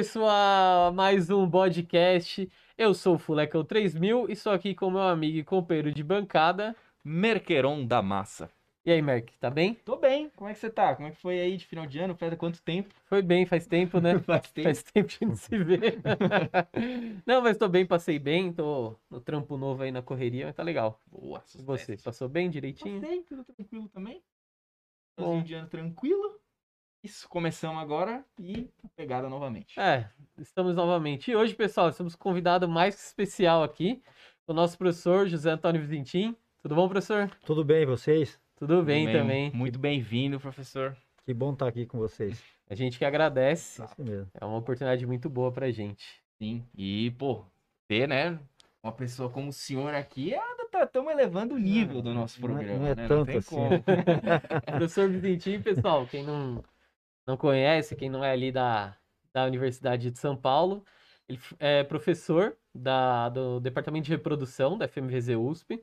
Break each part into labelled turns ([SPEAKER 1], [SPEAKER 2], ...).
[SPEAKER 1] pessoal, mais um podcast. Eu sou o Fulecão 3000 e estou aqui com meu amigo e companheiro de bancada.
[SPEAKER 2] Merqueron da Massa.
[SPEAKER 1] E aí, Merck, tá bem?
[SPEAKER 2] Tô bem, como é que você tá? Como é que foi aí de final de ano? Faz quanto tempo?
[SPEAKER 1] Foi bem, faz tempo, né?
[SPEAKER 2] Faz tempo.
[SPEAKER 1] Faz tempo que a gente se vê. Não, mas tô bem, passei bem, tô no trampo novo aí na correria, mas tá legal.
[SPEAKER 2] Boa,
[SPEAKER 1] E você,
[SPEAKER 2] sucesso.
[SPEAKER 1] passou bem direitinho?
[SPEAKER 2] Passei, tudo tranquilo também.
[SPEAKER 1] Bom.
[SPEAKER 2] De ano tranquilo. Isso, começamos agora e pegada novamente.
[SPEAKER 1] É, estamos novamente. E hoje, pessoal, estamos com um convidado mais que especial aqui, o nosso professor José Antônio Vizentim. Tudo bom, professor?
[SPEAKER 3] Tudo bem, vocês?
[SPEAKER 1] Tudo
[SPEAKER 2] Tudo
[SPEAKER 1] bem, também.
[SPEAKER 2] Muito bem-vindo, professor.
[SPEAKER 3] Que bom estar aqui com vocês.
[SPEAKER 1] A gente que agradece.
[SPEAKER 3] Isso mesmo.
[SPEAKER 1] É uma oportunidade muito boa pra gente.
[SPEAKER 2] Sim, e, pô, ter, né, uma pessoa como o senhor aqui, estamos elevando o nível do nosso
[SPEAKER 3] Não é-
[SPEAKER 2] programa,
[SPEAKER 3] não é
[SPEAKER 2] né?
[SPEAKER 3] tanto
[SPEAKER 2] tem
[SPEAKER 3] assim.
[SPEAKER 2] como.
[SPEAKER 1] Professor Vizentim, pessoal, quem não, não conhece, quem não é ali da, da Universidade de São Paulo, ele é professor da, do Departamento de Reprodução da FMVZ USP.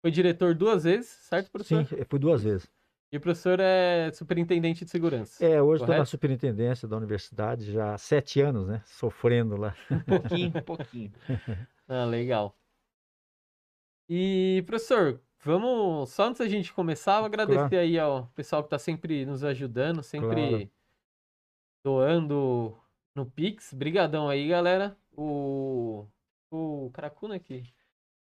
[SPEAKER 1] Foi diretor duas vezes, certo, professor?
[SPEAKER 3] Sim, eu fui duas vezes.
[SPEAKER 1] E o professor é superintendente de segurança.
[SPEAKER 3] É, hoje estou na superintendência da universidade já há sete anos, né? Sofrendo lá.
[SPEAKER 2] Um pouquinho, um pouquinho.
[SPEAKER 1] Ah, legal. E, professor, vamos. Só antes da gente começar, eu agradecer
[SPEAKER 3] Claro.
[SPEAKER 1] aí ao pessoal que está sempre nos ajudando, sempre
[SPEAKER 3] Claro.
[SPEAKER 1] Doando no Pix. Brigadão aí, galera. O. O Caracu, né? Que...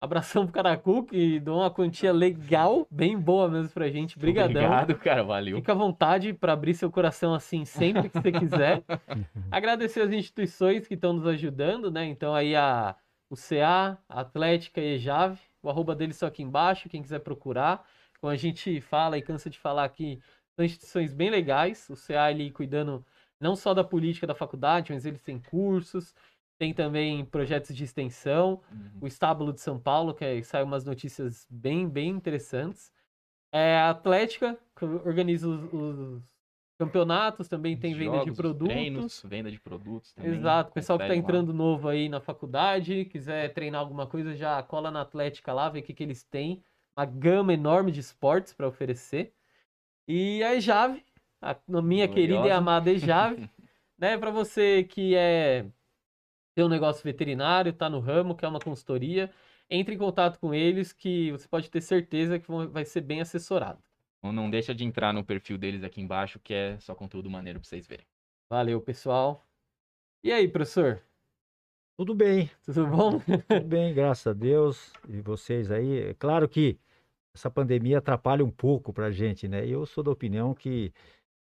[SPEAKER 1] Abração pro Caracu, que doou uma quantia legal, bem boa mesmo pra gente. Brigadão.
[SPEAKER 2] Obrigado, cara, valeu.
[SPEAKER 1] Fica à vontade para abrir seu coração assim sempre que você quiser. Agradecer as instituições que estão nos ajudando, né? Então aí a o CA, a Atlética e a EJAV, o arroba deles só aqui embaixo, quem quiser procurar. Como a gente fala e cansa de falar aqui, são instituições bem legais. O CA ele cuidando não só da política da faculdade, mas eles têm cursos, tem também projetos de extensão
[SPEAKER 2] Uhum.
[SPEAKER 1] o Estábulo de São Paulo, que aí saiu umas notícias bem, bem interessantes. É, a Atlética, que organiza os, os campeonatos, também tem venda de
[SPEAKER 2] Jogos,
[SPEAKER 1] produtos.
[SPEAKER 2] Treinos, venda de produtos também.
[SPEAKER 1] Exato, o pessoal que está
[SPEAKER 2] confere lá.
[SPEAKER 1] entrando novo aí na faculdade, quiser treinar alguma coisa, já cola na Atlética lá, vê o que, que eles têm. Uma gama enorme de esportes para oferecer. E a Ejave, a minha querida e amada Ejave, né, para você que é tem um negócio veterinário, tá no ramo, quer uma consultoria, entre em contato com eles que você pode ter certeza que vai ser bem assessorado.
[SPEAKER 2] Não deixa de entrar no perfil deles aqui embaixo, que é só conteúdo maneiro pra vocês verem.
[SPEAKER 1] Valeu, pessoal. E aí, professor?
[SPEAKER 3] Tudo bem,
[SPEAKER 1] Tudo bom?
[SPEAKER 3] tudo bem, graças a Deus. E vocês aí. É claro que essa pandemia atrapalha um pouco para a gente, né? Eu sou da opinião que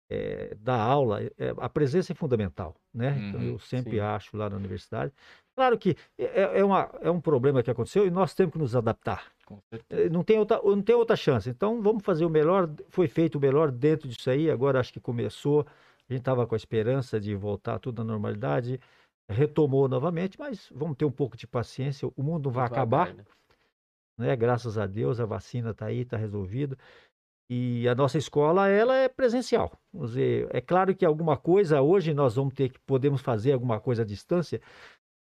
[SPEAKER 3] é, da aula, é, a presença é fundamental, né? Então
[SPEAKER 2] Uhum,
[SPEAKER 3] eu sempre
[SPEAKER 1] sim.
[SPEAKER 3] acho lá na universidade. Claro que é, é, uma, é um problema que aconteceu e nós temos que nos adaptar. Não tem outra, não tem outra chance. Então vamos fazer o melhor. Foi feito o melhor dentro disso aí. Agora acho que começou. A gente estava com a esperança de voltar tudo à normalidade. Retomou novamente, mas vamos ter um pouco de paciência. O mundo não vai acabar,
[SPEAKER 1] Devagar, né?
[SPEAKER 3] né? Graças a Deus, a vacina está aí, está resolvido. E a nossa escola, ela é presencial. Vamos dizer, é claro que alguma coisa, hoje nós vamos ter que, podemos fazer alguma coisa à distância.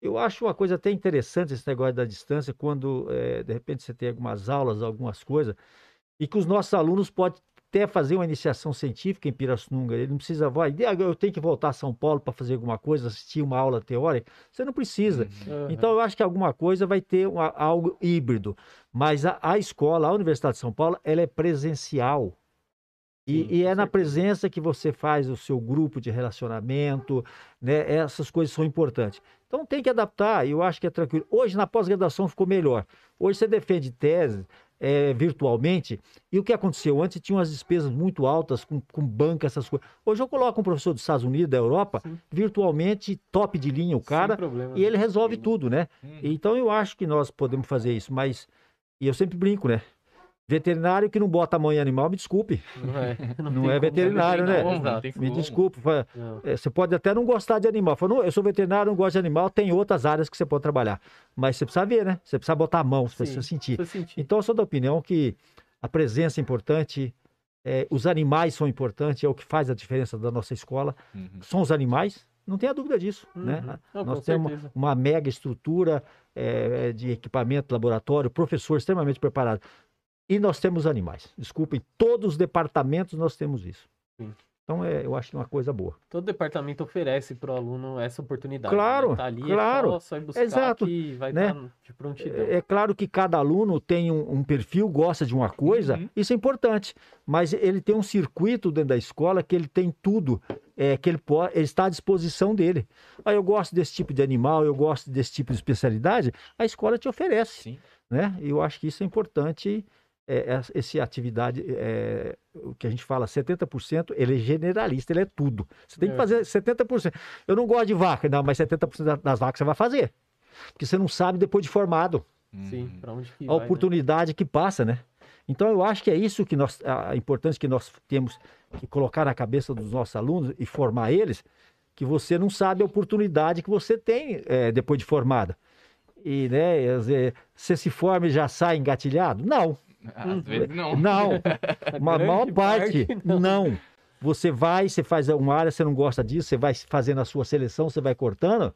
[SPEAKER 3] Eu acho uma coisa até interessante esse negócio da distância, quando eh, de repente você tem algumas aulas, algumas coisas, e que os nossos alunos podem até fazer uma iniciação científica em Pirassununga. Ele não precisa, vai, "Ah, eu tenho que voltar a São Paulo para fazer alguma coisa, assistir uma aula teórica. Você não precisa.
[SPEAKER 2] Uhum.
[SPEAKER 3] Então, eu acho que alguma coisa vai ter uma- algo híbrido. Mas a, a escola, a Universidade de São Paulo, ela é presencial. E,
[SPEAKER 1] Sim,
[SPEAKER 3] e é na presença que você faz o seu grupo de relacionamento, né? Essas coisas são importantes. Então tem que adaptar, e eu acho que é tranquilo. Hoje, na pós-graduação, ficou melhor. Hoje você defende tese eh, virtualmente, e o que aconteceu? Antes tinha umas despesas muito altas com, com banca, essas coisas. Hoje eu coloco um professor dos Estados Unidos, da Europa,
[SPEAKER 1] Sim.
[SPEAKER 3] virtualmente, top de linha o cara,
[SPEAKER 1] problema,
[SPEAKER 3] e ele resolve
[SPEAKER 2] Sim.
[SPEAKER 3] tudo, né?
[SPEAKER 2] Hum.
[SPEAKER 3] Então eu acho que nós podemos fazer isso, mas e eu sempre brinco, né? Veterinário que não bota a mãe em animal, me desculpe,
[SPEAKER 1] Não é,
[SPEAKER 3] Não
[SPEAKER 1] tem
[SPEAKER 3] é veterinário, né?
[SPEAKER 2] Não
[SPEAKER 1] exato.
[SPEAKER 3] me desculpe.
[SPEAKER 1] Não.
[SPEAKER 3] é, Você pode até não gostar de animal. Fala, não, eu sou veterinário, não gosto de animal, tem outras áreas que você pode trabalhar. Mas você precisa ver, né? Você precisa botar a mão, você
[SPEAKER 1] Sim,
[SPEAKER 3] precisa sentir.
[SPEAKER 1] Sentir.
[SPEAKER 3] Então eu sou da opinião que a presença é importante, é, os animais são importantes, é o que faz a diferença da nossa escola.
[SPEAKER 2] Uhum.
[SPEAKER 3] São os animais, não tenha dúvida disso, né?
[SPEAKER 1] Uhum. Não,
[SPEAKER 3] Nós temos
[SPEAKER 1] certeza.
[SPEAKER 3] uma mega estrutura eh, de equipamento, laboratório, professor extremamente preparado. E nós temos animais. Desculpem, todos os departamentos nós temos isso.
[SPEAKER 1] Sim.
[SPEAKER 3] Então, é, eu acho é uma coisa boa.
[SPEAKER 1] Todo departamento oferece para o aluno essa oportunidade.
[SPEAKER 3] Claro,
[SPEAKER 1] né? Tá ali,
[SPEAKER 3] claro.
[SPEAKER 1] É só, só ir buscar
[SPEAKER 3] Exato,
[SPEAKER 1] que vai
[SPEAKER 3] né?
[SPEAKER 1] estar de prontidão.
[SPEAKER 3] É, é claro que cada aluno tem um, um perfil, gosta de uma coisa,
[SPEAKER 2] Uhum.
[SPEAKER 3] isso é importante. Mas ele tem um circuito dentro da escola que ele tem tudo, é, que ele, pode, ele está à disposição dele. Ah, eu gosto desse tipo de animal, eu gosto desse tipo de especialidade, a escola te oferece.
[SPEAKER 2] Sim.
[SPEAKER 3] né? E eu acho que isso é importante, é, essa- esse atividade, é, o que a gente fala, 70%, ele é generalista, ele é tudo. Você tem que
[SPEAKER 1] É.
[SPEAKER 3] fazer 70%. Eu não gosto de vaca, não, mas 70% da- das vacas você vai fazer. Porque você não sabe depois de formado,
[SPEAKER 1] Sim,
[SPEAKER 2] Uhum.
[SPEAKER 1] para onde que
[SPEAKER 3] a
[SPEAKER 1] vai, né?
[SPEAKER 3] oportunidade que passa, né? Então eu acho que é isso que nós, a importância que nós temos que colocar na cabeça dos nossos alunos e formar eles, que você não sabe a oportunidade que você tem é, depois de formado. E, né, quer dizer, você se forma e já sai engatilhado? Não,
[SPEAKER 2] Às vezes não.
[SPEAKER 3] não.
[SPEAKER 1] A
[SPEAKER 3] Uma maior parte,
[SPEAKER 1] não.
[SPEAKER 3] não. Você vai, você faz uma área, você não gosta disso, você vai fazendo a sua seleção, você vai cortando,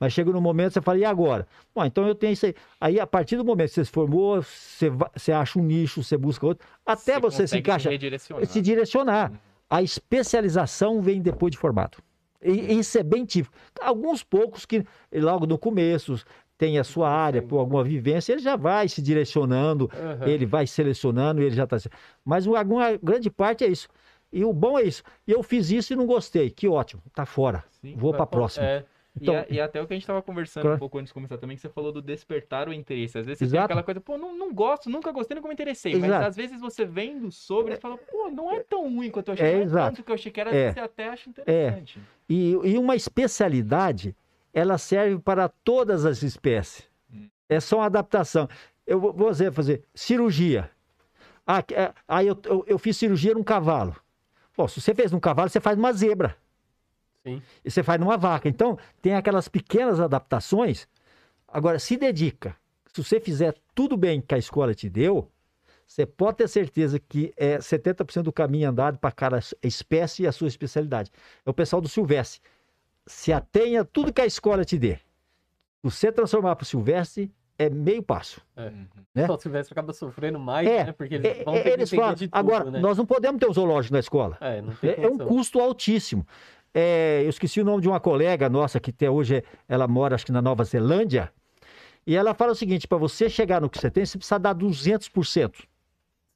[SPEAKER 3] mas chega no momento você fala, e agora? Bom, então eu tenho isso aí. Aí, a partir do momento que você se formou, você, vai- você acha um nicho, você busca outro, até você, se
[SPEAKER 2] consegue
[SPEAKER 3] encaixa,
[SPEAKER 2] redirecionar.
[SPEAKER 3] se direcionar. A especialização vem depois de formado. E isso é bem típico. Alguns poucos que logo no começo tem a sua área, por alguma vivência, ele já vai se direcionando,
[SPEAKER 1] Aham.
[SPEAKER 3] ele vai selecionando, ele já está. Mas uma, grande parte é isso. E o bom é isso. Eu fiz isso e não gostei. Que ótimo, tá fora.
[SPEAKER 2] Sim.
[SPEAKER 3] Vou
[SPEAKER 1] Vai
[SPEAKER 3] para a próxima.
[SPEAKER 1] É,
[SPEAKER 3] Então,
[SPEAKER 2] e, a- e até o que a gente estava conversando
[SPEAKER 3] Claro.
[SPEAKER 2] um pouco antes de começar também, que você falou do despertar o interesse. Às vezes você tem
[SPEAKER 3] Exato.
[SPEAKER 2] aquela coisa, pô, não, não gosto, nunca gostei, nunca me interessei. Mas
[SPEAKER 3] Exato.
[SPEAKER 2] às vezes você vendo sobre e fala, pô, não é tão ruim quanto eu achei,
[SPEAKER 3] É,
[SPEAKER 2] não é tanto que eu achei que era,
[SPEAKER 3] É.
[SPEAKER 2] você até acha interessante.
[SPEAKER 3] E, e uma especialidade, ela serve para todas as espécies.
[SPEAKER 2] Hum.
[SPEAKER 3] É só uma adaptação. Eu vou fazer, fazer cirurgia. Ah, é, aí eu, eu, eu fiz cirurgia num cavalo. Bom, se você fez num cavalo, você faz numa zebra.
[SPEAKER 1] Sim.
[SPEAKER 3] E você faz numa vaca. Então, tem aquelas pequenas adaptações. Agora, se dedica. Se você fizer tudo bem que a escola te deu, você pode ter certeza que é 70% do caminho andado para cada espécie e a sua especialidade. É o pessoal do Silvestre. Se atenha a tudo que a escola te dê. Você transformar para o Silvestre é meio passo.
[SPEAKER 2] Uhum.
[SPEAKER 3] né?
[SPEAKER 1] Só o Silvestre acaba sofrendo mais,
[SPEAKER 3] É,
[SPEAKER 1] né? Porque eles
[SPEAKER 3] É,
[SPEAKER 1] vão
[SPEAKER 3] é,
[SPEAKER 1] ter
[SPEAKER 3] eles falam,
[SPEAKER 1] de tudo,
[SPEAKER 3] agora,
[SPEAKER 1] né?
[SPEAKER 3] nós não podemos ter um zoológico na escola.
[SPEAKER 1] É,
[SPEAKER 3] É, é um custo altíssimo. É, eu esqueci o nome de uma colega nossa que até hoje é- ela mora, acho que na Nova Zelândia. E ela fala o seguinte: para você chegar no que você tem, você precisa dar 200%.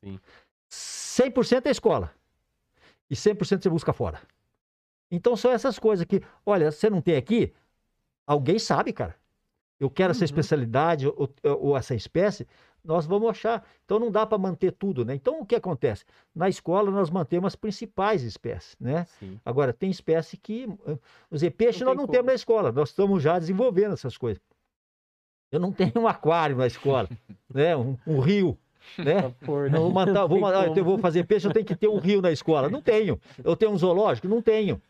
[SPEAKER 1] Sim.
[SPEAKER 3] 100% é escola. E 100% você busca fora. Então são essas coisas que, olha, você não tem aqui, alguém sabe, cara. Eu quero essa
[SPEAKER 1] Uhum.
[SPEAKER 3] especialidade ou, ou essa espécie, nós vamos achar. Então não dá para manter tudo, né? Então o que acontece? Na escola nós mantemos as principais espécies, né?
[SPEAKER 1] Sim.
[SPEAKER 3] Agora, tem espécie que. eh, Quer dizer, peixe
[SPEAKER 1] Não
[SPEAKER 3] nós não
[SPEAKER 1] como.
[SPEAKER 3] temos na escola, nós estamos já desenvolvendo essas coisas. Eu não tenho um aquário na escola, né? um, um rio. Né? Vou, matar,
[SPEAKER 1] Não
[SPEAKER 3] vou,
[SPEAKER 1] tem
[SPEAKER 3] matar-
[SPEAKER 1] como.
[SPEAKER 3] eu vou fazer peixe, eu tenho que ter um rio na escola. Não tenho. Eu tenho um zoológico? Não tenho.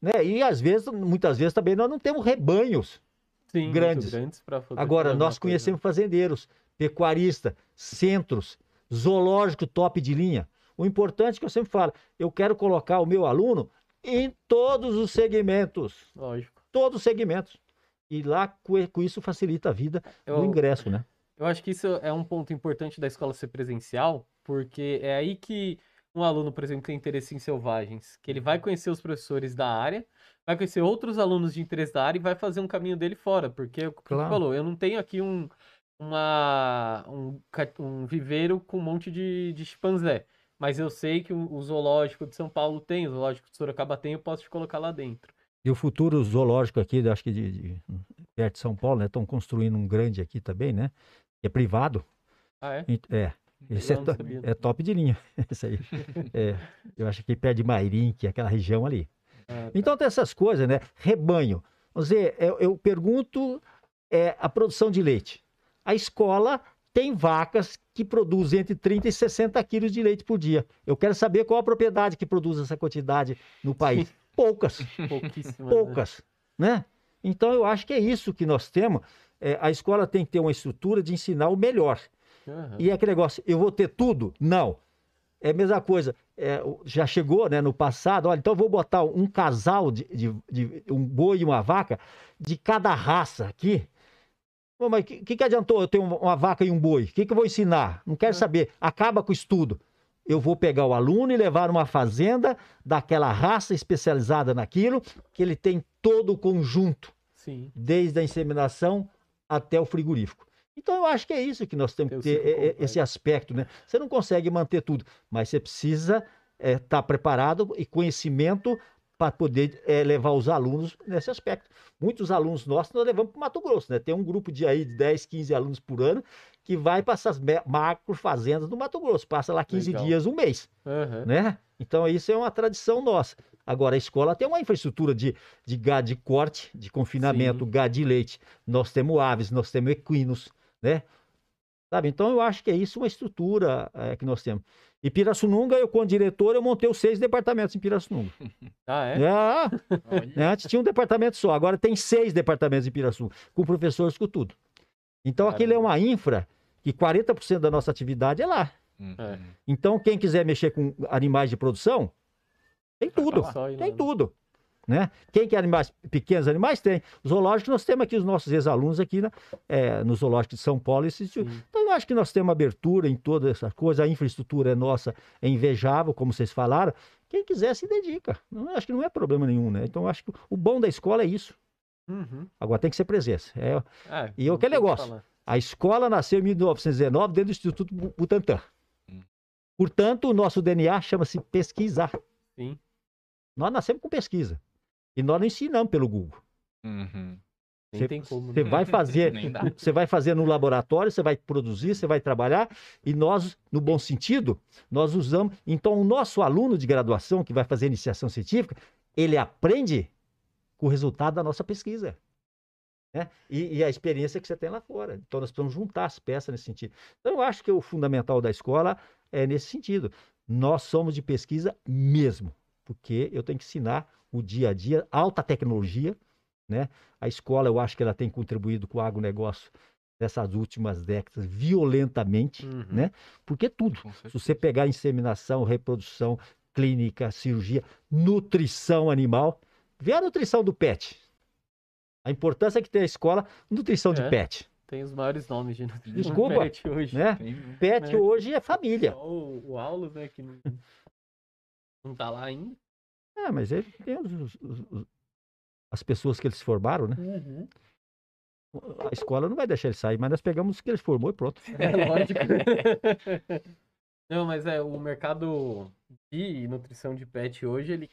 [SPEAKER 3] Né? E às vezes, muitas vezes também nós não temos rebanhos.
[SPEAKER 1] Sim,
[SPEAKER 3] grandes.
[SPEAKER 1] grandes
[SPEAKER 3] Agora, nós
[SPEAKER 1] alguma coisa.
[SPEAKER 3] conhecemos fazendeiros, pecuaristas, centros, zoológico top de linha. O importante é que eu sempre falo, eu quero colocar o meu aluno em todos os segmentos.
[SPEAKER 1] Lógico.
[SPEAKER 3] Todos os segmentos. E lá, com isso, facilita a vida do
[SPEAKER 1] Eu,
[SPEAKER 3] ingresso, né?
[SPEAKER 1] eu acho que isso é um ponto importante da escola ser presencial, porque é aí que um aluno, por exemplo, tem interesse em selvagens, que ele vai conhecer os professores da área, vai conhecer outros alunos de interesse da área e vai fazer um caminho dele fora, porque, como você
[SPEAKER 3] Claro.
[SPEAKER 1] falou, eu não tenho aqui um, uma, um, um viveiro com um monte de, de chimpanzé, mas eu sei que o, o zoológico de São Paulo tem, o zoológico de Sorocaba tem, eu posso te colocar lá dentro.
[SPEAKER 3] E o futuro zoológico aqui, acho que de, de- perto de São Paulo, né? Estão construindo um grande aqui também, né? É privado.
[SPEAKER 1] Ah, é?
[SPEAKER 3] É, esse é, to- é top de linha. Isso aí. É, eu acho que perto de Mairim, que é aquela região ali.
[SPEAKER 1] Ah, tá.
[SPEAKER 3] Então tem essas coisas, né? Rebanho. Vamos dizer, eu, eu pergunto é, a produção de leite. A escola tem vacas que produzem entre 30 e 60 quilos de leite por dia. Eu quero saber qual a propriedade que produz essa quantidade no país. Poucas,
[SPEAKER 1] Pouquíssima, né?
[SPEAKER 3] poucas, né? Então eu acho que é isso que nós temos. É, a escola tem que ter uma estrutura de ensinar o melhor.
[SPEAKER 1] Aham.
[SPEAKER 3] E é aquele negócio, eu vou ter tudo? Não. É a mesma coisa. é, já chegou né, no passado, olha, então eu vou botar um casal de, de- de- um boi e uma vaca de cada raça aqui. Pô, mas o que, que, que adiantou eu ter uma, uma vaca e um boi? O que, que eu vou ensinar? Não quero
[SPEAKER 1] É.
[SPEAKER 3] saber. Acaba com o estudo. eu vou pegar o aluno e levar numa fazenda daquela raça especializada naquilo, que ele tem todo o conjunto,
[SPEAKER 1] Sim.
[SPEAKER 3] desde a inseminação até o frigorífico. Então eu acho que é isso que nós temos que ter, é- é- esse aspecto, né? Você não consegue manter tudo, mas você precisa estar preparado e conhecimento para poder eh, levar os alunos nesse aspecto. Muitos alunos nossos nós levamos para o Mato Grosso, né? Tem um grupo de aí de 10, 15 alunos por ano que vai para essas macro fazendas do Mato Grosso, passa lá 15
[SPEAKER 1] Legal.
[SPEAKER 3] dias, um mês
[SPEAKER 1] Aham.
[SPEAKER 3] né? Então isso é uma tradição nossa. Agora a escola tem uma infraestrutura de, de gado de corte, de confinamento, gado de leite. Nós temos aves, nós temos equinos, né? Sabe? Então eu acho que é isso uma estrutura eh, que nós temos. E Pirassununga, eu como diretor, eu montei os seis departamentos em Pirassununga.
[SPEAKER 1] Ah, é?
[SPEAKER 2] Olha.
[SPEAKER 3] né? Antes tinha um departamento só, agora tem seis departamentos em Pirassununga, com professores com tudo. Então aquilo é uma infra que 40% da nossa atividade é lá.
[SPEAKER 2] Uhum.
[SPEAKER 1] É.
[SPEAKER 3] Então quem quiser mexer com animais de produção, tem tudo. Tem
[SPEAKER 1] né?
[SPEAKER 3] tudo. Né? Quem quer animais, pequenos animais, tem. Zoológico, nós temos aqui os nossos ex-alunos aqui né? é, no Zoológico de São Paulo. Esse,
[SPEAKER 1] Sim.
[SPEAKER 3] então, eu acho que nós temos abertura em toda essa coisa. A infraestrutura é nossa, é invejável, como vocês falaram. Quem quiser se dedica. Não, acho que não é problema nenhum, né? Então, eu acho que o bom da escola é isso.
[SPEAKER 1] Uhum.
[SPEAKER 3] Agora tem que ser presença. É,
[SPEAKER 1] É,
[SPEAKER 3] E eu
[SPEAKER 1] não
[SPEAKER 3] que
[SPEAKER 1] o
[SPEAKER 3] negócio.
[SPEAKER 1] falar.
[SPEAKER 3] a escola nasceu em 1919 dentro do Instituto Bu- Butantan.
[SPEAKER 2] Hum.
[SPEAKER 3] Portanto, o nosso DNA chama-se pesquisar.
[SPEAKER 1] Sim.
[SPEAKER 3] Nós nascemos com pesquisa. E nós não ensinamos pelo Google.
[SPEAKER 2] Uhum.
[SPEAKER 1] Nem
[SPEAKER 3] Você-
[SPEAKER 1] tem como.
[SPEAKER 3] Você
[SPEAKER 1] né?
[SPEAKER 3] vai fazer, você vai fazer no laboratório, você vai produzir, você vai trabalhar, e nós, no bom sentido, nós usamos. Então, o nosso aluno de graduação que vai fazer iniciação científica, ele aprende com o resultado da nossa pesquisa. Né? E, e a experiência que você tem lá fora. Então, nós precisamos juntar as peças nesse sentido. Então, eu acho que o fundamental da escola é nesse sentido. Nós somos de pesquisa mesmo, porque eu tenho que ensinar o dia a dia, alta tecnologia, né? A escola, eu acho que ela tem contribuído com o agronegócio nessas últimas décadas violentamente,
[SPEAKER 1] Uhum.
[SPEAKER 3] né? Porque tudo. Se você pegar inseminação, reprodução, clínica, cirurgia, nutrição animal, vê a nutrição do pet. A importância que tem a escola, nutrição de
[SPEAKER 1] É.
[SPEAKER 3] pet,
[SPEAKER 1] Tem os maiores nomes de nutrição
[SPEAKER 3] Desculpa.
[SPEAKER 1] pet hoje.
[SPEAKER 3] né?
[SPEAKER 2] Tem-
[SPEAKER 3] Pet
[SPEAKER 1] É.
[SPEAKER 3] hoje é família.
[SPEAKER 1] O, o Aulus, né, que não, não tá lá ainda.
[SPEAKER 3] É, mas ele tem os- os- os- as pessoas que eles formaram, né? A escola não vai deixar ele sair, mas nós pegamos os que ele formou e pronto.
[SPEAKER 1] É lógico. Não, mas é, o mercado de nutrição de pet hoje, ele,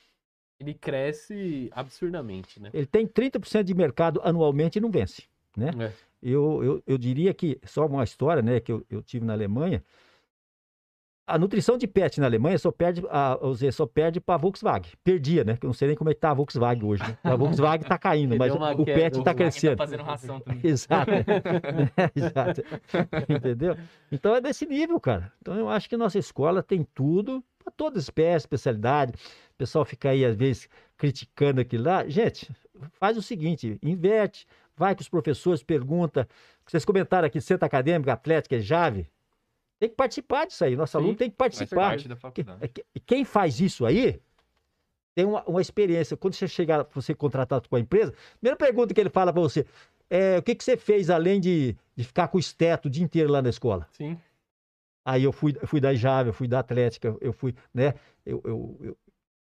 [SPEAKER 1] ele cresce absurdamente, né?
[SPEAKER 3] Ele tem 30% de mercado anualmente e não vence. Né?
[SPEAKER 1] É.
[SPEAKER 3] Eu, eu, eu diria que, só uma história né, que eu, eu tive na Alemanha, a nutrição de pet na Alemanha só perde, a, só perde para a Volkswagen. Perdia, né? Que eu não sei nem como é que tá a Volkswagen hoje. Né? A Volkswagen está caindo, mas o pet está
[SPEAKER 2] Tá
[SPEAKER 3] crescendo.
[SPEAKER 2] fazendo ração também.
[SPEAKER 3] Exato. Exato. Entendeu? Então é desse nível, cara. Então eu acho que nossa escola tem tudo para toda espécie, especialidade. O pessoal fica aí, às vezes, criticando aquilo lá. Gente, faz o seguinte: inverte, vai com os professores, pergunta. Vocês comentaram aqui, centro acadêmico, atlética, Jave. Tem que participar disso aí. Nosso
[SPEAKER 1] Sim,
[SPEAKER 3] aluno tem que participar. que- Quem faz isso aí tem uma, uma experiência. Quando você chegar, você contratado com a empresa, primeira pergunta que ele fala para você é o que, que você fez além de, de ficar com o esteto o dia inteiro lá na escola?
[SPEAKER 1] Sim.
[SPEAKER 3] Aí eu fui, fui da Java, eu fui da Atlética, eu fui, né? Eu, eu, eu-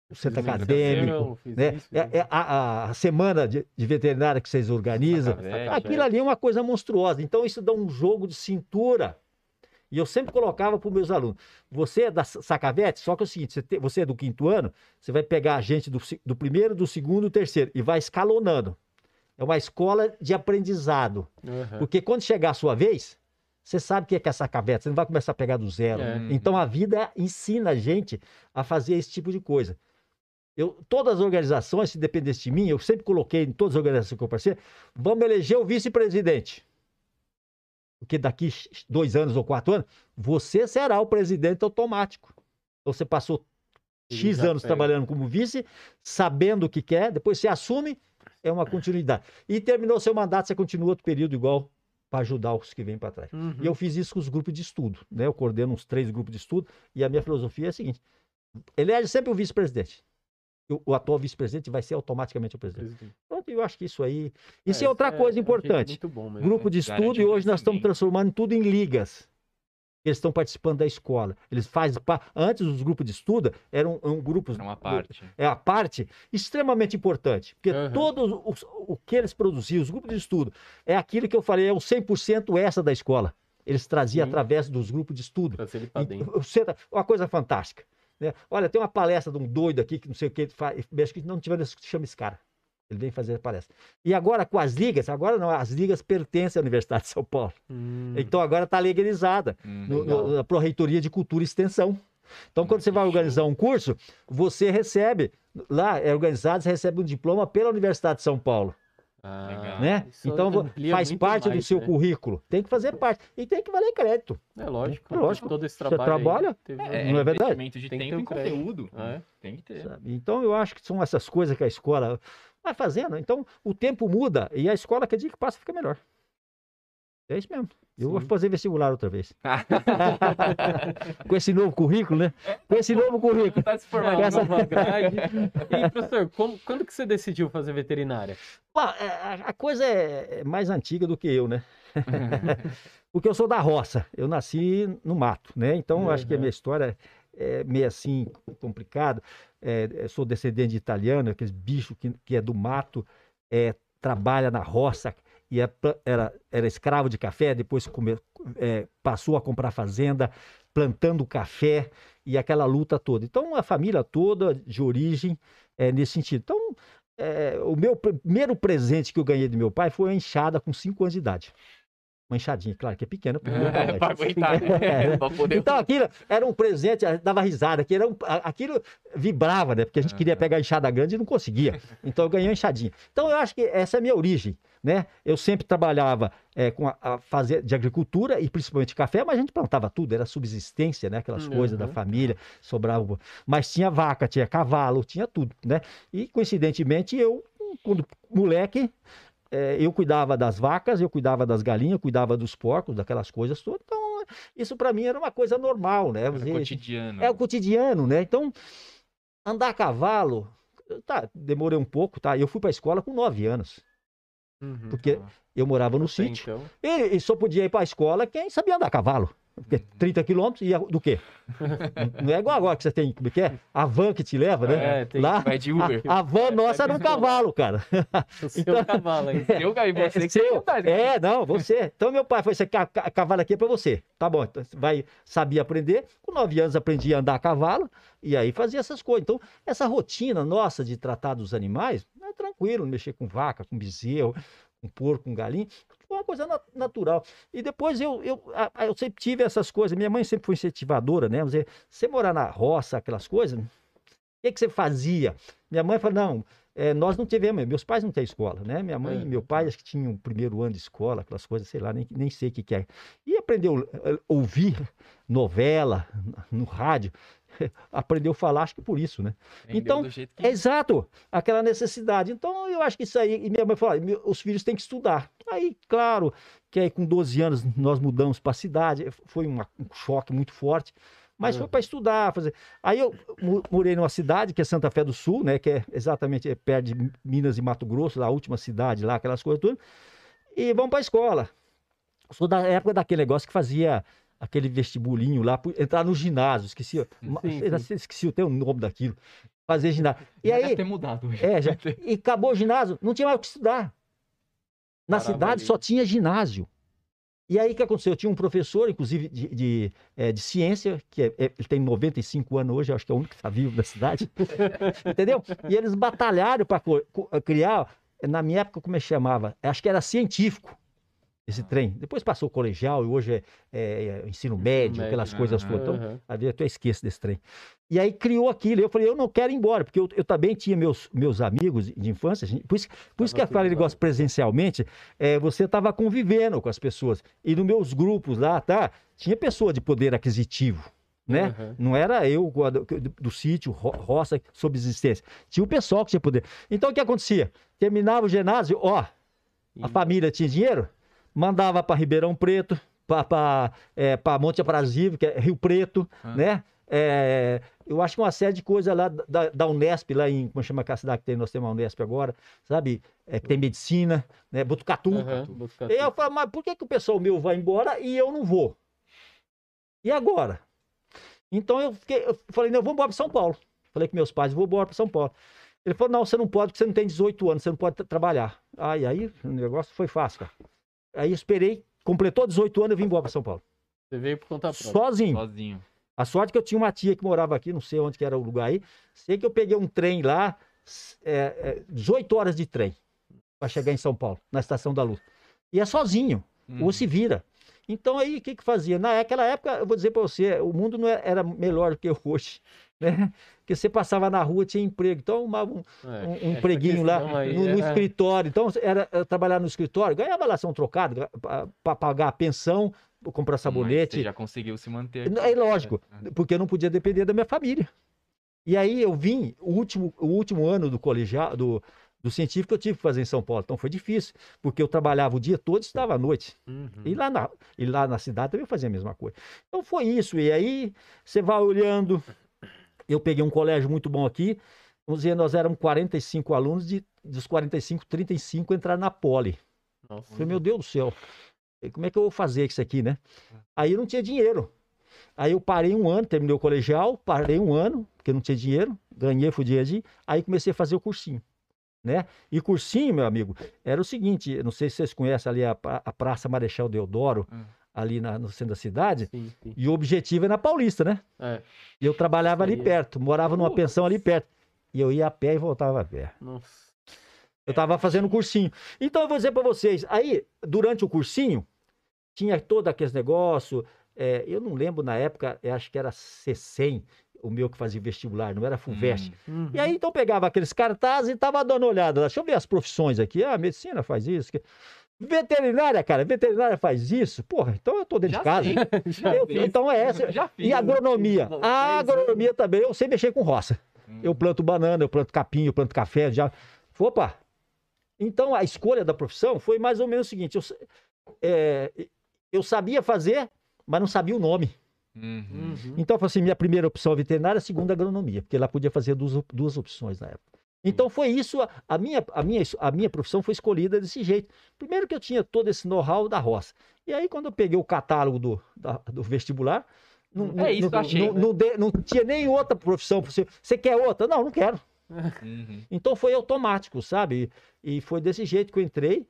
[SPEAKER 3] o centro
[SPEAKER 1] Fiz
[SPEAKER 3] acadêmico,
[SPEAKER 1] fiz
[SPEAKER 3] né?
[SPEAKER 1] isso,
[SPEAKER 3] É, é a, a- semana de, de veterinária que vocês organizam.
[SPEAKER 2] É,
[SPEAKER 3] Aquilo ali é uma coisa monstruosa. Então, isso dá um jogo de cintura. E eu sempre colocava para os meus alunos: você é da Sacavete, só que é o seguinte: você, te- você é do quinto ano, você vai pegar a gente do, do primeiro, do segundo, do terceiro, e vai escalonando. É uma escola de aprendizado.
[SPEAKER 1] Aham.
[SPEAKER 3] Porque quando chegar a sua vez, você sabe o que é que é Sacavete, você não vai começar a pegar do zero.
[SPEAKER 1] É.
[SPEAKER 3] Então a vida ensina a gente a fazer esse tipo de coisa. Eu, todas as organizações, se dependesse de mim, eu sempre coloquei em todas as organizações que eu participei, vamos eleger o vice-presidente. Porque daqui dois anos ou quatro anos, você será o presidente automático. Então você passou X anos
[SPEAKER 1] pega.
[SPEAKER 3] trabalhando como vice, sabendo o que quer, depois você assume, é uma continuidade. E terminou seu mandato, você continua outro período igual para ajudar os que vêm para trás.
[SPEAKER 1] Uhum.
[SPEAKER 3] E eu fiz isso com os grupos de estudo, né? Eu coordeno uns três grupos de estudo e a minha filosofia é a seguinte: elege sempre o vice-presidente. O, atual vice-presidente vai ser automaticamente o presidente.
[SPEAKER 1] Presidente.
[SPEAKER 3] Pronto, eu acho que isso aí. Isso
[SPEAKER 1] É,
[SPEAKER 3] é outra
[SPEAKER 1] isso
[SPEAKER 3] coisa
[SPEAKER 1] é
[SPEAKER 3] importante.
[SPEAKER 1] Muito bom mesmo.
[SPEAKER 3] Grupo de
[SPEAKER 2] Garante
[SPEAKER 3] estudo e hoje nós estamos transformando tudo em ligas. eles estão participando da escola. Eles fazem pa- antes os grupos de estudo eram um, grupos
[SPEAKER 2] É uma parte.
[SPEAKER 3] é a parte extremamente importante, porque
[SPEAKER 1] Aham.
[SPEAKER 3] todo os- o que eles produziam, os grupos de estudo, é aquilo que eu falei, é o 100% essa da escola. Eles traziam
[SPEAKER 1] Sim.
[SPEAKER 3] através dos grupos de estudo.
[SPEAKER 1] Trazer ele pra
[SPEAKER 3] E
[SPEAKER 1] dentro.
[SPEAKER 3] uma coisa fantástica. Né? Olha, tem uma palestra de um doido aqui que não sei o que faz. Acho que não tiver, chama esse cara. Ele vem fazer a palestra. E agora com as ligas, agora não, as ligas pertencem à Universidade de São Paulo.
[SPEAKER 1] Hum,
[SPEAKER 3] Então agora está legalizada
[SPEAKER 2] Hum,
[SPEAKER 3] no, no, na Pró-Reitoria de Cultura e Extensão. Então, quando você vai organizar um curso, você recebe, lá é organizado, você recebe um diploma pela Universidade de São Paulo,
[SPEAKER 1] ah,
[SPEAKER 2] Legal.
[SPEAKER 3] né?
[SPEAKER 1] isso
[SPEAKER 3] Então, faz parte do
[SPEAKER 1] mais,
[SPEAKER 3] seu
[SPEAKER 1] né?
[SPEAKER 3] currículo. Tem que fazer parte. E tem que valer crédito.
[SPEAKER 1] É lógico.
[SPEAKER 3] É lógico.
[SPEAKER 1] Todo esse
[SPEAKER 3] Você
[SPEAKER 1] trabalho aí
[SPEAKER 3] trabalha?
[SPEAKER 1] teve-
[SPEAKER 2] É,
[SPEAKER 3] Não é verdade?
[SPEAKER 2] investimento de
[SPEAKER 1] Tem que ter
[SPEAKER 2] tempo
[SPEAKER 1] um
[SPEAKER 2] e conteúdo.
[SPEAKER 1] É.
[SPEAKER 2] Tem que ter.
[SPEAKER 3] sabe? Então, eu acho que são essas coisas que a escola vai fazendo. Então, o tempo muda e a escola, cada dia que passa, fica melhor. É isso mesmo. Eu vou
[SPEAKER 1] Sim.
[SPEAKER 3] fazer vestibular outra vez. Com esse novo currículo, né? Com esse novo currículo.
[SPEAKER 2] Tá se
[SPEAKER 1] É,
[SPEAKER 2] formando.
[SPEAKER 3] Essa-
[SPEAKER 1] nova grade. E, professor, como- quando que você decidiu fazer veterinária?
[SPEAKER 3] Bom, é, a, a coisa é é mais antiga do que eu, né? Porque eu sou da roça, eu nasci no mato, né? Então, eu acho que a
[SPEAKER 1] Uhum.
[SPEAKER 3] minha história é meio assim, complicado. É, eu sou descendente de italiano, aqueles bichos que, que é do mato, é, trabalha na roça e é era, era escravo de café, depois come- é, passou a comprar fazenda, plantando café e aquela luta toda. Então, a família toda de origem é nesse sentido. Então, é, o meu primeiro presente que eu ganhei do meu pai foi uma enxada com 5 anos de idade. Uma enxadinha, claro que é pequena.
[SPEAKER 2] É, pra aguentar.
[SPEAKER 3] É,
[SPEAKER 2] Pra poder.
[SPEAKER 3] Então aquilo era um presente, dava risada, que era um- aquilo vibrava, né? Porque a gente queria pegar a enxada grande e não conseguia. Então eu ganhei uma enxadinha. Então eu acho que essa é a minha origem, né? Eu sempre trabalhava é, com a, a fazer de agricultura e principalmente café, mas a gente plantava tudo, era subsistência, né? Aquelas coisas da
[SPEAKER 1] Uhum.
[SPEAKER 3] família, sobrava. Mas tinha vaca, tinha cavalo, tinha tudo, né? E coincidentemente eu, quando moleque, é, eu cuidava das vacas, eu cuidava das galinhas, eu cuidava dos porcos, daquelas coisas todas. Então, isso para mim era uma coisa normal, né?
[SPEAKER 2] Era cotidiano.
[SPEAKER 3] é o cotidiano, né? Então, andar a cavalo, tá, demorei um pouco, tá? Eu fui para a escola com nove anos,
[SPEAKER 1] Uhum.
[SPEAKER 3] porque eu morava no sítio.
[SPEAKER 1] Então,
[SPEAKER 3] E, e só podia ir para a escola quem sabia andar a cavalo. Porque 30 quilômetros ia do quê? Não é igual agora que você tem, como é que é? A van que te leva, né?
[SPEAKER 1] É, tem
[SPEAKER 3] Lá,
[SPEAKER 2] Vai de Uber.
[SPEAKER 3] a, a van nossa era um cavalo, cara.
[SPEAKER 1] o seu
[SPEAKER 3] então-
[SPEAKER 1] cavalo aí.
[SPEAKER 2] Eu, cara, e você que
[SPEAKER 3] É, seu.
[SPEAKER 2] vontade.
[SPEAKER 3] É, não, você. Então meu pai foi, esse ca- ca- cavalo aqui é pra você. Tá bom, então você vai, sabia aprender. Com nove anos aprendi a andar a cavalo e aí fazia essas coisas. Então, essa rotina nossa de tratar dos animais, é tranquilo, mexer com vaca, com bezerro, com porco, com galinha, foi uma coisa na- natural. E depois eu, eu, eu sempre tive essas coisas. Minha mãe sempre foi incentivadora, né? Você, você morar na roça, aquelas coisas, o que, que você fazia? Minha mãe falou, não, é, nós não tivemos, meus pais não têm escola, né? Minha mãe
[SPEAKER 1] É.
[SPEAKER 3] e meu pai acho que tinham o primeiro ano de escola, aquelas coisas, sei lá, nem, nem sei o que, que é. E aprendeu a ouvir novela no rádio, aprendeu a falar, acho que por isso, né?
[SPEAKER 2] Aprendeu
[SPEAKER 3] então,
[SPEAKER 2] que-
[SPEAKER 3] Exato, aquela necessidade. Então, eu acho que isso aí. E minha mãe falou: "Olha, meu- os filhos têm que estudar. Aí, claro, que aí com 12 anos nós mudamos para a cidade, foi uma- um choque muito forte. Mas foi
[SPEAKER 1] Uhum.
[SPEAKER 3] para estudar, fazer. Aí eu morei numa cidade que é Santa Fé do Sul, né? Que é exatamente perto de Minas e Mato Grosso, lá a última cidade, lá, aquelas coisas tudo. E vamos para a escola. Sou da época daquele negócio que fazia aquele vestibulinho lá, entrar no ginásio, esqueci,
[SPEAKER 1] Sim, sim.
[SPEAKER 3] esqueci o nome daquilo. Fazer ginásio. E aí,
[SPEAKER 2] deve ter mudado hoje.
[SPEAKER 3] é, já, e acabou o ginásio, não tinha mais o que estudar. Na
[SPEAKER 1] Parava
[SPEAKER 3] cidade
[SPEAKER 1] ali.
[SPEAKER 3] só tinha ginásio. E aí o que aconteceu? Eu tinha um professor, inclusive, de, de, eh, de ciência, que é- é- ele tem 95 anos hoje, acho que é o único que está vivo da cidade. Entendeu? E eles batalharam para criar, na minha época, como é que chamava? Acho que era científico esse trem. Depois passou o colegial e hoje é, é- é ensino médio, aquelas
[SPEAKER 2] médio,
[SPEAKER 3] coisas todas. Então, vezes eu até esqueço desse trem. E aí criou aquilo. Eu falei, eu não quero ir embora, porque eu, eu também tinha meus, meus amigos de infância. Por isso, por isso que falei
[SPEAKER 1] tudo
[SPEAKER 3] negócio presencialmente, é, você estava convivendo com as pessoas. E nos meus grupos lá, tá? Tinha pessoa de poder aquisitivo. Né?
[SPEAKER 1] Uhum.
[SPEAKER 3] Não era eu do, do- sítio, ro- roça, subsistência. Tinha o pessoal que tinha poder. Então o que acontecia? Terminava o ginásio, ó, a família tinha dinheiro, mandava para Ribeirão Preto, para é, pra Monte Aprazível, que é Rio Preto,
[SPEAKER 2] Ah.
[SPEAKER 3] né? É, eu acho que uma série de coisas lá da, da Unesp, lá em, como chama aquela cidade que tem, nós temos a Unesp agora, sabe? É, que tem medicina, né? Botucatu.
[SPEAKER 1] Aham, Botucatu.
[SPEAKER 3] E eu falo, mas por que, que o pessoal meu vai embora e eu não vou? E agora? Então eu, fiquei, eu falei, não, eu vou embora para São Paulo. Falei com meus pais, vou embora para São Paulo. Ele falou, não, você não pode, porque você não tem 18 anos, você não pode tra- trabalhar. Aí, aí o negócio foi fácil, cara. Aí eu esperei, completou 18 anos, eu vim embora para São Paulo.
[SPEAKER 1] Você veio por conta própria.
[SPEAKER 3] Sozinho.
[SPEAKER 2] Sozinho.
[SPEAKER 3] A sorte que eu tinha uma tia que morava aqui, não sei onde que era o lugar aí. Sei que eu peguei um trem lá, é, é, 18 horas de trem para chegar em São Paulo, na Estação da Luz. E é sozinho,
[SPEAKER 2] Uhum.
[SPEAKER 3] ou se vira. Então aí, o que que fazia? Naquela época, eu vou dizer para você, o mundo não era, era melhor do que hoje, né? Porque você passava na rua, tinha emprego. Então, arrumava um,
[SPEAKER 1] É,
[SPEAKER 3] um-
[SPEAKER 1] essa
[SPEAKER 3] empreguinho lá
[SPEAKER 1] aí
[SPEAKER 3] no, no
[SPEAKER 1] é-
[SPEAKER 3] escritório. Então, era eu trabalhar no escritório, ganhava lá são trocado para pagar a pensão, comprar
[SPEAKER 2] Mas
[SPEAKER 3] sabonete.
[SPEAKER 2] Você já conseguiu se manter.
[SPEAKER 3] É lógico, porque eu não podia depender da minha família. E aí eu vim, o último, o último ano do colegial, do, do científico eu tive que fazer em São Paulo. Então foi difícil, porque eu trabalhava o dia todo e estava à noite.
[SPEAKER 1] Uhum.
[SPEAKER 3] E lá, na, e lá na cidade também eu fazia a mesma coisa. Então foi isso. E aí você vai olhando. Eu peguei um colégio muito bom aqui. Vamos dizer, nós éramos 45 alunos, de, dos 45, 35 entraram na Poli.
[SPEAKER 1] Nossa.
[SPEAKER 3] Falei, meu Deus do céu, como é que eu vou fazer isso aqui, né? Aí eu não tinha dinheiro. Aí eu parei um ano, terminei o colegial, parei um ano, porque não tinha dinheiro, ganhei, fui dinheiro, aí comecei a fazer o cursinho, né? E cursinho, meu amigo, era o seguinte, não sei se vocês conhecem ali a, a Praça Marechal Deodoro,
[SPEAKER 2] Hum.
[SPEAKER 3] Ali na- no centro da cidade,
[SPEAKER 1] Sim, sim.
[SPEAKER 3] e o objetivo é na Paulista, né?
[SPEAKER 1] É.
[SPEAKER 3] E eu trabalhava ali
[SPEAKER 1] é-
[SPEAKER 3] perto, morava numa pensão ali perto. E eu ia a pé e voltava a pé.
[SPEAKER 1] Nossa.
[SPEAKER 3] Eu estava fazendo cursinho. Então eu vou dizer para vocês, aí, durante o cursinho, tinha todo aquele negócio. é, eu não lembro na época, acho que era C100, o meu que fazia vestibular, não era FUVEST.
[SPEAKER 2] Hum.
[SPEAKER 1] Uhum.
[SPEAKER 3] E aí então pegava aqueles cartazes e tava dando olhada. Deixa eu ver as profissões aqui. Ah, medicina faz isso. que- Veterinária, cara, veterinária faz isso. Porra, então eu tô dentro
[SPEAKER 2] Já
[SPEAKER 3] de casa.
[SPEAKER 2] sei.
[SPEAKER 1] Já
[SPEAKER 3] Eu- então é essa.
[SPEAKER 2] Já fiz.
[SPEAKER 3] E agronomia? A agronomia também, eu sei mexer com roça.
[SPEAKER 2] Hum.
[SPEAKER 3] Eu planto banana, eu planto capim, eu planto café, já. Opa! Então a escolha da profissão foi mais ou menos o seguinte: eu, é, eu sabia fazer, mas não sabia o nome.
[SPEAKER 2] Uhum.
[SPEAKER 1] Uhum.
[SPEAKER 3] Então eu falei assim: minha primeira opção é veterinária, a segunda agronomia, porque lá podia fazer duas, duas opções na época. Então foi isso, a, a minha, a, minha, a minha profissão foi escolhida desse jeito. Primeiro que eu tinha todo esse know-how da roça. E aí, quando eu peguei o catálogo do, da- do vestibular, não,
[SPEAKER 2] É isso
[SPEAKER 3] não-
[SPEAKER 2] achei,
[SPEAKER 3] não-
[SPEAKER 2] né?
[SPEAKER 3] não de- não tinha nem outra profissão. Você, quer outra? Não, não quero.
[SPEAKER 2] Uhum.
[SPEAKER 3] Então foi automático, sabe? E foi desse jeito que eu entrei.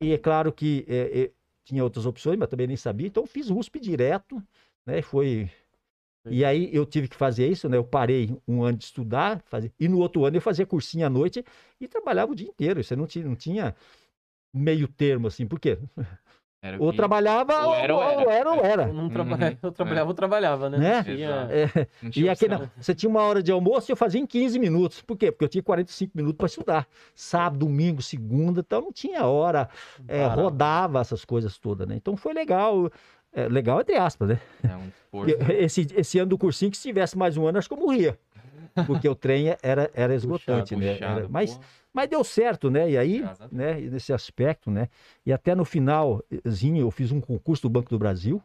[SPEAKER 3] E é claro que é, é, tinha outras opções, mas também nem sabia. Então fiz USP direto, né? Foi. E aí eu tive que fazer isso, né? Eu parei um ano de estudar, fazer... e no outro ano eu fazia cursinho à noite e trabalhava o dia inteiro. Você não tinha, não tinha meio termo assim, por quê?
[SPEAKER 2] Era
[SPEAKER 3] Ou
[SPEAKER 2] que-
[SPEAKER 3] trabalhava
[SPEAKER 2] ou
[SPEAKER 3] ou
[SPEAKER 2] era ou
[SPEAKER 3] ou
[SPEAKER 2] era.
[SPEAKER 3] era. ou era.
[SPEAKER 1] Eu não trabalhava,
[SPEAKER 2] Uhum.
[SPEAKER 1] eu trabalhava, eu trabalhava, né?
[SPEAKER 3] Né?
[SPEAKER 1] Não tinha-
[SPEAKER 2] Exato.
[SPEAKER 3] É,
[SPEAKER 2] não tinha
[SPEAKER 3] E aqui não, você tinha uma hora de almoço e eu fazia em 15 minutos. Por quê? Porque eu tinha 45 minutos para estudar. Sábado, domingo, segunda, então não tinha hora. É, rodava essas coisas todas, né? Então foi legal. É, legal entre aspas, né?
[SPEAKER 2] É um.
[SPEAKER 3] Porque Esse, esse ano do cursinho, que se tivesse mais um ano, acho que eu morria. Porque o trem era, era esgotante, né?
[SPEAKER 2] Puxado,
[SPEAKER 3] Era- mas, mas deu certo, né? E aí, né, nesse aspecto, né? E até no finalzinho, eu fiz um concurso do Banco do Brasil.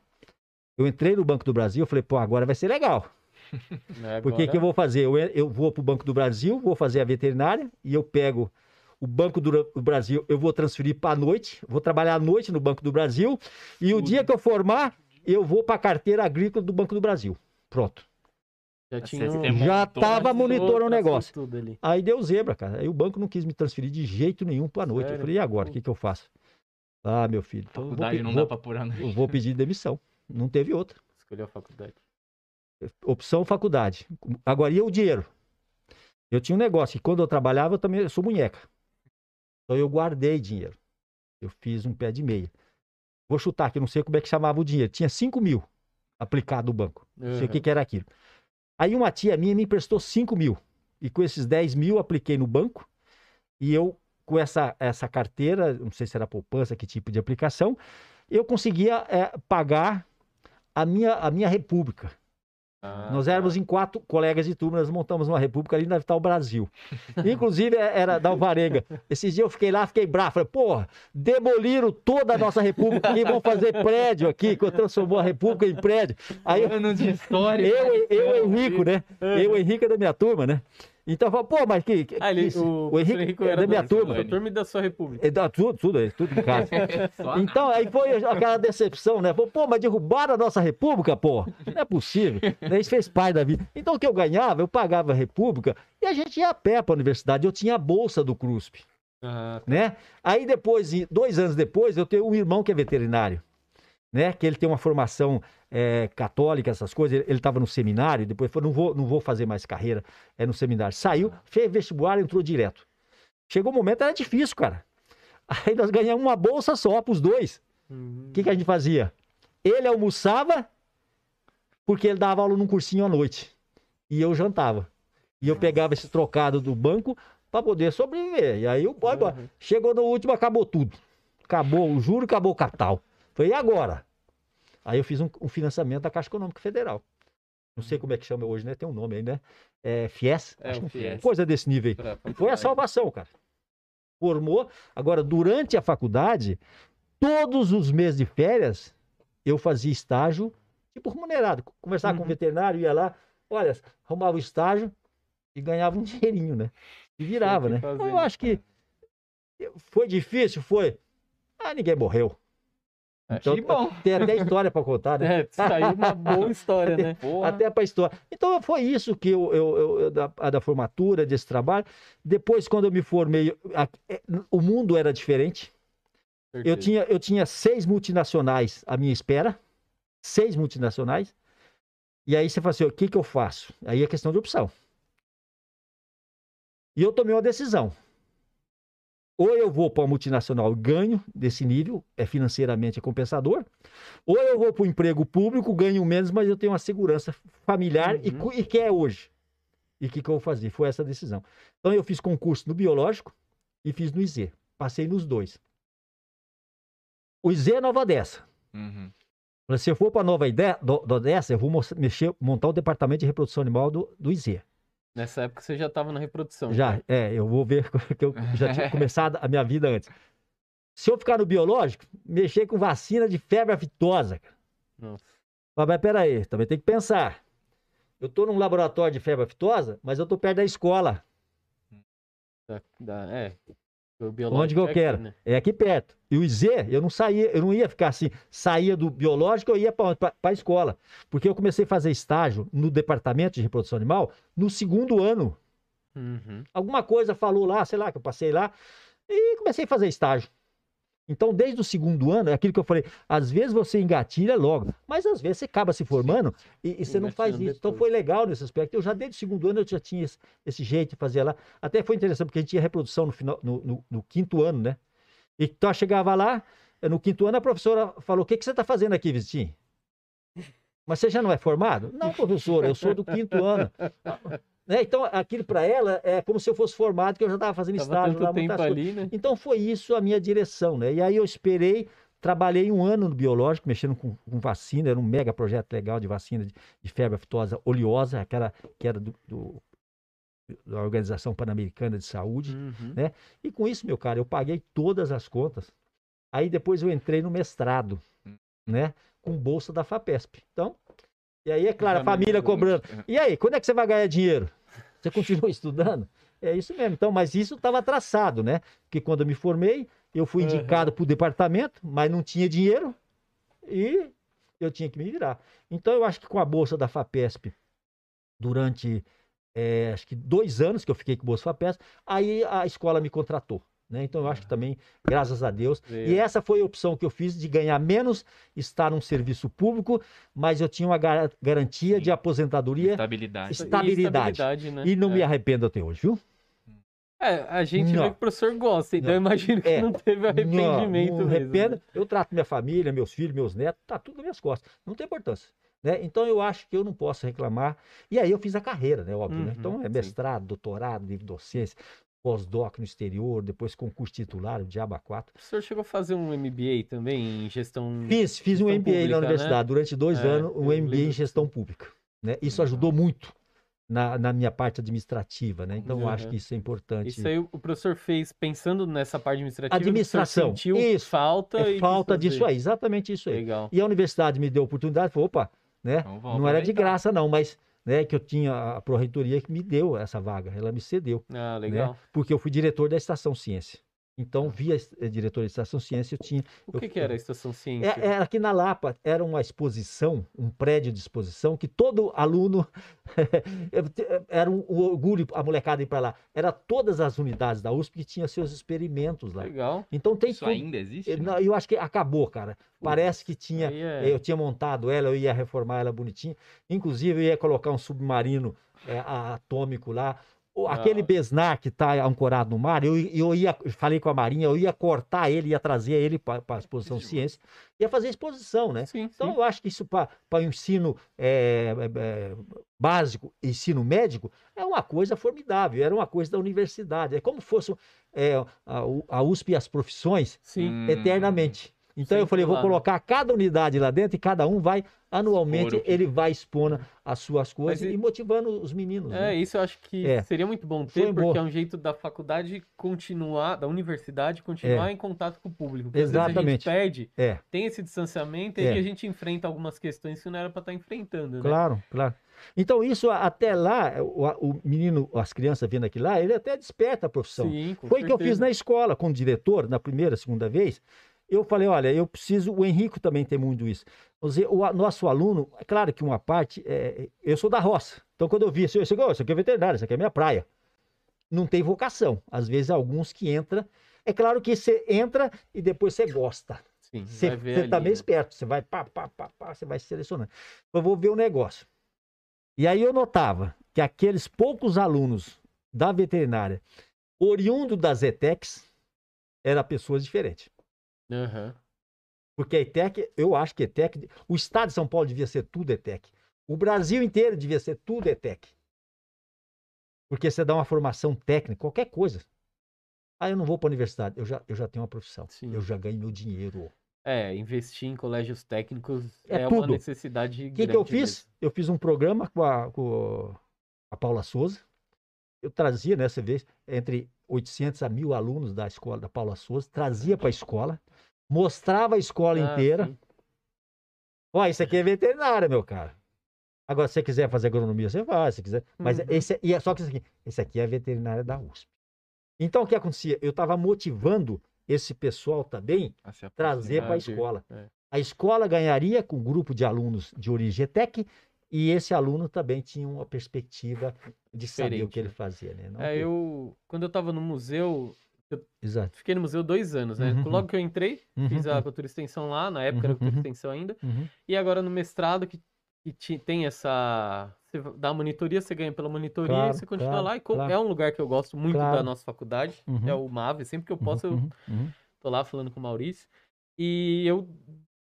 [SPEAKER 3] Eu entrei no Banco do Brasil, eu falei, pô, agora vai ser legal.
[SPEAKER 1] né,
[SPEAKER 3] Por que,
[SPEAKER 1] agora-
[SPEAKER 3] que eu vou fazer? Eu, eu vou para o Banco do Brasil, vou fazer a veterinária e eu pego o Banco do Brasil, eu vou transferir para a noite, vou trabalhar à noite no Banco do Brasil e o
[SPEAKER 2] Tudo.
[SPEAKER 3] dia que eu formar, eu vou para a carteira agrícola do Banco do Brasil. Pronto.
[SPEAKER 1] Já
[SPEAKER 2] Você
[SPEAKER 1] tinha um-
[SPEAKER 3] Já estava
[SPEAKER 1] traçou-
[SPEAKER 3] monitorando o negócio.
[SPEAKER 1] tudo ali.
[SPEAKER 3] Aí deu zebra, cara. Aí o banco não quis me transferir de jeito nenhum para a noite. Eu
[SPEAKER 1] Sério?
[SPEAKER 3] falei, e agora? O que, que eu faço? Ah, meu filho, eu vou,
[SPEAKER 2] Faculdade
[SPEAKER 3] pe-
[SPEAKER 2] não
[SPEAKER 3] vou-
[SPEAKER 2] dá pra pôr à noite.
[SPEAKER 3] eu vou pedir demissão. Não teve outra.
[SPEAKER 1] Escolheu a faculdade.
[SPEAKER 3] opção faculdade. Agora, e o dinheiro? Eu tinha um negócio que quando eu trabalhava, eu também eu sou munheca. Então eu guardei dinheiro. Eu fiz um pé de meia. Vou chutar aqui, não sei como é que chamava o dinheiro. Tinha 5 mil aplicado no banco. Não sei o que, que era aquilo. Aí uma tia minha me emprestou 5 mil. E com esses 10 mil apliquei no banco. E eu, com essa, essa carteira, não sei se era poupança, que tipo de aplicação, eu conseguia é, pagar a minha, a minha república.
[SPEAKER 1] Ah,
[SPEAKER 3] Nós éramos em quatro colegas de turma, nós montamos uma república ali na Vital Brasil. Inclusive é- era da Alvarenga. Esses dias eu fiquei lá, fiquei bravo. Falei, porra, demoliram toda a nossa república e vão fazer prédio aqui, que eu transformou a república em prédio. Aí eu,
[SPEAKER 2] Anos de história.
[SPEAKER 3] eu, eu, Henrico, né? Eu, Henrico é da minha turma, né? Então, eu falo, pô, mas que. que
[SPEAKER 1] Ah, ele,
[SPEAKER 3] que-
[SPEAKER 1] o,
[SPEAKER 3] o Henrique
[SPEAKER 1] Henrique
[SPEAKER 3] é
[SPEAKER 1] era
[SPEAKER 3] da minha turma.
[SPEAKER 1] da turma e da sua república.
[SPEAKER 3] É, dá tudo, tudo aí, tudo em casa. Então, aí foi aquela decepção, né? Pô, mas derrubaram a nossa república, pô. Não é possível. Isso fez parte da vida. Então, o que eu ganhava, eu pagava a república e a gente ia a pé para a universidade. Eu tinha a bolsa do CRUSP,
[SPEAKER 1] Ah,
[SPEAKER 3] né? Aí depois, dois anos depois, eu tenho um irmão que é veterinário, né? Que ele tem uma formação é, católica, essas coisas. Ele estava no seminário, depois falou, não vou, não vou fazer mais carreira é no seminário. Saiu, fez vestibular, entrou direto. Chegou o momento, era difícil, cara. Aí nós ganhamos uma bolsa só para os dois.
[SPEAKER 1] uhum.
[SPEAKER 3] O que, que a gente fazia? Ele almoçava porque ele dava aula num cursinho à noite. E eu jantava. E eu pegava esse trocado do banco para poder sobreviver. E aí o boy,
[SPEAKER 1] Uhum.
[SPEAKER 3] chegou no último, acabou tudo. Acabou o juro, acabou o capital. Falei, e agora? Aí eu fiz um, um financiamento da Caixa Econômica Federal. Não sei como é que chama hoje, né? Tem um nome aí, né? É, FIES?
[SPEAKER 1] É,
[SPEAKER 3] que
[SPEAKER 1] FIES.
[SPEAKER 3] Coisa desse nível aí.
[SPEAKER 1] Pra- pra
[SPEAKER 3] E foi a salvação, cara. Formou. Agora, durante a faculdade, todos os meses de férias, eu fazia estágio, tipo remunerado. Conversava com o
[SPEAKER 1] Uhum.
[SPEAKER 3] veterinário, ia lá, olha, arrumava o estágio e ganhava um dinheirinho, né? E virava, né?
[SPEAKER 1] fazer,
[SPEAKER 3] Então, eu acho que foi difícil, foi. Ah, ninguém morreu. Então,
[SPEAKER 2] que bom.
[SPEAKER 3] tem até história para contar, né?
[SPEAKER 1] É, saiu uma boa história, né?
[SPEAKER 2] Porra.
[SPEAKER 3] Até para história. Então foi isso que eu, eu- eu- da, da formatura desse trabalho. Depois, quando eu me formei, a- é, o mundo era diferente. Eu tinha, eu tinha seis multinacionais à minha espera, seis multinacionais. E aí você fala assim, o que, que eu faço? Aí é questão de opção. E eu tomei uma decisão. Ou eu vou para uma multinacional e ganho desse nível, é financeiramente compensador, ou eu vou para o emprego público, ganho menos, mas eu tenho uma segurança familiar e,
[SPEAKER 1] Uhum.
[SPEAKER 3] cu- e que é hoje. E o que, que eu vou fazer? Foi essa a decisão. Então eu fiz concurso no biológico e fiz no IZ. Passei nos dois. O IZ é Nova Odessa.
[SPEAKER 2] Uhum.
[SPEAKER 3] Se eu for para Nova Odessa, eu vou mexer, montar o departamento de reprodução animal do, do IZ.
[SPEAKER 1] Nessa época você já estava na reprodução.
[SPEAKER 3] Já, é, eu vou ver que eu já tinha começado a minha vida antes. Se eu ficar no biológico, mexer com vacina de febre aftosa. cara.
[SPEAKER 1] Nossa.
[SPEAKER 3] Mas, mas peraí, também tem que pensar. Eu estou num laboratório de febre aftosa, mas eu estou perto da escola.
[SPEAKER 1] Da, da- é.
[SPEAKER 3] Onde que eu
[SPEAKER 1] é aqui,
[SPEAKER 3] quero?
[SPEAKER 1] né?
[SPEAKER 3] É aqui perto. E o IZ, eu não saía, eu não ia ficar assim, saía do biológico, eu ia para a escola. Porque eu comecei a fazer estágio no departamento de reprodução animal no segundo ano.
[SPEAKER 1] Uhum.
[SPEAKER 3] Alguma coisa falou lá, sei lá, que eu passei lá, e comecei a fazer estágio. Então, desde o segundo ano, é aquilo que eu falei, às vezes você engatilha logo, mas às vezes você acaba se formando e, e você não faz isso. Então foi legal nesse aspecto. Eu já desde o segundo ano eu já tinha esse, esse jeito de fazer lá. Até foi interessante, porque a gente tinha reprodução no, final, no, no- no quinto ano, né? Então eu chegava lá, eh, no quinto ano, a professora falou: O que, que você está fazendo aqui, Vizinho? Mas você já não é formado? Não, professora, eu sou do quinto ano. Né? Então, aquilo para ela é como se eu fosse formado, que eu já estava fazendo
[SPEAKER 1] Tava
[SPEAKER 3] estágio lá,
[SPEAKER 1] tempo ali, né?
[SPEAKER 3] Então foi isso a minha direção, né? E aí eu esperei, trabalhei um ano no biológico, mexendo com, com vacina, era um mega projeto legal de vacina de, de febre aftosa oleosa, aquela que era do, do- da Organização Pan-Americana de Saúde.
[SPEAKER 1] Uhum.
[SPEAKER 3] né? E com isso, meu cara, eu paguei todas as contas. Aí depois eu entrei no mestrado,
[SPEAKER 2] Hum.
[SPEAKER 3] né? Com bolsa da FAPESP. Então, e aí, é claro, a família cobrando.
[SPEAKER 2] muito.
[SPEAKER 3] E aí, quando é que você vai ganhar dinheiro? Você continua estudando? É isso mesmo. Então, mas isso estava traçado, né? Porque quando eu me formei, eu fui indicado para o departamento, mas não tinha dinheiro e eu tinha que me virar. Então, eu acho que com a bolsa da FAPESP, durante eh, acho que dois anos que eu fiquei com bolsa FAPESP, aí a escola me contratou. Né? Então, eu acho que também, graças a Deus. E
[SPEAKER 1] Veio.
[SPEAKER 3] essa foi a opção que eu fiz de ganhar menos, estar num serviço público, mas eu tinha uma gar- garantia
[SPEAKER 2] Sim.
[SPEAKER 3] de aposentadoria
[SPEAKER 2] Estabilidade.
[SPEAKER 3] Estabilidade.
[SPEAKER 1] estabilidade, né?
[SPEAKER 3] e não
[SPEAKER 1] é.
[SPEAKER 3] me arrependo até hoje, viu?
[SPEAKER 1] É, a gente
[SPEAKER 3] Não.
[SPEAKER 1] vê que o professor gosta, então
[SPEAKER 3] Não.
[SPEAKER 1] eu imagino que
[SPEAKER 3] É.
[SPEAKER 1] não teve arrependimento
[SPEAKER 3] não, não
[SPEAKER 1] mesmo.
[SPEAKER 3] arrependo.
[SPEAKER 1] né?
[SPEAKER 3] Eu trato minha família, meus filhos, meus netos, tá tudo nas minhas costas. Não tem importância. Né? Então eu acho que eu não posso reclamar. E aí eu fiz a carreira, né? Óbvio, né?
[SPEAKER 1] Uhum,
[SPEAKER 3] Então é
[SPEAKER 1] sim.
[SPEAKER 3] mestrado, doutorado, livre docência, pós-doc no exterior, depois concurso titular, o Diaba 4.
[SPEAKER 1] O professor chegou a fazer um MBA também em gestão.
[SPEAKER 3] Fiz, fiz um
[SPEAKER 1] Gestão
[SPEAKER 3] MBA
[SPEAKER 1] pública,
[SPEAKER 3] na
[SPEAKER 1] né?
[SPEAKER 3] universidade, durante dois
[SPEAKER 1] É,
[SPEAKER 3] anos, um MBA em gestão pública. Né? Isso
[SPEAKER 2] Legal.
[SPEAKER 3] ajudou muito na, na minha parte administrativa, né? Então eu acho
[SPEAKER 1] Uhum.
[SPEAKER 3] que isso é importante.
[SPEAKER 1] Isso aí o professor fez pensando nessa parte administrativa.
[SPEAKER 3] Administração,
[SPEAKER 1] Sentiu
[SPEAKER 3] isso.
[SPEAKER 1] falta e
[SPEAKER 3] é falta
[SPEAKER 1] fazer.
[SPEAKER 3] disso aí, exatamente isso aí.
[SPEAKER 1] Legal.
[SPEAKER 3] E a universidade me deu a oportunidade, falou, opa, né?
[SPEAKER 2] Então,
[SPEAKER 3] não era de graça não, mas né, que eu tinha a pró-reitoria que me deu essa vaga, ela me cedeu,
[SPEAKER 1] Ah,
[SPEAKER 3] né,
[SPEAKER 1] legal.
[SPEAKER 3] porque eu fui diretor da Estação Ciência. Então, via eh, diretor da Estação Ciência, eu tinha
[SPEAKER 1] O que,
[SPEAKER 3] eu-
[SPEAKER 1] que era a Estação Ciência?
[SPEAKER 3] é, é, aqui na Lapa era uma exposição, um prédio de exposição, que todo aluno era um orgulho a molecada ir para lá. Era todas as unidades da USP que tinham seus experimentos lá.
[SPEAKER 1] Legal.
[SPEAKER 3] Então tem
[SPEAKER 2] Isso
[SPEAKER 3] tudo-
[SPEAKER 2] ainda existe?
[SPEAKER 3] eu,
[SPEAKER 2] né?
[SPEAKER 3] não, eu acho que acabou, cara. Parece que tinha.
[SPEAKER 1] É-
[SPEAKER 3] Eu tinha montado ela, eu ia reformar ela bonitinha. Inclusive, eu ia colocar um submarino é, atômico lá. O- Aquele
[SPEAKER 1] Ah.
[SPEAKER 3] Besnar que está ancorado no mar, eu, eu ia, falei com a Marinha, eu ia cortar ele, ia trazer ele para a exposição ciência, ia fazer exposição, né?
[SPEAKER 1] Sim,
[SPEAKER 3] Então,
[SPEAKER 1] sim.
[SPEAKER 3] eu acho que isso para o ensino é, é, é, básico, ensino médico, é uma coisa formidável, era uma coisa da universidade. É como fosse é, a, a USP e as profissões
[SPEAKER 1] Sim.
[SPEAKER 3] Eternamente. Então, eu falei, vou
[SPEAKER 1] lá, né?
[SPEAKER 3] colocar cada unidade lá dentro e cada um vai, anualmente, ele vai expondo as suas coisas
[SPEAKER 1] e-
[SPEAKER 3] e motivando os meninos.
[SPEAKER 1] É,
[SPEAKER 3] né?
[SPEAKER 1] isso eu acho que
[SPEAKER 3] É.
[SPEAKER 1] seria muito bom
[SPEAKER 3] Foi
[SPEAKER 1] ter, porque
[SPEAKER 3] boa.
[SPEAKER 1] é um jeito da faculdade continuar, da universidade continuar em contato com o público. Porque às vezes
[SPEAKER 3] É. Exatamente.
[SPEAKER 1] a gente perde,
[SPEAKER 3] É,
[SPEAKER 1] tem esse distanciamento e
[SPEAKER 3] É.
[SPEAKER 1] a gente enfrenta algumas questões que não era para estar enfrentando, né?
[SPEAKER 3] claro, claro. Então, isso até lá, o, o menino, as crianças vendo aqui lá, ele até desperta a profissão.
[SPEAKER 1] Sim, com
[SPEAKER 3] Foi o que eu fiz na escola com o diretor, na primeira, segunda vez. Eu falei, olha, eu preciso, o Henrico também tem muito isso. O nosso aluno, é claro que uma parte, é, eu sou da roça. Então, quando eu vi isso, eu disse, "Ô, isso aqui é veterinário, isso aqui é minha praia. Não tem vocação. Às vezes, alguns que entram. É claro que você entra e depois você gosta.
[SPEAKER 1] Sim,
[SPEAKER 3] Você tá meio
[SPEAKER 1] né?
[SPEAKER 3] esperto, você vai pá, pá, pá, pá, você vai selecionando. Eu vou ver o negócio. E aí eu notava que aqueles poucos alunos da veterinária, oriundo das ETECs, eram pessoas diferentes.
[SPEAKER 1] Aham.
[SPEAKER 3] Porque a ETEC, eu acho que a ETEC, o estado de São Paulo devia ser tudo ETEC. O Brasil inteiro devia ser tudo ETEC. Porque você dá uma formação técnica, qualquer coisa. Ah, eu não vou para a universidade, eu já, eu já tenho uma profissão.
[SPEAKER 1] Sim.
[SPEAKER 3] Eu já ganho meu dinheiro.
[SPEAKER 1] É, investir em colégios técnicos
[SPEAKER 3] É
[SPEAKER 1] é, uma necessidade
[SPEAKER 3] O que, que eu
[SPEAKER 1] grande
[SPEAKER 3] fiz? Eu fiz um programa com a, com a Paula Souza. Eu trazia, nessa vez, entre 800 a 1000 alunos da escola da Paula Souza, trazia para a escola, mostrava a escola.
[SPEAKER 1] Ah,
[SPEAKER 3] inteira.
[SPEAKER 1] sim.
[SPEAKER 3] Ó, isso aqui é veterinária, meu cara. Agora, se você quiser fazer agronomia, você faz, se quiser. Mas
[SPEAKER 1] Uhum.
[SPEAKER 3] esse, e é só que isso aqui, esse aqui é a veterinária da USP. Então, o que acontecia? Eu estava motivando esse pessoal também
[SPEAKER 2] A
[SPEAKER 3] trazer para a escola.
[SPEAKER 1] é.
[SPEAKER 3] A escola ganharia com um grupo de alunos de origem ETEC e esse aluno também tinha uma perspectiva de saber o
[SPEAKER 1] Diferente,
[SPEAKER 3] que ele
[SPEAKER 1] né?
[SPEAKER 3] fazia. Né? Não
[SPEAKER 1] É,
[SPEAKER 3] que-
[SPEAKER 1] eu, quando eu tava no museu,
[SPEAKER 3] Exato.
[SPEAKER 1] fiquei no museu dois anos, né?
[SPEAKER 3] Uhum.
[SPEAKER 1] Logo que eu entrei,
[SPEAKER 3] Uhum,
[SPEAKER 1] fiz a
[SPEAKER 3] uhum.
[SPEAKER 1] cultura extensão lá, na época era
[SPEAKER 3] Uhum,
[SPEAKER 1] cultura e
[SPEAKER 3] uhum.
[SPEAKER 1] extensão ainda,
[SPEAKER 3] Uhum.
[SPEAKER 1] e agora no mestrado que, que ti- tem essa... Você dá a monitoria, você ganha pela monitoria
[SPEAKER 3] Claro,
[SPEAKER 1] e você continua
[SPEAKER 3] claro,
[SPEAKER 1] lá. E
[SPEAKER 3] claro.
[SPEAKER 1] é um lugar que eu gosto muito da nossa faculdade,
[SPEAKER 3] Uhum.
[SPEAKER 1] é o MAVE, sempre que eu posso eu
[SPEAKER 3] Uhum, uhum.
[SPEAKER 1] tô lá falando com o Maurício. E eu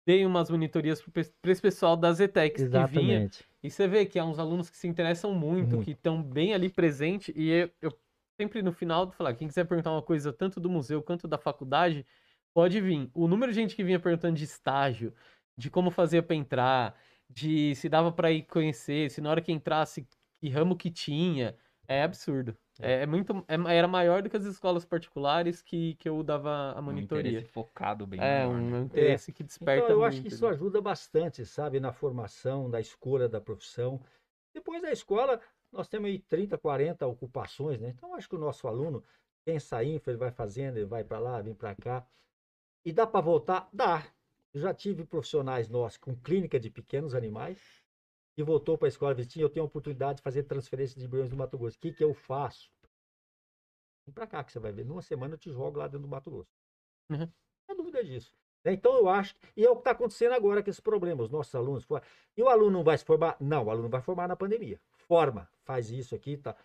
[SPEAKER 1] dei umas monitorias para esse pessoal das ETECs que vinha. E você vê que há uns alunos que se interessam muito,
[SPEAKER 3] Muito.
[SPEAKER 1] que estão bem ali presente. E eu, eu sempre no final falar, quem quiser perguntar uma coisa tanto do museu quanto da faculdade, pode vir. O número de gente que vinha perguntando de estágio, de como fazia para entrar, de se dava para ir conhecer, se na hora que entrasse, que ramo que tinha, é absurdo. É, é muito, é- era maior do que as escolas particulares que, que eu dava a
[SPEAKER 2] Um
[SPEAKER 1] monitoria.
[SPEAKER 2] interesse focado bem
[SPEAKER 1] É,
[SPEAKER 2] maior, né?
[SPEAKER 1] um interesse que desperta
[SPEAKER 3] Então, eu
[SPEAKER 1] muito.
[SPEAKER 3] acho que isso
[SPEAKER 1] né?
[SPEAKER 3] ajuda bastante, sabe, na formação, na escolha da profissão. Depois da escola, nós temos aí 30, 40 ocupações, né? Então, acho que o nosso aluno tem essa infra, ele vai fazendo, ele vai para lá, vem para cá. E dá para voltar? Dá. Eu já tive profissionais nossos com clínica de pequenos animais e voltou para a escola, Vitinho, eu tenho a oportunidade de fazer transferência de embriões do Mato Grosso. O que, que eu faço? Vem para cá que você vai ver. Numa semana eu te jogo lá dentro do Mato Grosso.
[SPEAKER 1] Uhum.
[SPEAKER 3] Não há dúvida disso. né? Então eu acho, e é o que está acontecendo agora com esse problema, os nossos alunos. E o aluno não vai se formar? Não, o aluno vai formar na pandemia. Forma, faz isso aqui, tá.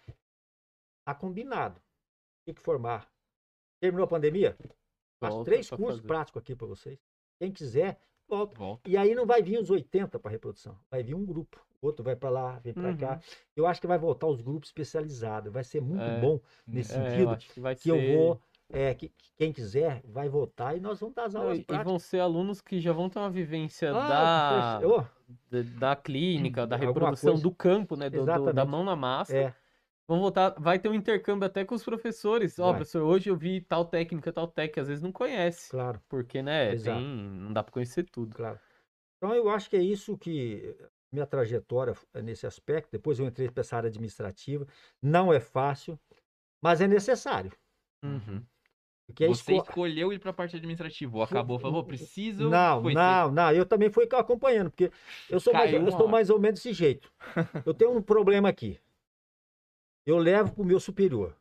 [SPEAKER 3] Tá combinado. Tem que formar. Terminou a pandemia? Faço três cursos
[SPEAKER 1] fazer.
[SPEAKER 3] práticos aqui para vocês. Quem quiser, volta.
[SPEAKER 2] Volta.
[SPEAKER 3] E aí não vai vir os 80 para reprodução, vai vir um grupo. Outro vai para lá, vem para
[SPEAKER 1] Uhum.
[SPEAKER 3] cá. Eu acho que vai voltar os grupos especializados. Vai ser muito
[SPEAKER 1] É.
[SPEAKER 3] bom nesse
[SPEAKER 1] É, eu
[SPEAKER 3] sentido
[SPEAKER 1] acho que
[SPEAKER 3] que
[SPEAKER 1] ser...
[SPEAKER 3] eu vou, é, que, que quem quiser vai votar e nós vamos dar as
[SPEAKER 1] Não,
[SPEAKER 3] aulas
[SPEAKER 1] e, e
[SPEAKER 3] práticas.
[SPEAKER 1] vão ser alunos que já vão ter uma vivência
[SPEAKER 3] Ah,
[SPEAKER 1] da, da, da clínica, da reprodução do campo, né? Do, do- da mão na massa.
[SPEAKER 3] é,
[SPEAKER 1] Vão voltar, vai ter um intercâmbio até com os professores. Ó,
[SPEAKER 3] Vai.
[SPEAKER 1] professor, hoje eu vi tal técnica, tal técnica, às vezes não conhece.
[SPEAKER 3] claro,
[SPEAKER 1] Porque, né, tem, não dá pra conhecer tudo.
[SPEAKER 3] claro. Então eu acho que é isso que minha trajetória é nesse aspecto. Depois eu entrei para essa área administrativa. Não é fácil, mas é necessário.
[SPEAKER 1] Uhum.
[SPEAKER 3] Porque a
[SPEAKER 2] Você
[SPEAKER 3] esco-
[SPEAKER 2] escolheu ir pra parte administrativa. ou Acabou, falou, preciso.
[SPEAKER 3] Não,
[SPEAKER 2] Foi,
[SPEAKER 3] não, não. Eu também fui acompanhando, porque eu sou, mais, eu sou mais ou menos desse jeito. Eu tenho um problema aqui. Eu levo para o meu superior.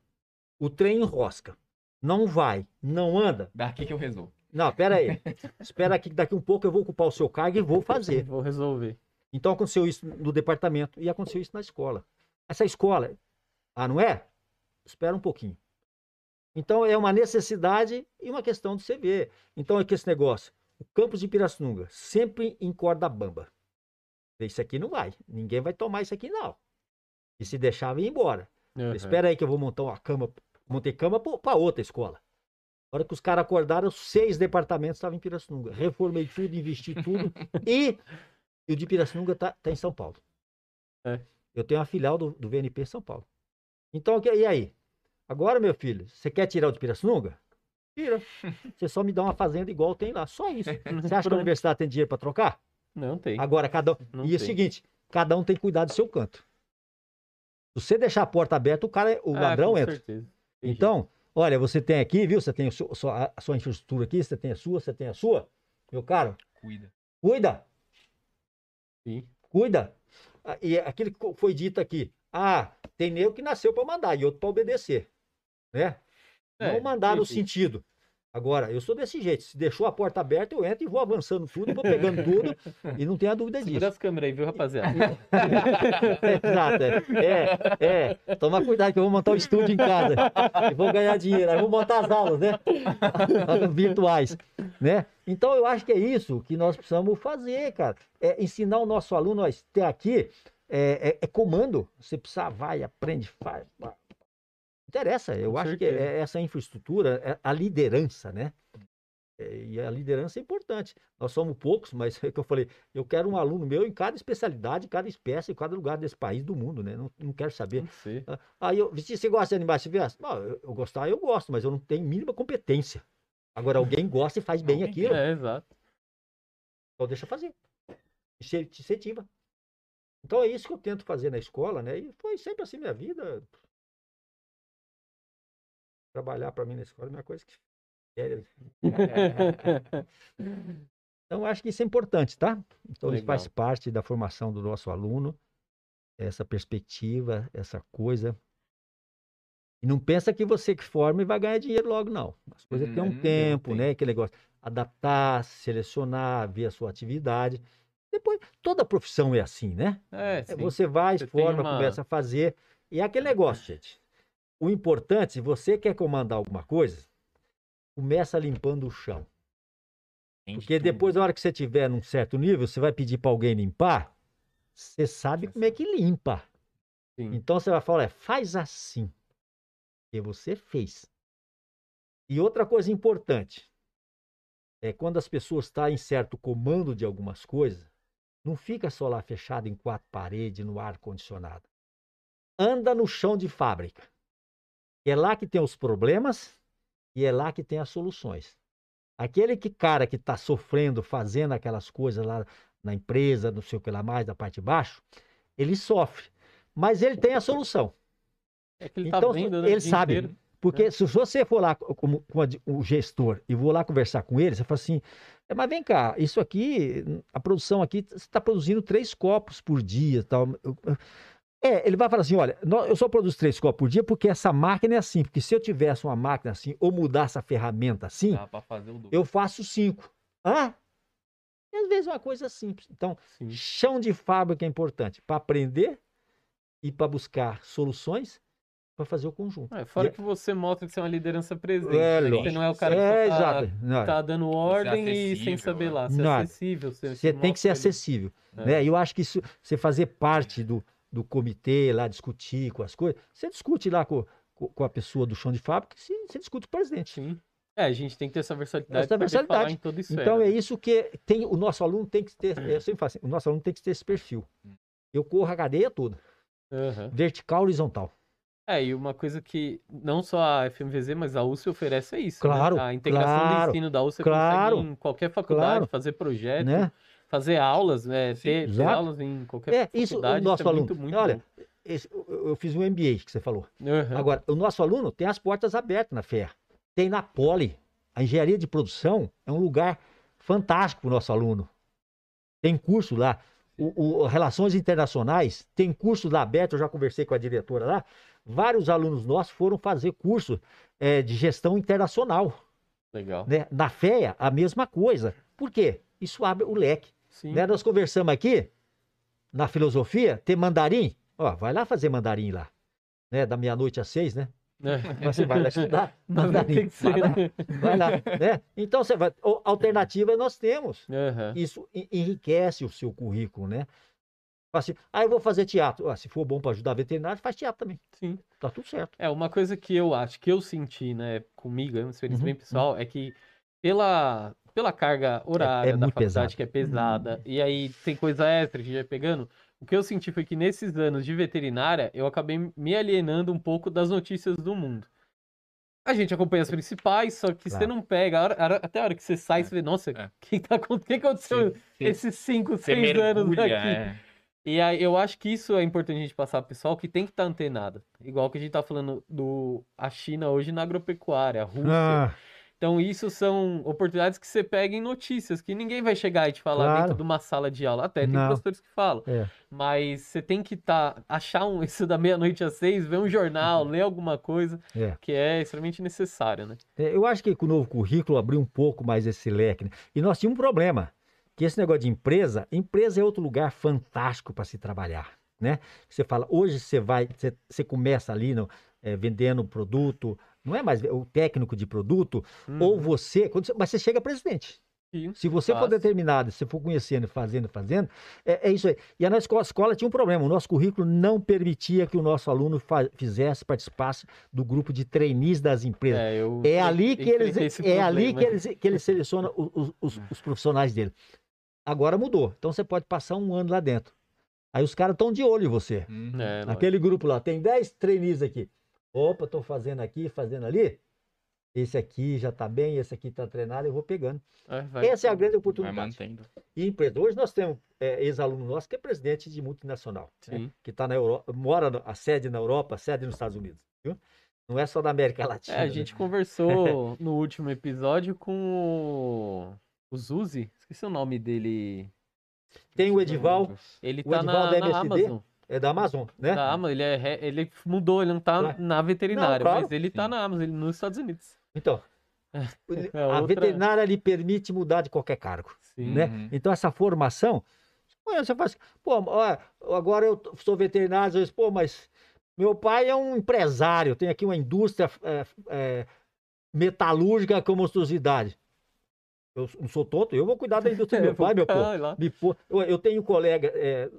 [SPEAKER 3] O trem enrosca. Não vai, não anda.
[SPEAKER 2] Daqui que eu resolvo.
[SPEAKER 3] Não, pera aí. Espera aqui que daqui um pouco eu vou ocupar o seu cargo e vou fazer.
[SPEAKER 1] Vou resolver.
[SPEAKER 3] Então aconteceu isso no departamento e aconteceu isso na escola. Essa escola, ah, não é? Espera um pouquinho. Então é uma necessidade e uma questão de você ver. Então é que esse negócio, o campus de Pirassununga, sempre em corda bamba. Isso aqui não vai. Ninguém vai tomar isso aqui, não. E se deixar, vem embora.
[SPEAKER 1] Uhum.
[SPEAKER 3] Espera aí que eu vou montar uma cama. Montei cama para outra escola. A hora que os caras acordaram, seis departamentos estavam em Pirassununga. Reformei tudo, investi tudo. e, e o de Pirassununga está tá em São Paulo.
[SPEAKER 1] É.
[SPEAKER 3] Eu tenho uma filial do, do VNP em São Paulo. Então, e aí? Agora, meu filho, você quer tirar o de Pirassununga? Tira. Você só me dá uma fazenda igual tem lá. Só isso. Você acha que a universidade tem dinheiro para trocar?
[SPEAKER 1] Não tem.
[SPEAKER 3] Agora, cada um.
[SPEAKER 1] Não
[SPEAKER 3] e é o seguinte: cada um tem que cuidar do seu canto. Se você deixar a porta aberta, o cara, o
[SPEAKER 1] Ah,
[SPEAKER 3] ladrão
[SPEAKER 1] com
[SPEAKER 3] entra.
[SPEAKER 1] certeza.
[SPEAKER 3] Então, olha, você tem aqui, viu? Você tem o seu- sua- a sua infraestrutura aqui, você tem a sua, você tem a sua. Meu caro,
[SPEAKER 2] Cuida.
[SPEAKER 3] cuida.
[SPEAKER 1] Sim.
[SPEAKER 3] cuida. Ah, E aquilo que foi dito aqui. Ah, tem nego que nasceu para mandar e outro para obedecer. Né?
[SPEAKER 1] É,
[SPEAKER 3] Não mandar no sentido. Agora, eu sou desse jeito. Se deixou a porta aberta, eu entro e vou avançando tudo, vou pegando tudo. e não tenha dúvida disso.
[SPEAKER 1] Segura as câmeras aí, viu, rapaziada?
[SPEAKER 3] Exato. É, é, é. Toma cuidado que eu vou montar um estúdio em casa. E vou ganhar dinheiro. Aí vou montar as aulas, né? Virtuais. Né? Então eu acho que é isso que nós precisamos fazer, cara. É ensinar o nosso aluno a ter aqui é, é- é comando. Você precisa, vai, aprende, faz. Interessa. Eu
[SPEAKER 1] Com
[SPEAKER 3] acho que
[SPEAKER 1] certeza.
[SPEAKER 3] é essa infraestrutura, é a liderança, né? É, E a liderança é importante. Nós somos poucos, mas é que eu falei. Eu quero um aluno meu em cada especialidade, em cada espécie, em cada lugar desse país, do mundo, né? Não, não quero saber.
[SPEAKER 1] Sei.
[SPEAKER 3] Aí eu, "Vici, você gosta de animais silvestres? Não, eu, eu gostar, eu gosto, mas eu não tenho mínima competência. Agora, alguém gosta e faz bem
[SPEAKER 2] Alguém
[SPEAKER 3] aquilo,
[SPEAKER 1] É, exato.
[SPEAKER 3] então deixa fazer. Incentiva. Então é isso que eu tento fazer na escola, né? E foi sempre assim minha vida. Trabalhar para mim na escola é uma coisa que. Então, eu acho que isso é importante, tá? Então, isso faz
[SPEAKER 1] Legal.
[SPEAKER 3] parte da formação do nosso aluno, essa perspectiva, essa coisa. E não pensa que você que forma e vai ganhar dinheiro logo, não. As coisas têm um
[SPEAKER 2] Hum,
[SPEAKER 3] tempo,
[SPEAKER 2] tem.
[SPEAKER 3] né? Aquele negócio. Adaptar, selecionar, ver a sua atividade. Depois, toda profissão é assim, né?
[SPEAKER 1] É,
[SPEAKER 3] É,
[SPEAKER 1] sim.
[SPEAKER 3] Você vai,
[SPEAKER 1] Você
[SPEAKER 3] forma,
[SPEAKER 1] uma-
[SPEAKER 3] começa a fazer. E é aquele negócio, gente. O importante, se você quer comandar alguma coisa, começa limpando o chão.
[SPEAKER 2] Entende
[SPEAKER 3] Porque
[SPEAKER 2] tudo.
[SPEAKER 3] depois, na hora que você tiver num certo nível, você vai pedir para alguém limpar, você sabe como é que limpa.
[SPEAKER 1] Sim.
[SPEAKER 3] Então você vai falar, "Olha, faz assim. E você fez. E outra coisa importante é quando as pessoas estão em certo comando de algumas coisas, não fica só lá fechado em quatro paredes, no ar condicionado. Anda no chão de fábrica. É lá que tem os problemas e é lá que tem as soluções. Aquele que cara que está sofrendo, fazendo aquelas coisas lá na empresa, não sei o que lá mais, da parte de baixo, ele sofre. Mas ele tem a solução.
[SPEAKER 1] É que ele
[SPEAKER 3] Então,
[SPEAKER 1] tá vendo, né,
[SPEAKER 3] ele sabe.
[SPEAKER 1] inteiro.
[SPEAKER 3] Porque se você for lá co- como, o gestor e vou lá conversar com ele, você fala assim, "É, mas vem cá, isso aqui, a produção aqui, você está produzindo três copos por dia. Tal. Eu- eu- É, ele vai falar assim, olha, eu só produzo três copos por dia porque essa máquina é assim. Porque se eu tivesse uma máquina assim, ou mudasse a ferramenta assim, eu faço cinco. Hã? E às vezes é uma coisa simples. Então,
[SPEAKER 1] Sim.
[SPEAKER 3] chão de fábrica é importante para aprender e para buscar soluções para fazer o conjunto.
[SPEAKER 1] É, fora
[SPEAKER 3] E-
[SPEAKER 1] que você mostra que você é uma liderança presente.
[SPEAKER 3] É,
[SPEAKER 1] né? Você
[SPEAKER 3] lógico.
[SPEAKER 1] não é o cara que
[SPEAKER 3] é,
[SPEAKER 1] só tá,
[SPEAKER 3] exato. Não,
[SPEAKER 1] tá dando ordem e sem saber lá. Ser
[SPEAKER 3] Nada.
[SPEAKER 1] acessível. Você,
[SPEAKER 3] Você tem que ser acessível.
[SPEAKER 1] É.
[SPEAKER 3] Né? E eu acho que isso, você fazer parte do, do comitê lá, discutir com as coisas, você discute lá com, com, a pessoa do chão de fábrica, você, você discute com o presidente.
[SPEAKER 1] Sim. É, a gente tem que ter essa versatilidade
[SPEAKER 3] Essa versatilidade.
[SPEAKER 1] em toda esfera.
[SPEAKER 3] Então é
[SPEAKER 1] né?
[SPEAKER 3] isso que tem, o nosso aluno tem que ter, eu sempre falo assim, o nosso aluno tem que ter esse perfil. Eu corro a cadeia toda,
[SPEAKER 1] Aham.
[SPEAKER 3] vertical, horizontal.
[SPEAKER 1] É, e uma coisa que não só a FMVZ, mas a USP oferece é isso. né?
[SPEAKER 3] Claro,
[SPEAKER 1] A integração
[SPEAKER 3] claro,
[SPEAKER 1] do ensino da USP
[SPEAKER 3] claro,
[SPEAKER 1] consegue em qualquer faculdade
[SPEAKER 3] claro.
[SPEAKER 1] fazer projeto,
[SPEAKER 3] Né?
[SPEAKER 1] Fazer aulas, né? Ter, ter
[SPEAKER 3] exato.
[SPEAKER 1] aulas em qualquer
[SPEAKER 3] É, isso, o nosso
[SPEAKER 1] é
[SPEAKER 3] aluno.
[SPEAKER 1] muito, muito
[SPEAKER 3] Olha, esse- eu fiz um MBA que você falou.
[SPEAKER 1] Aham.
[SPEAKER 3] Agora, o nosso aluno tem as portas abertas na FEA. Tem na Poli. A engenharia de produção é um lugar fantástico para o nosso aluno. Tem curso lá. O, o- Relações Internacionais, tem curso lá aberto, eu já conversei com a diretora lá. Vários alunos nossos foram fazer curso eh, de gestão internacional.
[SPEAKER 1] Legal.
[SPEAKER 3] né? Na FEA, a mesma coisa. Por quê? Isso abre o leque.
[SPEAKER 1] Sim.
[SPEAKER 3] Né? Nós conversamos aqui, na filosofia, ter mandarim. Ó, vai lá fazer mandarim lá. Né? Da meia-noite às seis, né?
[SPEAKER 1] É.
[SPEAKER 3] Mas Você vai lá estudar mandarim. Vai lá,
[SPEAKER 1] né?
[SPEAKER 3] vai lá, né? Então, você vai... Alternativa nós temos.
[SPEAKER 1] Aham.
[SPEAKER 3] Isso en- enriquece o seu currículo, né? Assim, ah, eu vou fazer teatro. Ah, se for bom para ajudar veterinário, faz teatro também.
[SPEAKER 1] Sim.
[SPEAKER 3] Tá tudo certo.
[SPEAKER 1] É, uma coisa que eu acho, que eu senti, né, comigo, é uma experiência
[SPEAKER 3] Uhum,
[SPEAKER 1] bem pessoal, é que pela, pela carga horária da
[SPEAKER 3] muito
[SPEAKER 1] faculdade,
[SPEAKER 3] pesado.
[SPEAKER 1] que é pesada, e aí tem coisa extra que a gente vai pegando, o que eu senti foi que nesses anos de veterinária, eu acabei me alienando um pouco das notícias do mundo. A gente acompanha as principais, só que você
[SPEAKER 3] Claro.
[SPEAKER 1] não pega, a hora- até a hora que você sai,
[SPEAKER 2] É,
[SPEAKER 1] você vê, nossa, o
[SPEAKER 2] é.
[SPEAKER 1] que, tá, que aconteceu
[SPEAKER 2] Você-
[SPEAKER 1] esses cinco,
[SPEAKER 2] Você
[SPEAKER 1] seis anos
[SPEAKER 2] mergulha,
[SPEAKER 1] aqui?
[SPEAKER 2] é.
[SPEAKER 1] E aí, eu acho que isso é importante a gente passar pro pessoal que tem que estar antenado. Igual que a gente tá falando do a China hoje na agropecuária, a Rússia.
[SPEAKER 3] Ah,
[SPEAKER 1] Então, isso são oportunidades que você pega em notícias, que ninguém vai chegar e te falar
[SPEAKER 3] Claro.
[SPEAKER 1] dentro de uma sala de aula. Até tem
[SPEAKER 3] Não.
[SPEAKER 1] professores que falam.
[SPEAKER 3] é.
[SPEAKER 1] Mas você tem que tá, achar um, isso da meia-noite às seis, ver um jornal, ler alguma coisa,
[SPEAKER 3] É.
[SPEAKER 1] que é extremamente necessário, né?
[SPEAKER 3] É, Eu acho que com o novo currículo abriu um pouco mais esse leque. né? E nós tínhamos um problema, que esse negócio de empresa, empresa é outro lugar fantástico para se trabalhar, né? Você fala, hoje você vai, você, você começa ali no, eh, vendendo produto, não é mais o técnico de produto, ou
[SPEAKER 1] Uhum.
[SPEAKER 3] você, quando você- mas você chega presidente.
[SPEAKER 1] Sim.
[SPEAKER 3] Se você for determinado, se for conhecendo, fazendo, fazendo, é, é isso aí. E a nossa escola, escola tinha um problema. O nosso currículo não permitia que o nosso aluno fizesse, participasse do grupo de trainees das empresas.
[SPEAKER 1] É, eu
[SPEAKER 3] É ali que eles, é ali que eles, que eles selecionam os, os- os profissionais dele. Agora mudou. Então você pode passar um ano lá dentro. Aí os caras estão de olho em você.
[SPEAKER 2] Uhum.
[SPEAKER 1] É.
[SPEAKER 3] Naquele grupo lá, tem 10 trainees aqui. Opa, estou fazendo aqui, fazendo ali. Esse aqui já está bem, esse aqui está treinado, eu vou pegando.
[SPEAKER 1] É, vai-
[SPEAKER 3] Essa é a grande
[SPEAKER 2] Vai
[SPEAKER 3] oportunidade.
[SPEAKER 2] mantendo.
[SPEAKER 3] E empresa. Hoje nós temos é, ex-aluno nosso que é presidente de multinacional, né? Que está na Europa, mora a sede na Europa, a sede nos Estados Unidos. Viu? Não é só da América Latina.
[SPEAKER 1] É, a
[SPEAKER 3] né?
[SPEAKER 1] gente conversou no último episódio com o, o Zuzi, esqueci o nome dele.
[SPEAKER 3] Tem o Edival,
[SPEAKER 1] Ele
[SPEAKER 3] O
[SPEAKER 1] tá
[SPEAKER 3] Edival
[SPEAKER 1] na,
[SPEAKER 3] da
[SPEAKER 1] na
[SPEAKER 3] MSD,
[SPEAKER 1] Amazon.
[SPEAKER 3] É da Amazon, né?
[SPEAKER 1] Da Amazon, ele, é, ele mudou, ele não tá
[SPEAKER 3] Claro.
[SPEAKER 1] na veterinária,
[SPEAKER 3] Não, claro.
[SPEAKER 1] mas ele tá
[SPEAKER 2] Sim.
[SPEAKER 1] na Amazon, ele nos Estados Unidos.
[SPEAKER 3] Então,
[SPEAKER 1] É
[SPEAKER 3] a
[SPEAKER 1] outra-
[SPEAKER 3] veterinária lhe permite mudar de qualquer cargo,
[SPEAKER 1] Sim.
[SPEAKER 3] né?
[SPEAKER 2] Uhum.
[SPEAKER 3] Então essa formação, você faz, pô, agora eu sou veterinário, às vezes, pô, mas meu pai é um empresário, tem aqui uma indústria é, é, metalúrgica com monstruosidade. Eu não sou tonto, eu vou cuidar da indústria do meu pai, meu pô.
[SPEAKER 1] Lá.
[SPEAKER 3] Me pô- eu, eu tenho colega, é,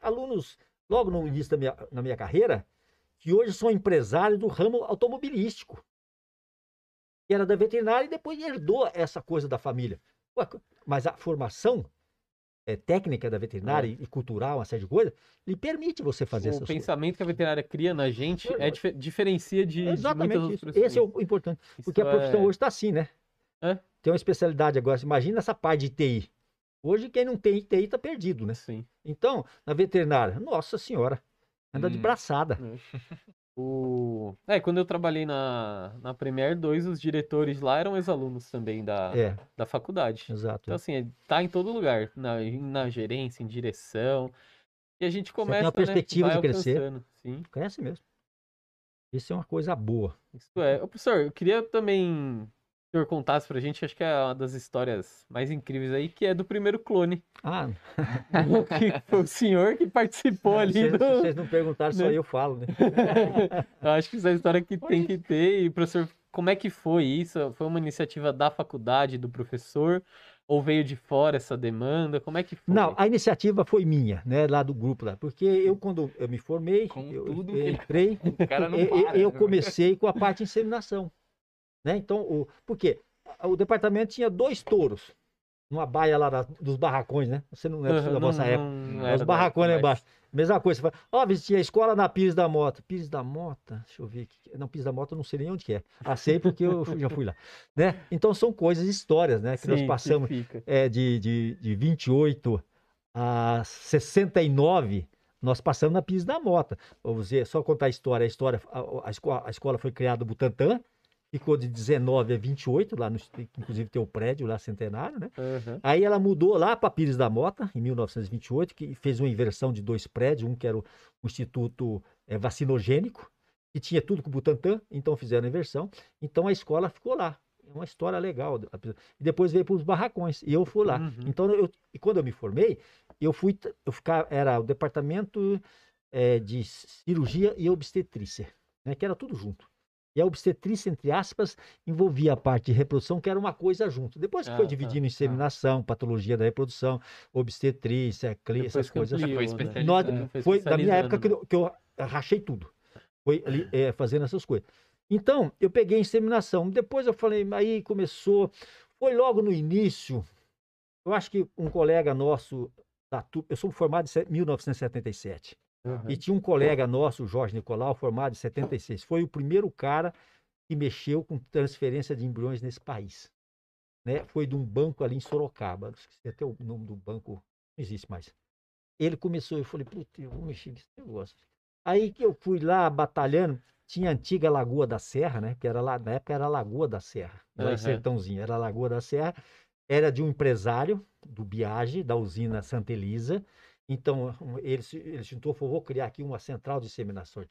[SPEAKER 3] alunos, logo no início da minha, na minha carreira, que hoje são empresários do ramo automobilístico. Que era da veterinária e depois herdou essa coisa da família. Mas a formação é, técnica da veterinária e cultural, uma série de coisas, lhe permite você fazer
[SPEAKER 1] o
[SPEAKER 3] essas coisas.
[SPEAKER 1] pensamento que a veterinária cria na gente
[SPEAKER 3] É,
[SPEAKER 1] é dife- diferencia de, de muitas
[SPEAKER 3] Exatamente
[SPEAKER 1] outras
[SPEAKER 3] isso.
[SPEAKER 1] profissões.
[SPEAKER 3] Esse é o importante. Porque
[SPEAKER 1] Isso
[SPEAKER 3] a profissão
[SPEAKER 1] é-
[SPEAKER 3] hoje está assim, né?
[SPEAKER 1] É.
[SPEAKER 3] Tem uma especialidade agora. Imagina essa parte de TI. Hoje, quem não tem TI está perdido, né?
[SPEAKER 1] Sim.
[SPEAKER 3] Então, na veterinária, nossa senhora, anda de
[SPEAKER 2] Hum.
[SPEAKER 3] braçada.
[SPEAKER 1] O... É, quando eu trabalhei na, na Premier 2, os diretores lá eram ex-alunos também da,
[SPEAKER 3] É,
[SPEAKER 1] da faculdade.
[SPEAKER 3] exato.
[SPEAKER 1] Então, assim, é- tá em todo lugar, na, na gerência, em direção. E a gente começa,
[SPEAKER 3] uma
[SPEAKER 1] né,
[SPEAKER 3] perspectiva
[SPEAKER 1] vai
[SPEAKER 3] de crescer.
[SPEAKER 1] Sim,
[SPEAKER 3] Cresce mesmo. Isso é uma coisa boa.
[SPEAKER 1] isso é. Ô, professor, eu queria também senhor contasse pra gente, acho que é uma das histórias mais incríveis aí, que é do primeiro clone.
[SPEAKER 3] Ah,
[SPEAKER 1] que foi o senhor que participou ali
[SPEAKER 3] se, se
[SPEAKER 1] do...
[SPEAKER 3] vocês não perguntaram, só
[SPEAKER 1] né?
[SPEAKER 3] eu falo, né?
[SPEAKER 1] Eu acho que essa é a história que tem que ter. E, professor, como é que foi isso? Foi uma iniciativa da faculdade, do professor? Ou veio de fora essa demanda? Como é que foi?
[SPEAKER 3] Não, a iniciativa foi minha, né? Lá do grupo lá. Porque eu, quando eu me formei,
[SPEAKER 2] Com
[SPEAKER 3] eu, eu entrei,
[SPEAKER 2] O cara não
[SPEAKER 3] eu, eu-
[SPEAKER 2] para.
[SPEAKER 3] eu
[SPEAKER 2] né?
[SPEAKER 3] comecei com a parte de inseminação. Né? Então, o, por quê? O departamento tinha dois touros. numa baia lá da- dos barracões, né? Você não é da
[SPEAKER 1] Aham,
[SPEAKER 3] vossa
[SPEAKER 1] não-
[SPEAKER 3] época.
[SPEAKER 1] não- não
[SPEAKER 3] Os
[SPEAKER 1] da
[SPEAKER 3] barracões lá embaixo. Mesma coisa. Você fala, ó, visitinha a escola na Pires da Mota. Pires da Mota? Deixa eu ver. aqui. Não, Pires da Mota eu não sei nem onde que é. Ah, sei porque eu já fui lá. Né? Então são coisas, histórias, né? Que
[SPEAKER 1] Sim,
[SPEAKER 3] nós
[SPEAKER 1] que
[SPEAKER 3] passamos
[SPEAKER 1] fica.
[SPEAKER 3] é, de, de, de 28 a 69, nós passamos na Pires da Mota. Vamos dizer, só contar a história. A, história, a, a, escola, a escola foi criada no Butantã, ficou de 19 a 28, lá no, inclusive tem o prédio lá, centenário, né?
[SPEAKER 1] Aham.
[SPEAKER 3] Aí ela mudou lá para Pires da Mota, em 1928, que fez uma inversão de dois prédios, um que era o, o Instituto eh, Vacinogênico, que tinha tudo com o Butantan, então fizeram a inversão. Então a escola ficou lá. É uma história legal. E depois veio para os barracões, e eu fui lá.
[SPEAKER 1] Uhum.
[SPEAKER 3] Então, eu, e quando eu me formei, eu fui, eu ficava, era o departamento eh, de cirurgia e obstetrícia, né, que era tudo junto. E a obstetrícia, entre aspas, envolvia a parte de reprodução, que era uma coisa junto. Depois que
[SPEAKER 1] Ah,
[SPEAKER 3] foi
[SPEAKER 1] tá,
[SPEAKER 3] dividindo
[SPEAKER 1] tá.
[SPEAKER 3] inseminação, patologia da reprodução, obstetrícia,
[SPEAKER 1] Depois
[SPEAKER 3] essas
[SPEAKER 1] que
[SPEAKER 3] coisas.
[SPEAKER 1] ampliou,
[SPEAKER 2] Foi
[SPEAKER 1] né?
[SPEAKER 3] Nós,
[SPEAKER 1] É, foi
[SPEAKER 3] foi da minha época que que eu rachei tudo. Foi ali eh, fazendo essas coisas. Então, eu peguei a inseminação. Depois eu falei, aí começou. Foi logo no início. Eu acho que um colega nosso, da tu- eu sou formado em se- 1977.
[SPEAKER 1] Aham.
[SPEAKER 3] E tinha um colega nosso, o Jorge Nicolau, formado em 76. Foi o primeiro cara que mexeu com transferência de embriões nesse país. Né? Foi de um banco ali em Sorocaba. Esqueci até o nome do banco, não existe mais. Ele começou, eu falei, putz, eu vou mexer nesse negócio. Aí que eu fui lá batalhando, tinha a antiga Lagoa da Serra, né? Que era lá, na época era a Lagoa da Serra, lá
[SPEAKER 1] Aham.
[SPEAKER 3] em Sertãozinho, era Lagoa da Serra. Era de um empresário do Biage, da usina Santa Elisa. Então, ele, ele juntou, falou, vou criar aqui uma central de inseminação.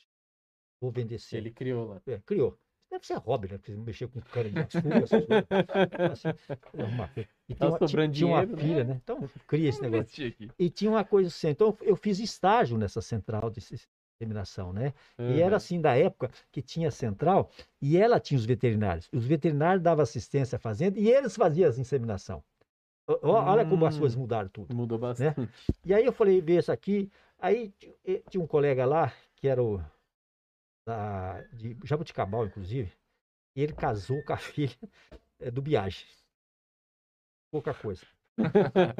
[SPEAKER 3] Vou vender esse
[SPEAKER 1] Ele criou lá.
[SPEAKER 3] é, criou. Deve ser hobby, né? Porque mexer com cana de açúcar, essas coisas. Assim, e
[SPEAKER 1] Tá
[SPEAKER 3] tem uma, tinha- uma
[SPEAKER 1] né?
[SPEAKER 3] filha, né? Então, cria esse negócio. E tinha uma coisa assim. Então, eu fiz estágio nessa central de inseminação, né? E era assim da época que tinha a central e ela tinha os veterinários. Os veterinários davam assistência à fazenda e eles faziam as inseminação. Olha como as
[SPEAKER 1] Hum.
[SPEAKER 3] coisas mudaram tudo.
[SPEAKER 1] Mudou bastante.
[SPEAKER 3] E aí eu falei, vê isso aqui. Aí ti- tinha um colega lá, que era o da, de Jabuticabal, inclusive, e ele casou com a filha eh, do Biage. Pouca coisa.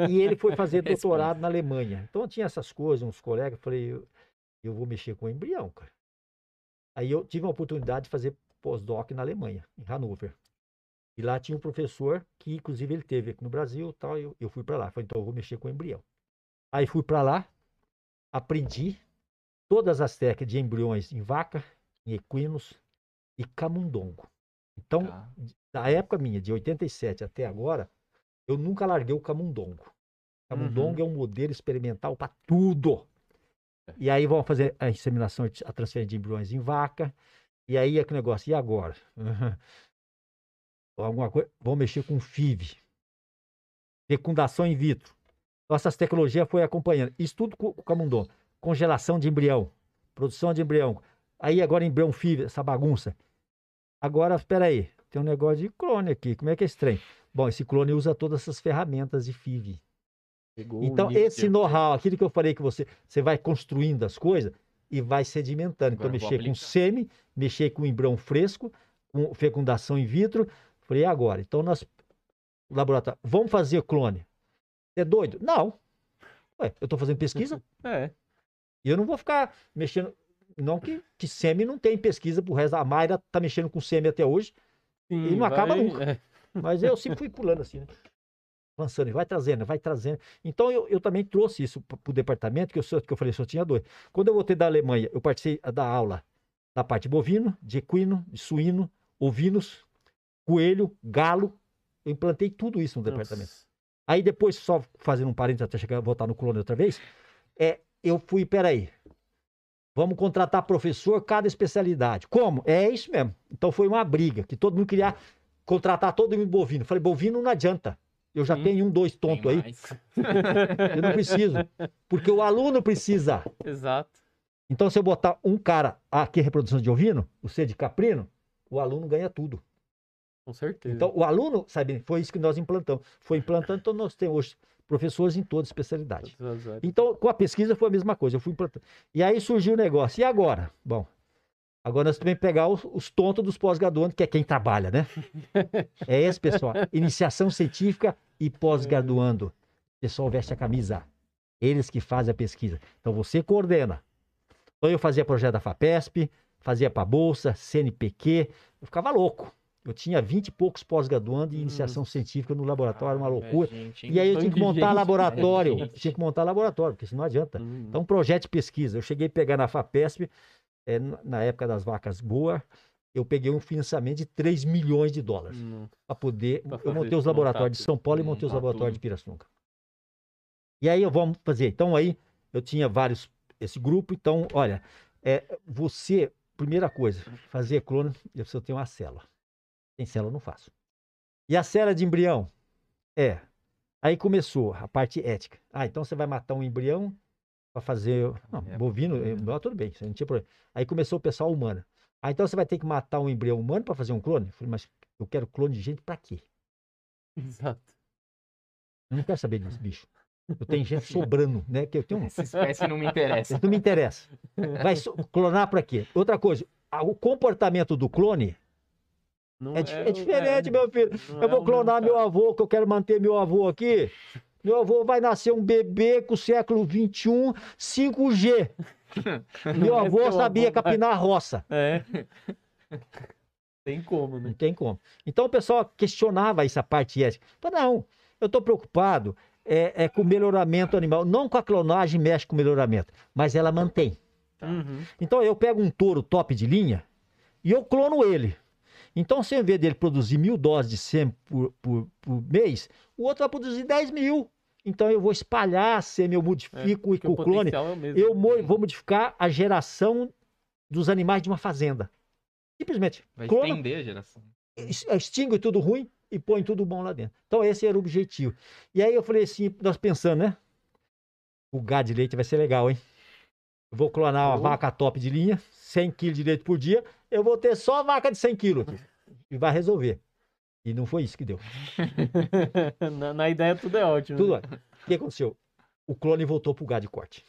[SPEAKER 3] E ele foi fazer
[SPEAKER 2] Responde.
[SPEAKER 3] doutorado na Alemanha. Então tinha essas coisas, uns colegas, eu falei, eu, eu vou mexer com embrião, cara. Aí eu tive a oportunidade de fazer pós-doc na Alemanha, em Hannover. E lá tinha um professor que, inclusive, ele teve aqui no Brasil, tal, eu, eu fui para lá. Falei, então eu vou mexer com embrião. Aí fui para lá, aprendi todas as técnicas de embriões em vaca, em equinos e camundongo. Então,
[SPEAKER 2] Tá.
[SPEAKER 3] da época minha, de 87 até agora, eu nunca larguei o camundongo. Camundongo é um modelo experimental para tudo. E aí vão fazer a inseminação, a transferência de embriões em vaca. E aí é que negócio, e agora? Alguma coisa, vão mexer com FIV. Fecundação in vitro. Nossas tecnologias foi acompanhando. Isso tudo com o camundongo. Congelação de embrião, produção de embrião. Aí agora embrião FIV, essa bagunça. Agora, espera aí, tem um negócio de clone aqui. Como é que é esse trem? Bom, esse clone usa todas essas ferramentas de FIV.
[SPEAKER 1] Pegou
[SPEAKER 3] Então, esse know-how, aquilo que eu falei que você, você vai construindo as coisas e vai sedimentando. Então,
[SPEAKER 2] Agora vou
[SPEAKER 3] mexer com sêmen, mexer com embrião fresco, com fecundação in vitro. Falei, e agora? Então, nós, o laboratório, vamos fazer clone. Você é doido? Não. Ué, eu estou fazendo pesquisa
[SPEAKER 1] É.
[SPEAKER 3] e eu não vou ficar mexendo. Não que, que sêmen não tem pesquisa pro resto. A Mayra tá mexendo com sêmen até hoje,
[SPEAKER 1] Sim,
[SPEAKER 3] E não acaba
[SPEAKER 1] vai-
[SPEAKER 3] nunca.
[SPEAKER 1] é.
[SPEAKER 3] mas eu sempre fui pulando assim, né? Avançando, e vai trazendo, vai trazendo. Então eu, eu também trouxe isso para o departamento, que eu, que eu falei, só tinha dois. Quando eu voltei da Alemanha, eu participei da aula da parte bovino, de equino, de suíno, ovinos, coelho, galo. Eu implantei tudo isso no departamento.
[SPEAKER 1] Nossa.
[SPEAKER 3] Aí depois, só fazendo um parênteses até chegar, voltar no clone outra vez, é, eu fui, peraí, vamos contratar professor cada especialidade. Como? É isso mesmo. Então foi uma briga, que todo mundo queria contratar todo mundo bovino. Falei, bovino não adianta. Eu já
[SPEAKER 1] Sim.
[SPEAKER 3] tenho um, dois tonto aí, eu não preciso. Porque o aluno precisa.
[SPEAKER 1] Exato.
[SPEAKER 3] Então, se eu botar um cara aqui, reprodução de ovino, o C de caprino, o aluno ganha tudo.
[SPEAKER 1] Com certeza.
[SPEAKER 3] Então, o aluno, sabe, foi isso que nós implantamos. Foi implantando, então nós temos hoje professores em toda especialidade. Então, com a pesquisa foi a mesma coisa, eu fui implantando. E aí surgiu o negócio. E agora? Bom, Agora nós também pegar os, os tontos dos pós-graduandos, que é quem trabalha, né? É esse pessoal. Iniciação científica e pós-graduando. O pessoal veste a camisa. Eles que fazem a pesquisa. Então você coordena. Então eu fazia projeto da FAPESP, fazia para Bolsa, CNPq. Eu ficava louco. Eu tinha 20 e poucos pós-graduando e iniciação científica no laboratório, uma
[SPEAKER 2] Ah,
[SPEAKER 3] loucura.
[SPEAKER 2] gente,
[SPEAKER 3] E aí eu tinha que montar
[SPEAKER 1] gente,
[SPEAKER 3] laboratório.
[SPEAKER 2] gente.
[SPEAKER 3] Tinha que montar laboratório, porque senão não adianta.
[SPEAKER 1] Hum,
[SPEAKER 3] Então, projeto de pesquisa. Eu cheguei a pegar na FAPESP, eh, na- época das vacas boas, eu peguei um financiamento de 3 milhões de dólares
[SPEAKER 1] hum,
[SPEAKER 3] para poder.
[SPEAKER 1] Pra
[SPEAKER 3] eu montei os laboratórios de. São Paulo e montei os
[SPEAKER 2] Montar
[SPEAKER 3] laboratórios
[SPEAKER 2] tudo.
[SPEAKER 3] de Pirassununga. E aí eu vamos fazer. Então aí eu tinha vários esse grupo. Então, olha, é, você primeira coisa, fazer clone, eu preciso ter uma célula. Sem célula eu não faço. E a célula de embrião é. Aí começou a parte ética. Ah, então você vai matar um embrião para fazer. Não,
[SPEAKER 2] É,
[SPEAKER 3] bovino, eh, não, tudo bem, não tinha problema. Aí começou o pessoal humano. Ah, então você vai ter que matar um embrião humano para fazer um clone? Eu falei, mas eu quero clone de gente para quê?
[SPEAKER 1] Exato.
[SPEAKER 3] Eu não quero saber desse bicho. Eu tenho gente sobrando, né? Que eu tenho.
[SPEAKER 2] Essa espécie não me interessa.
[SPEAKER 3] Não me interessa. Vai so- clonar para quê? Outra coisa, o comportamento do clone
[SPEAKER 1] Não
[SPEAKER 3] é, di- é
[SPEAKER 1] o-
[SPEAKER 3] diferente, meu filho.
[SPEAKER 1] não
[SPEAKER 3] Eu
[SPEAKER 1] é
[SPEAKER 3] vou clonar meu avô, que eu quero manter meu avô aqui. Meu avô vai nascer um bebê com o século XXI, 5G. Meu
[SPEAKER 1] Não é
[SPEAKER 3] avô sabia
[SPEAKER 1] avô,
[SPEAKER 3] capinar a roça.
[SPEAKER 1] É. Tem como,
[SPEAKER 3] Não
[SPEAKER 1] né?
[SPEAKER 3] tem como. Então o pessoal questionava essa parte ética. Falei, não, eu estou preocupado é, é com o melhoramento animal. Não com a clonagem mexe com o melhoramento, mas ela mantém.
[SPEAKER 1] Uhum.
[SPEAKER 3] Então eu pego um touro top de linha e eu clono ele. Então, se ao invés dele produzir mil doses de sêmen por, por, por mês, o outro vai produzir 10 mil. Então eu vou espalhar a sêmen, eu modifico e
[SPEAKER 1] Porque
[SPEAKER 3] com o clone.
[SPEAKER 1] é o mesmo.
[SPEAKER 3] Eu mo- vou modificar a geração dos animais de uma fazenda. Simplesmente.
[SPEAKER 2] Vai
[SPEAKER 3] Clona,
[SPEAKER 2] estender a geração.
[SPEAKER 3] ex- extingue tudo ruim e põe tudo bom lá dentro. Então esse era o objetivo. E aí eu falei assim, nós pensando, né? O gado de leite vai ser legal, hein? Vou clonar uma
[SPEAKER 1] Oh.
[SPEAKER 3] vaca top de linha, 100 quilos de leite por dia, eu vou ter só vaca de 100 quilos aqui. E vai resolver. E não foi isso que deu.
[SPEAKER 1] na, na ideia tudo é ótimo.
[SPEAKER 3] Tudo
[SPEAKER 1] né?
[SPEAKER 3] bem. O que aconteceu? O clone voltou para o gado de corte.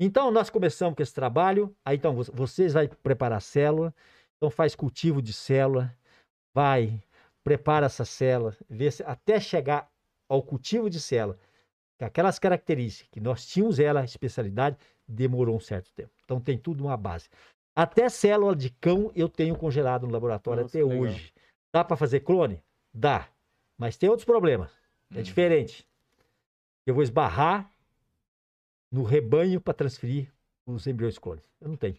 [SPEAKER 3] Então, nós começamos com esse trabalho. Aí, então, vo- vocês vão preparar a célula. Então, faz cultivo de célula. Vai, prepara essa célula. Vê se, até chegar ao cultivo de célula. Aquelas características que nós tínhamos ela, especialidade, demorou um certo tempo. Então, tem tudo uma base. Até célula de cão eu tenho congelado no laboratório
[SPEAKER 1] Nossa,
[SPEAKER 3] até
[SPEAKER 1] legal.
[SPEAKER 3] hoje. Dá para fazer clone? Dá. Mas tem outros problemas. É
[SPEAKER 2] Hum.
[SPEAKER 3] diferente. Eu vou esbarrar no rebanho para transferir os embriões clone. Eu não tenho.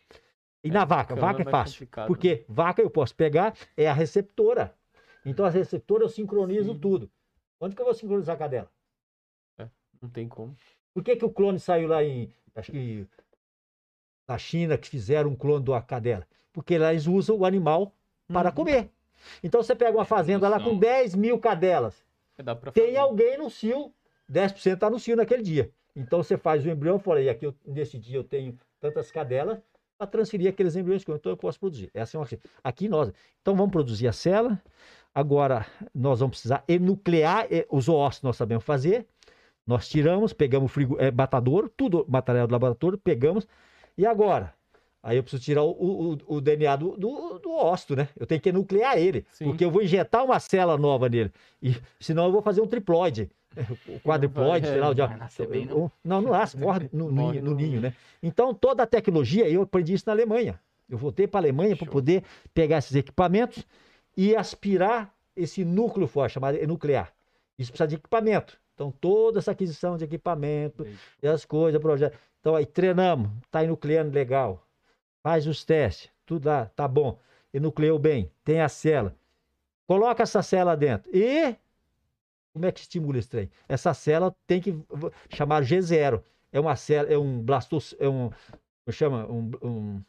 [SPEAKER 3] E na vaca? Vaca é fácil.
[SPEAKER 1] complicado, né?
[SPEAKER 3] Porque vaca eu posso pegar, é a receptora. Então a receptora eu sincronizo
[SPEAKER 1] Sim.
[SPEAKER 3] tudo. Onde que eu vou sincronizar a cadela?
[SPEAKER 1] Não tem como.
[SPEAKER 3] Por que, que o clone saiu lá em. Acho que na China que fizeram um clone da cadela? Porque lá eles usam o animal para
[SPEAKER 1] Uhum.
[SPEAKER 3] comer. Então você pega uma fazenda lá com
[SPEAKER 2] Produção.
[SPEAKER 3] 10 mil cadelas.
[SPEAKER 1] Pra
[SPEAKER 3] Tem alguém no cio, 10% está no cio naquele dia. Então você faz o embrião, fala, e aqui eu- nesse dia eu tenho tantas cadelas para transferir aqueles embriões que eu, então eu posso produzir. Essa é uma. Aqui nós. Então vamos produzir a célula. Agora nós vamos precisar enuclear eh, os oócitos, nós sabemos fazer. Nós tiramos, pegamos o frigo, é, matadouro, tudo material do laboratório, pegamos. E agora? Aí eu preciso tirar o, o- o DNA do, do, do óssito, né? Eu tenho que enuclear ele,
[SPEAKER 1] Sim.
[SPEAKER 3] porque eu vou injetar uma célula nova nele. E senão eu vou fazer um triploide. O quadriploide, sei lá, o
[SPEAKER 1] Não
[SPEAKER 2] vai nascer bem, não.
[SPEAKER 3] Não, não nasce, morre no, no-
[SPEAKER 1] Morre
[SPEAKER 3] no
[SPEAKER 1] no-
[SPEAKER 3] ninho, né? Então, toda a tecnologia, eu aprendi isso na Alemanha. Eu voltei para a Alemanha para poder pegar esses equipamentos e aspirar esse núcleo forte, chamado nuclear. Isso precisa de equipamento. Então, toda essa aquisição de equipamento e as coisas, projeto. Então, aí treinamos, tá enucleando legal. Faz os testes, tudo lá, tá bom. Enucleou bem, tem a célula. Coloca essa célula dentro. E como é que estimula esse trem? Essa célula tem que chamar G0. É uma célula, é um blastos, é um, como chama? Um, um-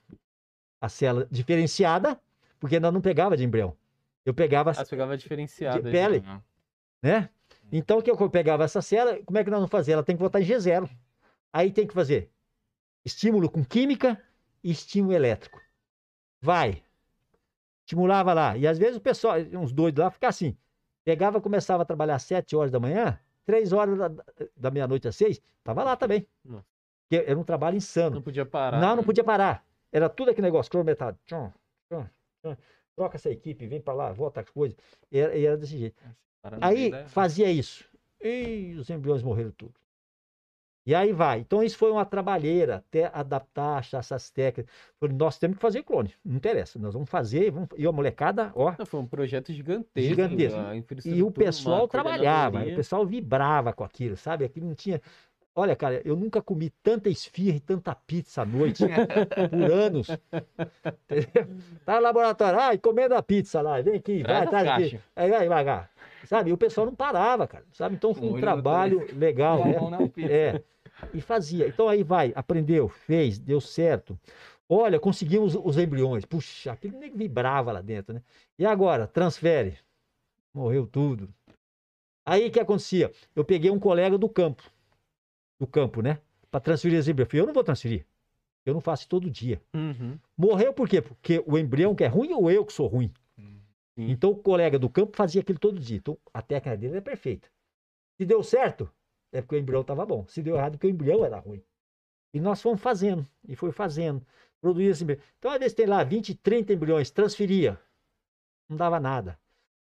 [SPEAKER 3] a célula diferenciada, porque nós não pegava de embrião. Eu pegava,
[SPEAKER 1] Ah, pegava diferenciado.
[SPEAKER 3] De pele. Né? Então, o que eu pegava essa célula, como é que nós vamos fazer? Ela tem que botar em G0. Aí tem que fazer estímulo com química e estímulo elétrico. Vai. Estimulava lá. E às vezes o pessoal, uns doidos lá, ficava assim. Pegava, começava a trabalhar às 7 horas da manhã, 3 horas da, da meia-noite às 6, tava lá também. Era um trabalho insano.
[SPEAKER 1] Não podia parar.
[SPEAKER 3] Não, não podia parar. Era tudo aquele negócio, cronometrado. Tchum, tchum, tchum. Troca essa equipe, vem para lá, volta as coisas. E era, e era desse jeito. Aí fazia isso. E os embriões morreram tudo. E aí vai. Então isso foi uma trabalheira até adaptar, achar essas técnicas. Falei, nós temos que fazer clone. Não interessa. Nós vamos fazer. Vamos... E a molecada, ó.
[SPEAKER 1] Não, foi um projeto gigantesco.
[SPEAKER 3] Gigantesco. E o pessoal trabalhava, o pessoal vibrava com aquilo, sabe? Aquilo não tinha. Olha, cara, eu nunca comi tanta esfirra e tanta pizza à noite por anos. Entendeu? Tá no laboratório, ai, comendo a pizza lá, vem aqui,
[SPEAKER 2] Traz
[SPEAKER 3] vai, traz aqui. Aí vai, vai, vai. Sabe? E o pessoal não parava, cara. Sabe? Então foi
[SPEAKER 2] Um olho
[SPEAKER 3] trabalho legal, né?
[SPEAKER 2] pizza.
[SPEAKER 3] É. E fazia. Então aí vai, aprendeu, fez, deu certo. Olha, conseguimos os embriões. Puxa, aquele nego vibrava lá dentro, né? E agora, transfere. Morreu tudo. Aí o que acontecia? Eu peguei um colega do campo, do campo, né? Para transferir esse embrião. Eu falei, eu não vou transferir. Eu não faço todo dia.
[SPEAKER 1] Uhum.
[SPEAKER 3] Morreu por quê? Porque o embrião que é ruim ou eu que sou ruim?
[SPEAKER 1] Sim.
[SPEAKER 3] Então o colega do campo fazia aquilo todo dia. Então a técnica dele é perfeita. Se deu certo, é porque o embrião estava bom. Se deu errado, porque o embrião era ruim. E nós fomos fazendo, e foi fazendo. Produzia esse embrião. Então, às vezes tem lá 20, 30 embriões, transferia. Não dava nada.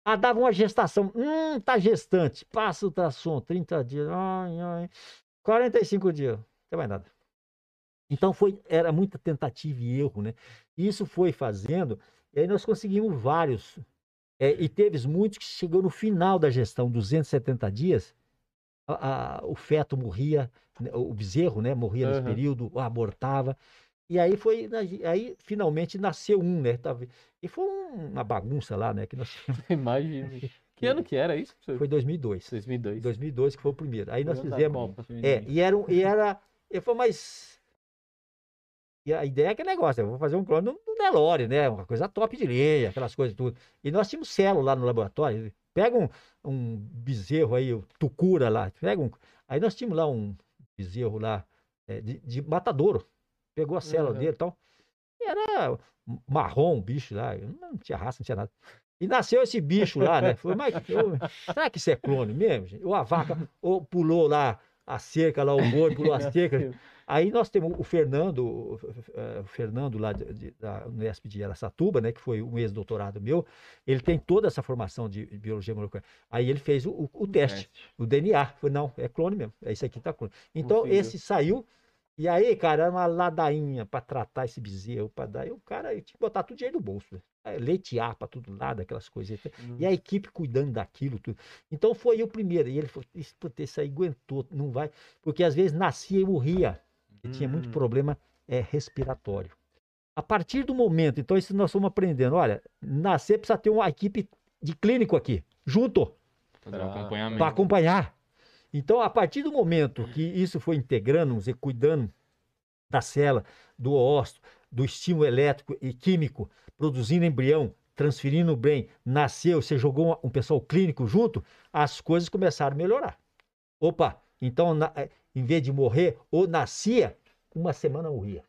[SPEAKER 3] Ah, dava uma gestação. Hum, tá gestante. Passa o ultrassom, 30 dias. Ai, ai. 45 dias. Não tem mais nada. Então foi, era muita tentativa e erro, né? Isso foi fazendo, e aí nós conseguimos vários. É, e teve muitos que chegou no final da gestão, 270 dias, a- a- o feto morria, né, o bezerro, né? Morria nesse
[SPEAKER 1] Aham.
[SPEAKER 3] período, abortava. E aí foi, aí finalmente nasceu um, né? E foi um- uma bagunça lá, né? Que nós
[SPEAKER 1] Imagina. Que ano que era isso?
[SPEAKER 3] foi 2002.
[SPEAKER 1] 2002.
[SPEAKER 3] 2002 que foi o primeiro. Aí nós fizemos,
[SPEAKER 1] Copa.
[SPEAKER 3] é, e era, e era, eu falei, mas e a ideia é que negócio, eu vou fazer um clone do do Nelore, né? Uma coisa top de linha, aquelas coisas tudo. E nós tínhamos célula lá no laboratório. Pega um, um bezerro aí, o tucura lá, pega um. Aí nós tínhamos lá um bezerro lá é, de, de matadouro. Pegou a célula
[SPEAKER 1] Uhum.
[SPEAKER 3] dele e tal. E era marrom o bicho lá, não tinha raça, não tinha nada. E nasceu esse bicho lá, né? Falei, mas eu- será que isso é clone mesmo? gente? Ou a vaca ou pulou lá a cerca, lá o boi pulou a cerca. Aí nós temos o Fernando, o, eh, o Fernando lá de, de, da Unesp de Aracatuba, né, que foi um ex-doutorado meu, ele tem toda essa formação de biologia molecular. Aí ele fez o, o- o teste, o DNA. Falei, não, é clone mesmo, é isso aqui tá clone. Então esse saiu, e aí, cara, era uma ladainha para tratar esse bezerro, para dar. E o cara tinha que botar tudo dinheiro no bolso. né? Aí, Leitear para tudo lado, aquelas coisas. E a equipe cuidando daquilo, tudo. Então foi o primeiro. E ele falou: "Isso, puta, esse aí aguentou, não vai. Porque às vezes nascia e morria. E tinha muito
[SPEAKER 1] Hum.
[SPEAKER 3] problema é, respiratório. A partir do momento, então, isso nós fomos aprendendo. Olha, nascer precisa ter uma equipe de clínico aqui, junto,
[SPEAKER 2] um
[SPEAKER 3] para acompanhar. Então, a partir do momento que isso foi integrando, vamos dizer, cuidando da célula, do ósseo, do estímulo elétrico e químico, produzindo embrião, transferindo o bem, nasceu, você jogou um, um pessoal clínico junto, as coisas começaram a melhorar. Opa, então, na- eh, em vez de morrer, ou nascia, uma semana morria.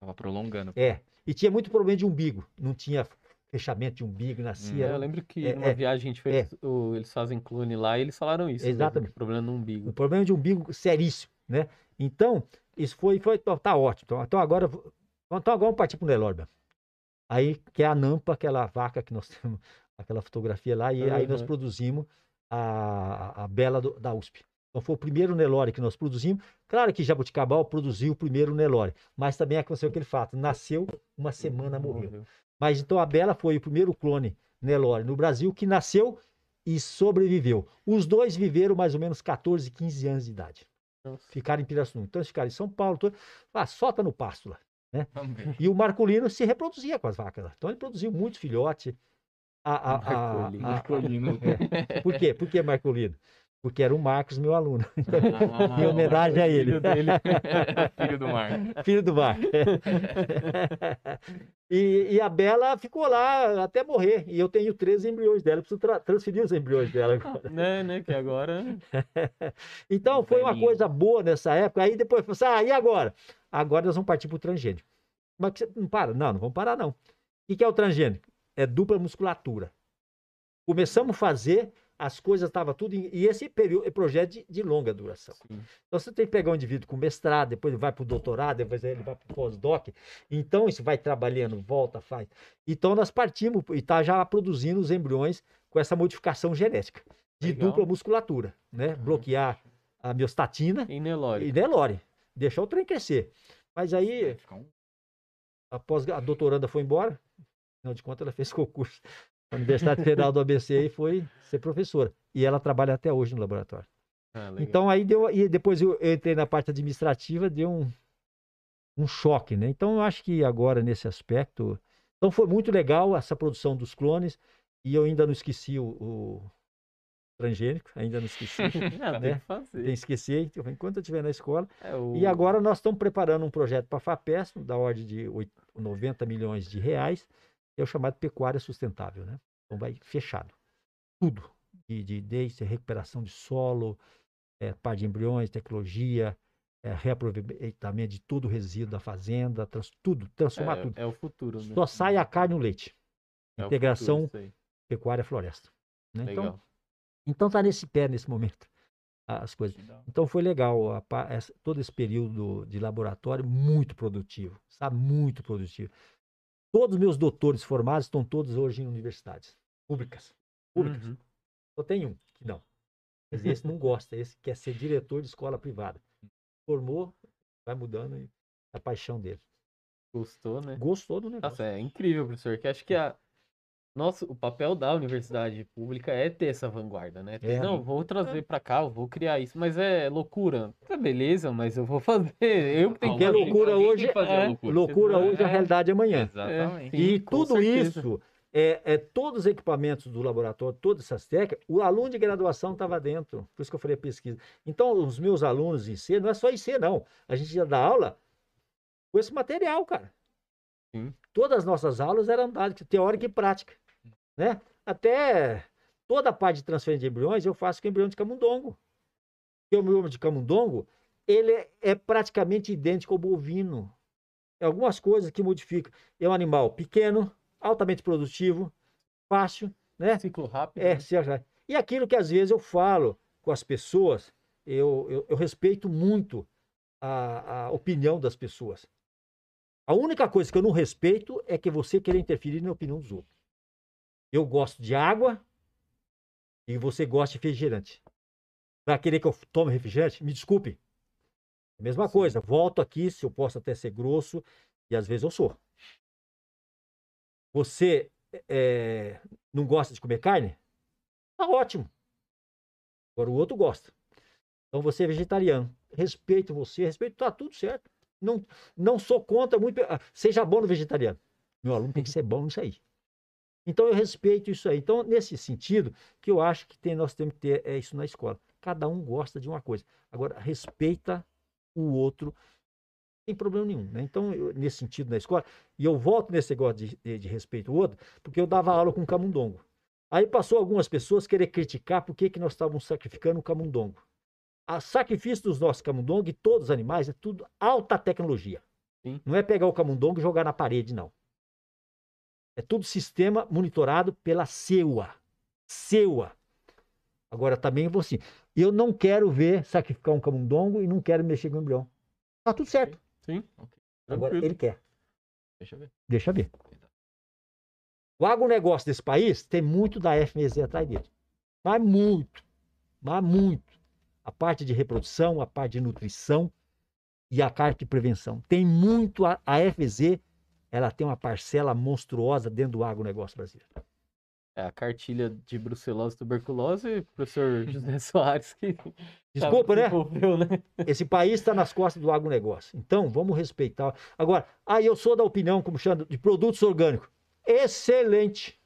[SPEAKER 2] Tava prolongando.
[SPEAKER 3] É. E tinha muito problema de umbigo. Não tinha fechamento de umbigo, nascia.
[SPEAKER 1] É, eu lembro que
[SPEAKER 3] É,
[SPEAKER 1] numa
[SPEAKER 3] é,
[SPEAKER 1] viagem a gente fez, o- eles fazem clone lá e eles falaram isso. mesmo,
[SPEAKER 3] Exatamente.
[SPEAKER 1] Problema no
[SPEAKER 3] Um
[SPEAKER 1] umbigo.
[SPEAKER 3] problema de umbigo seríssimo, né? Então, isso foi, foi tá, tá ótimo. Então, então agora, então agora vamos partir para o Nelorba. Aí, que é a Nampa, aquela vaca que nós temos, aquela fotografia lá, e aí nós produzimos a, a Bela do- da USP. Então foi o primeiro Nelore que nós produzimos. Claro que Jabuticabal produziu o primeiro Nelore, mas também aconteceu aquele fato, nasceu uma semana morreu. Mas então a Bela foi o primeiro clone Nelore no Brasil que nasceu e sobreviveu. Os dois viveram mais ou menos 14, 15 anos de idade.
[SPEAKER 1] Nossa.
[SPEAKER 3] Ficaram em Pirassununga. Então eles ficaram em São Paulo, todo... ah, solta no pasto lá.
[SPEAKER 2] Ver.
[SPEAKER 3] E o Marcolino se reproduzia com as vacas lá. Então ele produziu muitos filhotes. A, a, a,
[SPEAKER 1] Marcolino.
[SPEAKER 3] a-
[SPEAKER 2] Marcolino.
[SPEAKER 3] é. Por quê? Por que Marcolino? Porque era o Marcos, meu aluno.
[SPEAKER 2] Ah,
[SPEAKER 3] Em homenagem a ele.
[SPEAKER 1] Filho dele.
[SPEAKER 2] Filho do mar.
[SPEAKER 3] Filho do Marcos. e, e a Bela ficou lá até morrer. E eu tenho 13 embriões dela. Eu preciso tra- transferir os embriões dela agora.
[SPEAKER 1] né, né? Que agora.
[SPEAKER 3] Então foi uma coisa boa nessa época. Aí depois falou assim: ah, e agora? Agora nós vamos partir para o transgênico. Mas que você não para? Não, não vamos parar, não. O que que é o transgênico? É dupla musculatura. Começamos a fazer, as coisas estavam tudo. Em, e esse período é projeto de, de longa duração.
[SPEAKER 2] Sim.
[SPEAKER 3] Então você tem que pegar um indivíduo com mestrado, depois ele vai para o doutorado, depois ele vai para o pós-doc. Então isso vai trabalhando, volta, faz. Então nós partimos e está já produzindo os embriões com essa modificação genética de
[SPEAKER 1] Legal.
[SPEAKER 3] dupla musculatura, né? Bloquear a miostatina
[SPEAKER 1] Em Nelore.
[SPEAKER 3] e Nelore, deixar o trem crescer. Mas aí após a doutoranda foi embora, afinal de contas ela fez concurso Universidade Federal do ABC e foi ser professora. E ela trabalha até hoje no laboratório.
[SPEAKER 1] Ah.
[SPEAKER 3] Então aí deu, e depois eu entrei na parte administrativa, deu um, um choque, né? Então eu acho que agora nesse aspecto, então foi muito legal essa produção dos clones e eu ainda não esqueci o, o transgênico, ainda não esqueci.
[SPEAKER 1] Tem
[SPEAKER 3] né?
[SPEAKER 1] que fazer.
[SPEAKER 3] Tem que esquecer, então, enquanto eu estiver na escola.
[SPEAKER 1] É, o-
[SPEAKER 3] E agora nós estamos preparando um projeto para a FAPESP, da ordem de oit- 90 milhões de reais, é o chamado pecuária sustentável, né? Então vai fechado. Tudo. De, de, desde recuperação de solo, é, parte de embriões, tecnologia, é, reaproveitamento de todo o resíduo da fazenda, trans- tudo, transformar tudo.
[SPEAKER 1] é, é o futuro, né?
[SPEAKER 3] Só sai a carne e o leite.
[SPEAKER 1] É
[SPEAKER 3] integração
[SPEAKER 1] futuro.
[SPEAKER 3] Pecuária-floresta. Né? Então, então tá nesse pé nesse momento as coisas. Então foi legal a essa- todo esse período de laboratório muito produtivo, sabe? Muito produtivo. Todos os meus doutores formados estão todos hoje em universidades públicas. Públicas.
[SPEAKER 1] Uhum.
[SPEAKER 3] Só tem um que não. Mas esse não gosta, esse quer ser diretor de escola privada. Formou, vai mudando e a paixão dele.
[SPEAKER 1] Gostou, né?
[SPEAKER 3] Gostou do negócio.
[SPEAKER 1] Nossa, é incrível, professor. Que acho que a... Nossa, o papel da universidade pública é ter essa vanguarda, né? Ter,
[SPEAKER 3] É.
[SPEAKER 1] Não, vou trazer pra cá, eu vou criar isso. Mas é loucura. É beleza, mas eu vou fazer. Eu que tenho que
[SPEAKER 3] loucura hoje
[SPEAKER 2] que fazer a
[SPEAKER 1] é
[SPEAKER 2] loucura.
[SPEAKER 3] Loucura hoje, a
[SPEAKER 2] É.
[SPEAKER 3] realidade é amanhã.
[SPEAKER 2] Exatamente.
[SPEAKER 1] Sim,
[SPEAKER 3] E tudo
[SPEAKER 1] certeza.
[SPEAKER 3] isso, é, é, todos os equipamentos do laboratório, todas essas técnicas, o aluno de graduação estava dentro. Por isso que eu falei pesquisa. Então, os meus alunos em C, não é só IC, não. A gente ia dar aula com esse material, cara.
[SPEAKER 1] Sim.
[SPEAKER 3] Todas as nossas aulas eram dadas, teórica e prática. Né? Até toda a parte de transferência de embriões eu faço com embrião de camundongo. Porque o embrião de camundongo, ele é, praticamente idêntico ao bovino. É algumas coisas que modificam. É um animal pequeno, altamente produtivo, fácil, né?
[SPEAKER 1] Ciclo rápido.
[SPEAKER 3] É,
[SPEAKER 1] né?
[SPEAKER 3] E aquilo que às vezes eu falo com as pessoas, eu, eu, eu respeito muito a, a opinião das pessoas. A única coisa que eu não respeito é que você querer interferir na opinião dos outros. Eu gosto de água e você gosta de refrigerante. Vai querer que eu tome refrigerante? Me desculpe. Mesma
[SPEAKER 1] Sim.
[SPEAKER 3] coisa. Volto aqui, se eu posso até ser grosso, e às vezes eu sou. Você é, não gosta de comer carne? Tá ótimo. Agora o outro gosta. Então você é vegetariano. Respeito você, respeito, tá tudo certo. Não, não sou contra muito. ah, Seja bom no vegetariano. Meu aluno tem que ser bom nisso aí. Então eu respeito isso aí. Então, nesse sentido, que eu acho que tem, nós temos que ter é isso na escola. Cada um gosta de uma coisa. Agora, respeita o outro, tem problema nenhum. Né? Então, eu- nesse sentido, na escola, e eu volto nesse negócio de, de, de respeito ao outro, porque eu dava aula com camundongo. Aí passou algumas pessoas querer criticar por que, que nós estávamos sacrificando o camundongo. O sacrifício dos nossos camundongos e todos os animais é tudo alta tecnologia.
[SPEAKER 1] Sim.
[SPEAKER 3] Não é pegar o camundongo e jogar na parede, não. É tudo sistema monitorado pela CEUA. CEUA. Agora também vou assim. Eu não quero ver sacrificar um camundongo e não quero mexer com o embrião. Tá tudo certo.
[SPEAKER 1] Sim.
[SPEAKER 3] Agora
[SPEAKER 1] Tranquilo.
[SPEAKER 3] ele quer.
[SPEAKER 2] Deixa ver.
[SPEAKER 3] Deixa ver. O agronegócio desse país tem muito da FMZ atrás dele. Mas muito. Mas muito. A parte de reprodução, a parte de nutrição e a parte de prevenção. Tem muito. A, a FMZ, ela tem uma parcela monstruosa dentro do agronegócio brasileiro.
[SPEAKER 1] É a cartilha de brucelose e tuberculose, professor José Soares, que
[SPEAKER 3] Desculpa, né?
[SPEAKER 1] né?
[SPEAKER 3] Esse país está nas costas do agronegócio. Então, vamos respeitar. Agora, ah, eu sou da opinião, como chama, de produtos orgânicos. Excelente.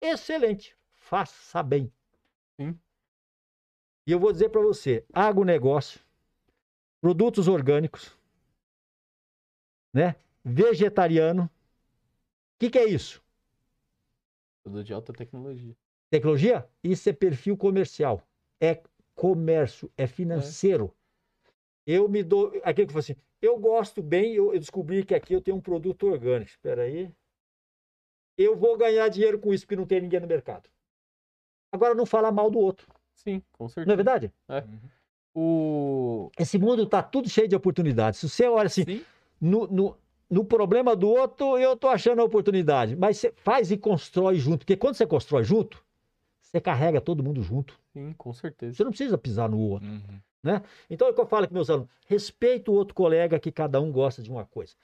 [SPEAKER 3] Excelente. Faça bem. E eu vou dizer para você, agronegócio, produtos orgânicos, né? Vegetariano. O que, que é isso?
[SPEAKER 1] Tudo de alta tecnologia.
[SPEAKER 3] Tecnologia? Isso é perfil comercial. É comércio, é financeiro. Eu me dou. Aquilo que eu assim, eu gosto bem, eu, eu descobri que aqui eu tenho um produto orgânico. Espera aí. Eu vou ganhar dinheiro com isso, porque não tem ninguém no mercado. Agora, não falar mal do outro.
[SPEAKER 1] Sim, com
[SPEAKER 3] Não é
[SPEAKER 1] certeza.
[SPEAKER 3] verdade?
[SPEAKER 1] O...
[SPEAKER 3] Esse mundo tá tudo cheio de oportunidades. Se você olha assim,
[SPEAKER 2] Sim.
[SPEAKER 3] no, no, no problema do outro, eu tô achando a oportunidade. Mas você faz e constrói junto. Porque quando você constrói junto, você carrega todo mundo junto.
[SPEAKER 1] Sim, com certeza.
[SPEAKER 3] Você não precisa pisar no outro.
[SPEAKER 2] Uhum.
[SPEAKER 3] Então é o que eu falo com meus alunos: respeita o outro colega que cada um gosta de uma coisa.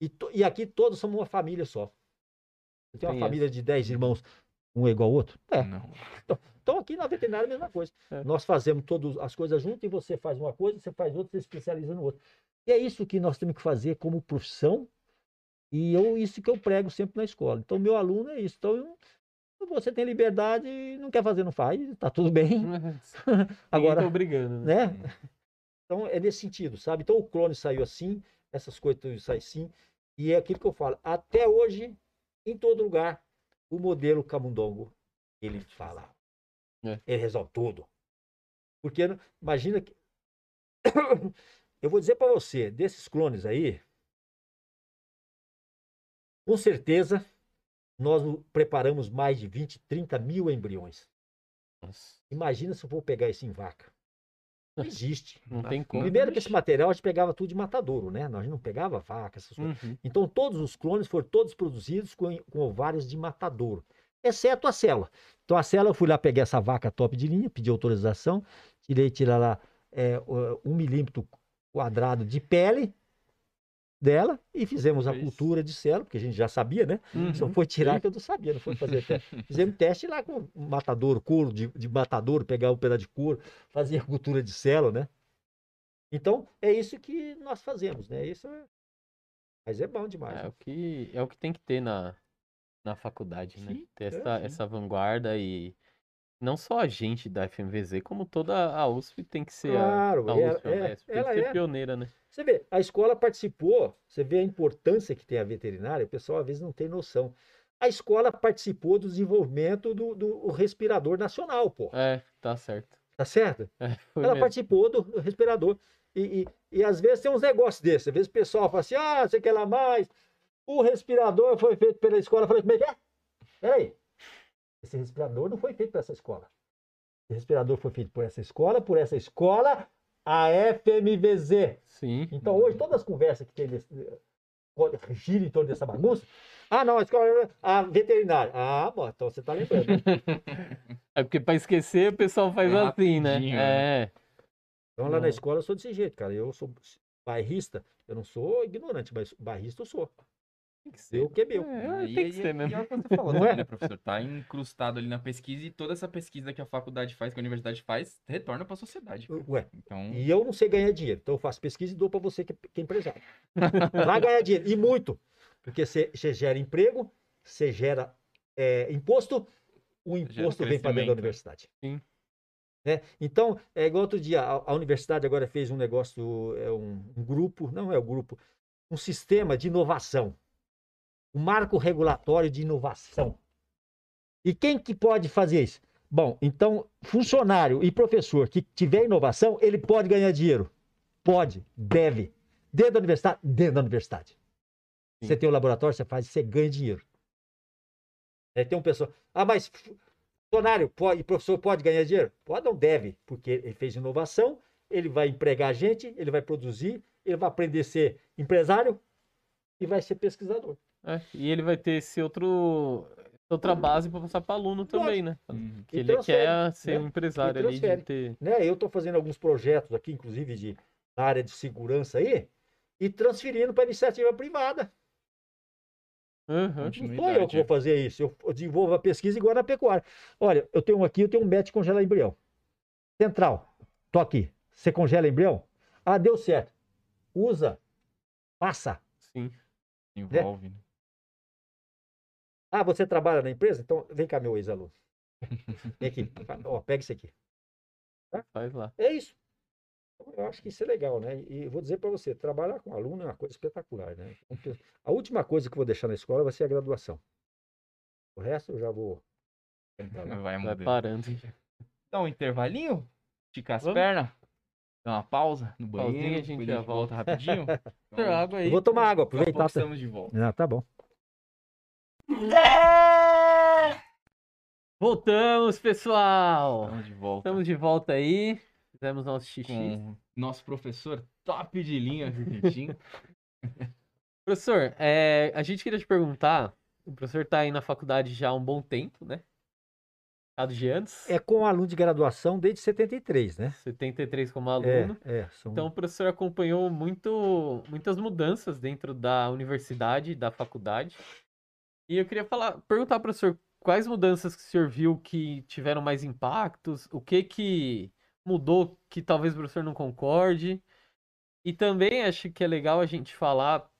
[SPEAKER 3] E, to- e aqui todos somos uma família só. Você tem uma
[SPEAKER 1] Tem
[SPEAKER 3] família de 10 irmãos, um é igual ao outro? É.
[SPEAKER 2] Não.
[SPEAKER 3] Então aqui na veterinária é a mesma coisa.
[SPEAKER 1] É.
[SPEAKER 3] Nós fazemos todas as coisas juntos e você faz uma coisa, você faz outra, você especializa no outro. E é isso que nós temos que fazer como profissão e eu, isso que eu prego sempre na escola. Então meu aluno é isso. Então eu- você tem liberdade não quer fazer, não faz, tá tudo bem.
[SPEAKER 1] Agora...
[SPEAKER 3] Agora,
[SPEAKER 1] tá obrigando, né?
[SPEAKER 3] né? Então é nesse sentido, sabe? Então o clone saiu assim, essas coisas saem assim, e é aquilo que eu falo. Até hoje, em todo lugar, o modelo camundongo, ele fala.
[SPEAKER 1] É.
[SPEAKER 3] Ele resolve tudo. Porque imagina que. eu vou dizer para você, desses clones aí, com certeza, nós preparamos mais de 20, 30 mil embriões.
[SPEAKER 1] Nossa,
[SPEAKER 3] Imagina se eu for pegar isso em vaca. Não existe.
[SPEAKER 1] não
[SPEAKER 2] Tá
[SPEAKER 1] tem como.
[SPEAKER 3] Primeiro que esse material a gente pegava tudo de matadouro, né? Nós não pegava vaca, essas coisas.
[SPEAKER 1] Uhum.
[SPEAKER 3] Então todos os clones foram todos produzidos com, com ovários de matadouro, exceto a célula. Então a célula eu fui lá peguei essa vaca top de linha, pedi autorização, tirei tirar lá é, um milímetro quadrado de pele dela e fizemos a cultura de célula, porque a gente já sabia, né?
[SPEAKER 1] Uhum.
[SPEAKER 3] Só foi tirar que eu não sabia, não foi fazer teste. Fizemos teste lá com matadouro, couro de, de matadouro, pegar um pedaço de couro, fazer a cultura de célula, né? Então, é isso que nós fazemos, né? Isso é... Mas é bom demais.
[SPEAKER 1] É
[SPEAKER 3] né?
[SPEAKER 1] o que, é o que tem que ter na, na faculdade, né?
[SPEAKER 3] Sim,
[SPEAKER 1] Ter
[SPEAKER 3] é,
[SPEAKER 1] essa,
[SPEAKER 3] sim.
[SPEAKER 1] essa vanguarda e não só a gente da FMVZ, como toda a USP tem que ser
[SPEAKER 3] Claro,
[SPEAKER 1] a, a USP,
[SPEAKER 3] é,
[SPEAKER 1] UESP, tem que ser
[SPEAKER 3] é.
[SPEAKER 1] pioneira, né?
[SPEAKER 3] Você vê, a escola participou, você vê a importância que tem a veterinária, o pessoal às vezes não tem noção. A escola participou do desenvolvimento do, do respirador nacional, pô.
[SPEAKER 1] É, tá certo.
[SPEAKER 3] Tá certo?
[SPEAKER 1] É,
[SPEAKER 3] Ela
[SPEAKER 1] mesmo.
[SPEAKER 3] participou do respirador. E, e, e às vezes tem uns negócios desses. Às vezes o pessoal fala assim: ah, você quer lá mais? O respirador foi feito pela escola. Eu falei: como é que é? Peraí. Esse respirador não foi feito por essa escola. Esse respirador foi feito por essa escola, por essa escola, a FMVZ.
[SPEAKER 1] Sim.
[SPEAKER 3] Então hoje, todas as conversas que tem desse, gira em torno dessa bagunça. Ah, não, a escola, a veterinária. Ah, bom, então você tá lembrando.
[SPEAKER 1] É porque pra esquecer o pessoal faz
[SPEAKER 2] É
[SPEAKER 1] assim, né?
[SPEAKER 2] né?
[SPEAKER 1] É.
[SPEAKER 3] Então, lá na escola eu sou desse jeito, cara. Eu sou bairrista, eu não sou ignorante, mas bairrista eu sou.
[SPEAKER 1] Tem que ser.
[SPEAKER 3] Eu que é meu.
[SPEAKER 1] É,
[SPEAKER 2] E-
[SPEAKER 1] tem
[SPEAKER 2] e-
[SPEAKER 1] que ser
[SPEAKER 2] e
[SPEAKER 1] mesmo.
[SPEAKER 2] é o que você falou
[SPEAKER 3] Não
[SPEAKER 2] também,
[SPEAKER 3] é?
[SPEAKER 2] né, professor? Tá incrustado ali na pesquisa e toda essa pesquisa que a faculdade faz, que a universidade faz, retorna para a sociedade. cara.
[SPEAKER 3] Ué,
[SPEAKER 2] Então,
[SPEAKER 3] e eu não sei ganhar dinheiro, então eu faço pesquisa e dou para você que é, que é empresário. Vai ganhar dinheiro, e muito. Porque você gera emprego, você gera é, imposto, o imposto vem para dentro da universidade.
[SPEAKER 1] Sim.
[SPEAKER 3] Né? Então, é igual outro dia, a, a universidade agora fez um negócio, é um, um grupo, não é o grupo, um sistema de inovação. Um marco regulatório de inovação. E quem que pode fazer isso? Bom, então, funcionário e professor que tiver inovação, ele pode ganhar dinheiro. Pode, deve. Dentro da universidade? Dentro da universidade.
[SPEAKER 1] Sim.
[SPEAKER 3] Você tem um laboratório, você faz, você ganha dinheiro. Aí tem um pessoal, ah, mas funcionário pode, e professor pode ganhar dinheiro? Pode, não deve, porque ele fez inovação, ele vai empregar gente, ele vai produzir, ele vai aprender a ser empresário e vai ser pesquisador.
[SPEAKER 1] É, E ele vai ter esse outro outra base para passar para aluno também, né?
[SPEAKER 2] Uhum.
[SPEAKER 1] Que ele quer ser
[SPEAKER 3] né?
[SPEAKER 1] um empresário ali de ter.
[SPEAKER 3] Né? Eu estou fazendo alguns projetos aqui, inclusive de, na área de segurança aí, e transferindo para iniciativa privada.
[SPEAKER 1] Aham.
[SPEAKER 3] Não sou eu que vou fazer isso. Eu desenvolvo a pesquisa igual na pecuária. Olha, eu tenho um aqui, eu tenho um método de congelar embrião. Central. Tô aqui. Você congela embrião? Ah, deu certo. Usa. Passa.
[SPEAKER 1] Sim.
[SPEAKER 2] envolve. né?
[SPEAKER 3] Ah, você trabalha na empresa? Então, vem cá, meu ex-aluno. Vem aqui. Ó, pega isso aqui.
[SPEAKER 1] Faz lá.
[SPEAKER 3] É isso. Então, Eu acho que isso é legal, né? E vou dizer para você, trabalhar com aluno é uma coisa espetacular, né? A última coisa que eu vou deixar na escola vai ser a graduação. O resto eu já vou.
[SPEAKER 2] Vai
[SPEAKER 1] Vai
[SPEAKER 2] mudando.
[SPEAKER 1] parando.
[SPEAKER 2] Dá um intervalinho, esticar as pernas, dá uma pausa no
[SPEAKER 1] Pausinha,
[SPEAKER 2] banheiro,
[SPEAKER 1] a gente já volta.
[SPEAKER 2] rapidinho.
[SPEAKER 1] Tem água aí.
[SPEAKER 3] Eu vou tomar água, aproveitar. tá-
[SPEAKER 2] estamos de volta.
[SPEAKER 3] Ah, tá bom.
[SPEAKER 1] Voltamos, pessoal!
[SPEAKER 2] Estamos de volta
[SPEAKER 1] Estamos de volta aí. Fizemos nosso xixi.
[SPEAKER 2] com nosso professor top de linha, Vitinho.
[SPEAKER 1] Professor, é, a gente queria te perguntar. O professor está aí na faculdade já há um bom tempo, né? De antes.
[SPEAKER 3] É com aluno de graduação desde 73, né?
[SPEAKER 1] 73 como
[SPEAKER 3] É,
[SPEAKER 1] aluno.
[SPEAKER 3] é, são...
[SPEAKER 1] Então o professor acompanhou muito, muitas mudanças dentro da universidade, da faculdade. E eu queria falar, perguntar para o professor quais mudanças que o senhor viu que tiveram mais impactos, o que que mudou que talvez o professor não concorde. E também acho que é legal a gente falar,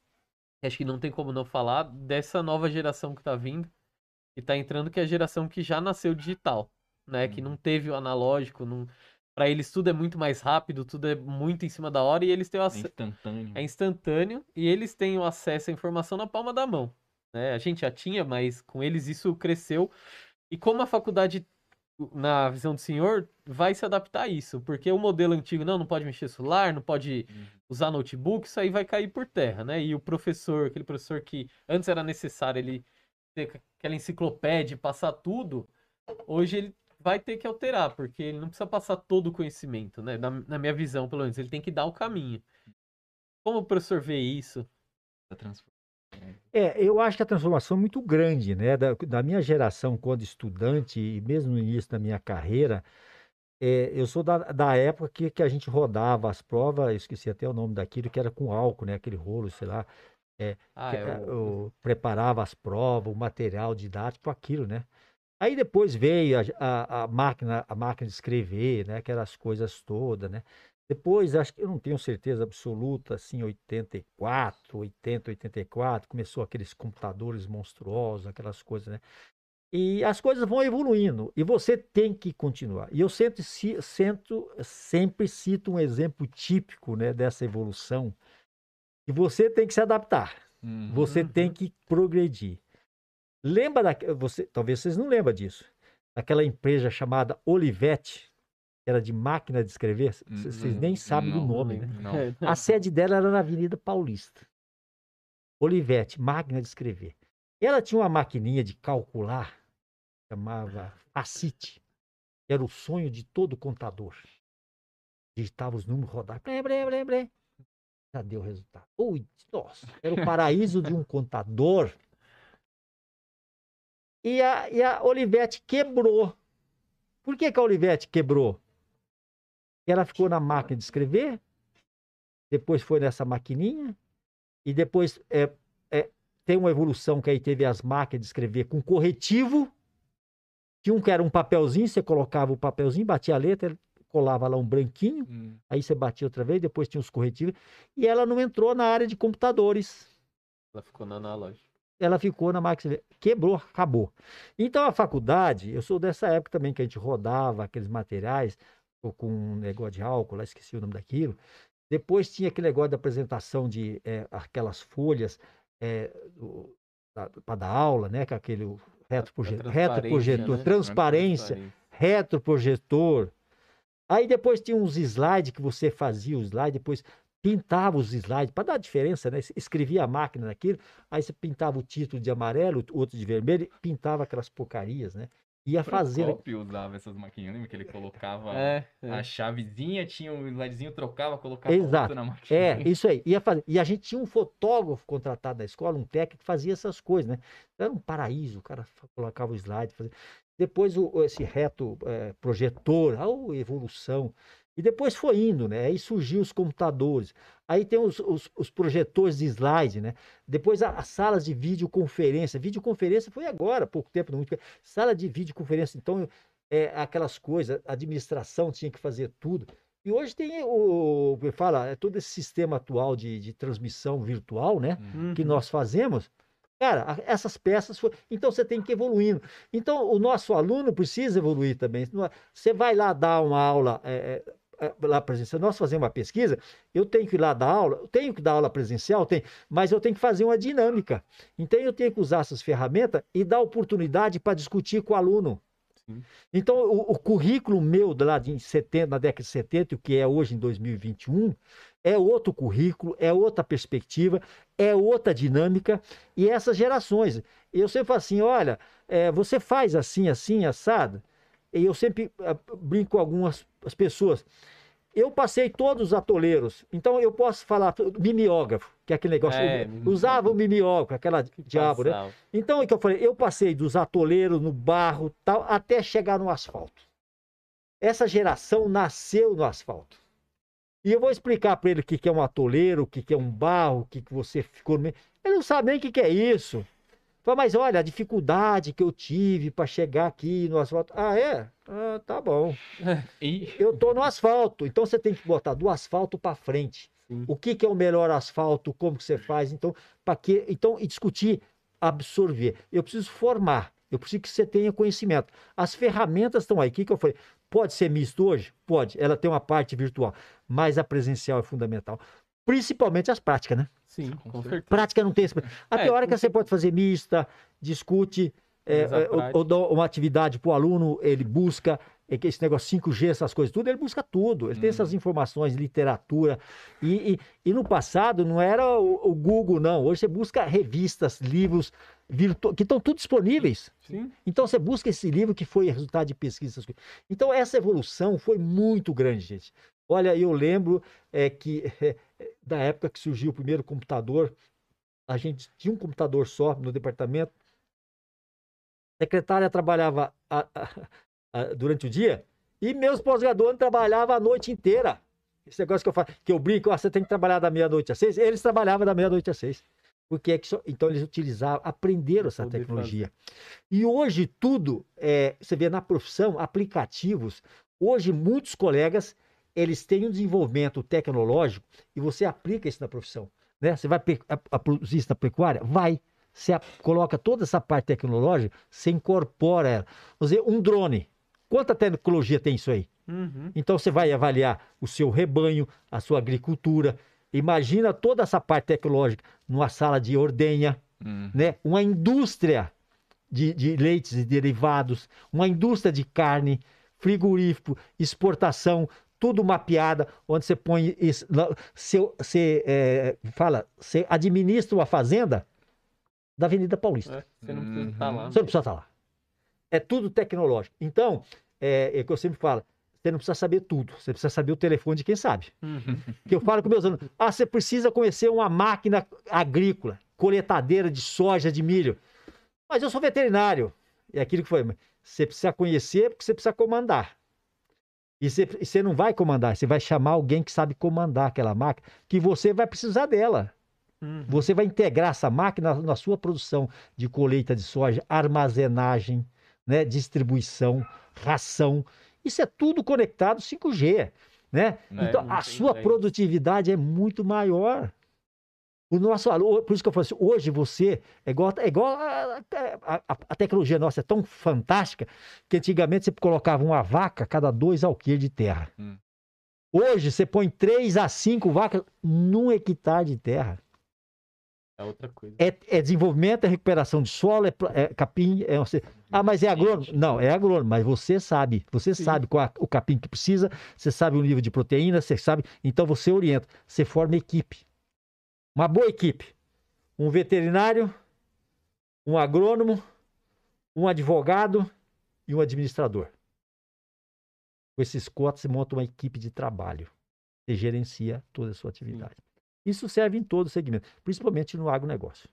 [SPEAKER 1] acho que não tem como não falar, dessa nova geração que está vindo, que está entrando, que é a geração que já nasceu digital, né? Que
[SPEAKER 2] Uhum.
[SPEAKER 1] não teve o analógico, não... para eles tudo é muito mais rápido, tudo é muito em cima da hora e eles têm o
[SPEAKER 2] É
[SPEAKER 1] acesso
[SPEAKER 2] instantâneo.
[SPEAKER 1] é instantâneo e eles têm o acesso à informação na palma da mão. Né? A gente já tinha, mas com eles isso cresceu. E como a faculdade, na visão do senhor, vai se adaptar a isso? Porque o modelo antigo, não, não pode mexer celular, não pode
[SPEAKER 2] Uhum.
[SPEAKER 1] usar notebook, isso aí vai cair por terra, né? E o professor, aquele professor que antes era necessário ele ter aquela enciclopédia, e passar tudo, hoje ele vai ter que alterar, porque ele não precisa passar todo o conhecimento, né? Na, na minha visão, pelo menos, ele tem que dar o caminho. Como o professor vê isso?
[SPEAKER 3] É, eu acho que a transformação é muito grande, né? Da, da minha geração, quando estudante, e mesmo no início da minha carreira, é, eu sou da, da época que, que a gente rodava as provas, eu esqueci até o nome daquilo, que era com álcool, né? Aquele rolo, sei lá,
[SPEAKER 1] Ah,
[SPEAKER 3] que,
[SPEAKER 1] é
[SPEAKER 3] é,
[SPEAKER 1] o-
[SPEAKER 3] preparava as provas, o material didático, aquilo, né? Aí depois veio a, a, a máquina, a máquina de escrever, né? Aquelas coisas todas, né? Depois, acho que eu não tenho certeza absoluta, assim, 84, 80, 84, começou aqueles computadores monstruosos, aquelas coisas, né? E as coisas vão evoluindo e você tem que continuar. E eu sempre, sempre cito um exemplo típico, né, dessa evolução, que você tem que se adaptar.
[SPEAKER 2] Uhum.
[SPEAKER 3] Você tem que progredir. Lembra da, você, talvez vocês não lembram disso. Daquela empresa chamada Olivetti, era de máquina de escrever.
[SPEAKER 2] Hum,
[SPEAKER 3] Vocês nem sabem do
[SPEAKER 2] não,
[SPEAKER 3] nome, né?
[SPEAKER 2] Não.
[SPEAKER 3] A sede dela era na Avenida Paulista. Olivetti, máquina de escrever. Ela tinha uma maquininha de calcular, chamava Facite. Era o sonho de todo contador. Digitava os números, rodava. Blé, blé, blé, blé. Já deu o resultado. Ui, nossa, era o paraíso de um contador. E a, e a Olivetti quebrou. Por que, que a Olivetti quebrou? Ela ficou na máquina de escrever, depois foi nessa maquininha, e depois é, é, tem uma evolução que aí teve as máquinas de escrever com corretivo. Tinha um que era um papelzinho, você colocava o papelzinho, batia a letra, colava lá um branquinho,
[SPEAKER 2] Hum.
[SPEAKER 3] aí você batia outra vez, depois tinha os corretivos, e ela não entrou na área de computadores.
[SPEAKER 1] Ela ficou na analógica.
[SPEAKER 3] Ela ficou na máquina, de escrever. quebrou, acabou. Então a faculdade, eu sou dessa época também que a gente rodava aqueles materiais ou com um negócio de álcool, lá esqueci o nome daquilo. Depois tinha aquele negócio da apresentação de eh, aquelas folhas para dar aula, né? Com aquele retroproje-
[SPEAKER 1] A
[SPEAKER 3] retroprojetor,
[SPEAKER 1] né?
[SPEAKER 3] transparência, retroprojetor. Aí depois tinha uns slides que você fazia o slide, depois pintava os slides para dar diferença, né? Escrevia a máquina naquilo, aí você pintava o título de amarelo, outro de vermelho, pintava aquelas porcarias, né? Ia fazer.
[SPEAKER 2] Procópio usava essas maquininhas, lembra que ele colocava
[SPEAKER 1] É, é.
[SPEAKER 2] a chavezinha, tinha um slidezinho, trocava, colocava
[SPEAKER 3] Exato.
[SPEAKER 2] na máquina.
[SPEAKER 3] É, isso aí. Ia fazer. E a gente tinha um fotógrafo contratado na escola, um técnico que fazia essas coisas, né? Era um paraíso, o cara colocava o slide. Fazia... Depois o, o- esse reto eh, projetor, a o- evolução. E depois foi indo, né? Aí surgiu os computadores. Aí tem os, os- os projetores de slide, né? Depois as salas de videoconferência. Videoconferência foi agora, pouco tempo, não muito. Sala de videoconferência, então, é, aquelas coisas, a administração tinha que fazer tudo. E hoje tem o, fala, é todo esse sistema atual de, de transmissão virtual, né?
[SPEAKER 2] Uhum.
[SPEAKER 3] Que nós fazemos. Cara, essas peças foram. Então você tem que ir evoluindo. Então o nosso aluno precisa evoluir também. Você vai lá dar uma aula. é, é, lá presencial, nós fazemos uma pesquisa, eu tenho que ir lá dar aula, eu tenho que dar aula presencial, tem, mas eu tenho que fazer uma dinâmica. Então eu tenho que usar essas ferramentas e dar oportunidade para discutir com o aluno.
[SPEAKER 1] Sim.
[SPEAKER 3] Então, o, o currículo meu lá de 70, na década de 70, o que é hoje em 2021, É outro currículo, é outra perspectiva, é outra dinâmica. E essas gerações. Eu sempre falo assim: olha, é, você faz assim, assim, assado. E eu sempre ah, brinco com algumas as pessoas. Eu passei todos os atoleiros, então eu posso falar mimeógrafo, que é aquele negócio.
[SPEAKER 1] É,
[SPEAKER 3] eu usava o mimeógrafo, aquela diabo, né?
[SPEAKER 1] Passava.
[SPEAKER 3] Então, é que eu falei, eu passei dos atoleiros no barro, tal, até chegar no asfalto. Essa geração nasceu no asfalto. E eu vou explicar para ele o que que é um atoleiro, o que que é um barro, o que que você ficou no meio. Ele não sabe nem o que que é isso. Fala, mas olha, a dificuldade que eu tive para chegar aqui no asfalto. Ah, é? Ah, tá bom.
[SPEAKER 2] E
[SPEAKER 3] Eu tô no asfalto, então você tem que botar do asfalto para frente.
[SPEAKER 1] Sim.
[SPEAKER 3] O que, que é o melhor asfalto, como que você faz, então, para que, então e discutir, absorver. Eu preciso formar, eu preciso que você tenha conhecimento. As ferramentas estão aí. O que, que eu falei? Pode ser misto hoje? Pode. Ela tem uma parte virtual, mas a presencial é fundamental. Principalmente as práticas, né?
[SPEAKER 1] Sim,
[SPEAKER 2] Com certeza.
[SPEAKER 3] Prática não tem. esse- A
[SPEAKER 1] É,
[SPEAKER 3] teórica
[SPEAKER 1] porque-
[SPEAKER 3] você pode fazer mista, discute, é, é, ou- dá uma atividade para o aluno, ele busca é que esse negócio 5G, essas coisas tudo, ele busca tudo. Ele tem essas informações, literatura. E, e, e no passado não era o, o Google, não. Hoje você busca revistas, livros virtu... que estão tudo disponíveis.
[SPEAKER 1] Sim.
[SPEAKER 3] Então você busca esse livro que foi resultado de pesquisa. essas coisas. Então essa evolução foi muito grande, gente. Olha, eu lembro é, que é, da época que surgiu o primeiro computador, a gente tinha um computador só no departamento. A secretária trabalhava a- a- a- durante o dia e meus pós-graduandos trabalhavam a noite inteira. Esse negócio que eu falo, que eu brinco, ah, você tem que trabalhar da meia-noite às seis. Eles trabalhavam da meia-noite às seis. Porque é que só- então eles utilizavam, aprenderam essa tecnologia. E hoje tudo, é, você vê na profissão, aplicativos. Hoje muitos colegas eles têm um desenvolvimento tecnológico e você aplica isso na profissão. Né? Você vai produzir isso na pecuária? Vai. Você coloca toda essa parte tecnológica, você incorpora ela. Vamos dizer, um drone. Quanta tecnologia tem isso aí?
[SPEAKER 1] Uhum.
[SPEAKER 3] Então você vai avaliar o seu rebanho, a sua agricultura. Imagina toda essa parte tecnológica numa sala de ordenha,
[SPEAKER 2] Hum.
[SPEAKER 3] né? Uma indústria de, de leites e derivados, uma indústria de carne, frigorífico, exportação, tudo mapeada, onde você põe isso. Você, é, fala, você administra uma fazenda da Avenida Paulista.
[SPEAKER 1] É, você não precisa estar lá.
[SPEAKER 3] Você não precisa estar lá. É tudo tecnológico. Então, é, é que eu sempre falo. Você não precisa saber tudo. Você precisa saber o telefone de quem sabe.
[SPEAKER 1] Uhum.
[SPEAKER 3] Que eu falo com meus alunos. Ah, você precisa conhecer uma máquina agrícola, coletadeira de soja, de milho. Mas eu sou veterinário. É aquilo que foi. Você precisa conhecer porque você precisa comandar. E você, não vai comandar, você vai chamar alguém que sabe comandar aquela máquina, que você vai precisar dela.
[SPEAKER 1] Uhum.
[SPEAKER 3] Você vai integrar essa máquina na, sua produção de colheita de soja, armazenagem, né, distribuição, ração. Isso é tudo conectado 5G, né?
[SPEAKER 2] É,
[SPEAKER 3] então a sua produtividade é muito maior. O nosso por isso que eu falo assim, hoje você é igual, é igual a, a- a- a tecnologia nossa é tão fantástica que antigamente você colocava uma vaca a cada dois alqueires de terra.
[SPEAKER 2] Hum.
[SPEAKER 3] Hoje você põe três a cinco vacas num hectare de terra.
[SPEAKER 1] É outra coisa.
[SPEAKER 3] É, é desenvolvimento, é recuperação de solo, é, é capim. É, você- ah, mas é agrônomo? Não, é agrônomo, mas você sabe. Você
[SPEAKER 1] Sim.
[SPEAKER 3] sabe qual é o capim que precisa, você sabe o nível de proteína, você sabe. Então você orienta, você forma equipe. Uma boa equipe. Um veterinário, um agrônomo, um advogado e um administrador. Com esses cotas, você monta uma equipe de trabalho. Você gerencia toda a sua atividade. Isso serve em todo o segmento, principalmente no agronegócio.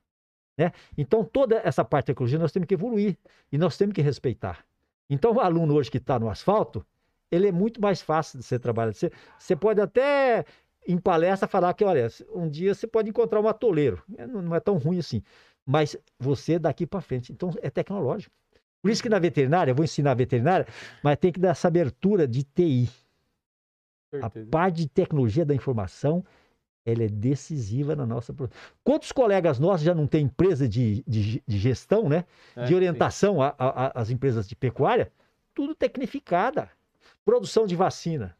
[SPEAKER 3] Né? Então, toda essa parte da tecnologia nós temos que evoluir e nós temos que respeitar. Então, o aluno hoje que está no asfalto, ele é muito mais fácil de ser trabalhado. Você, você pode até, em palestra, falar que, olha, um dia você pode encontrar um atoleiro. É, Não é tão ruim assim. Mas você daqui para frente. Então, é tecnológico. Por isso que na veterinária, eu vou ensinar a veterinária, mas tem que dar essa abertura de TI. A parte de tecnologia da informação, ela é decisiva na nossa produção. Quantos colegas nossos já não têm empresa de, de, de gestão, né?
[SPEAKER 1] É,
[SPEAKER 3] de orientação às empresas de pecuária? Tudo tecnificada. Produção de vacina.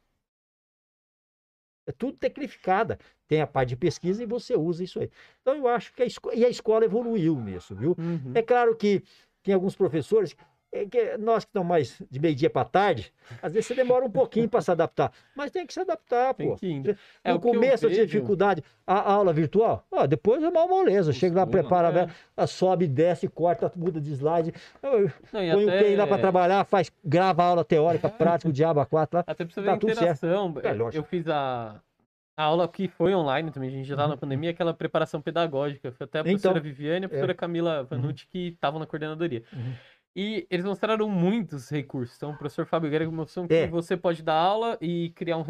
[SPEAKER 3] É tudo tecnificada. Tem a parte de pesquisa e você usa isso aí. Então eu acho que a, esco- e a escola evoluiu nisso, viu?
[SPEAKER 1] Uhum.
[SPEAKER 3] É claro que tem alguns professores, é que nós que estamos mais de meio-dia para tarde, às vezes você demora um pouquinho para se adaptar. Mas tem que se adaptar, pô.
[SPEAKER 1] ir. É,
[SPEAKER 3] no
[SPEAKER 1] eu
[SPEAKER 3] começo eu tinha dificuldade. A, aula virtual, ó, depois é uma moleza. Chega lá,
[SPEAKER 2] Costuma,
[SPEAKER 3] prepara,
[SPEAKER 1] é.
[SPEAKER 3] né, sobe, desce, corta, muda de slide. Eu-
[SPEAKER 1] Não,
[SPEAKER 3] Põe o QI lá para trabalhar, faz, grava a aula teórica, prática, o diabo a quatro lá.
[SPEAKER 1] Até pra você ver
[SPEAKER 3] Tá
[SPEAKER 1] a
[SPEAKER 3] tudo
[SPEAKER 1] interação.
[SPEAKER 3] É,
[SPEAKER 1] Eu- fiz a, a aula que foi online também, a gente já tava na pandemia, aquela preparação pedagógica. Foi até a
[SPEAKER 3] Uhum. Então,
[SPEAKER 1] professora Viviane e a professora Camila Vanucci que estavam na coordenadoria.
[SPEAKER 3] Uhum.
[SPEAKER 1] E eles mostraram muitos recursos. Então, o professor Fábio Guerra mostrou que
[SPEAKER 3] É.
[SPEAKER 1] você pode dar aula e criar um,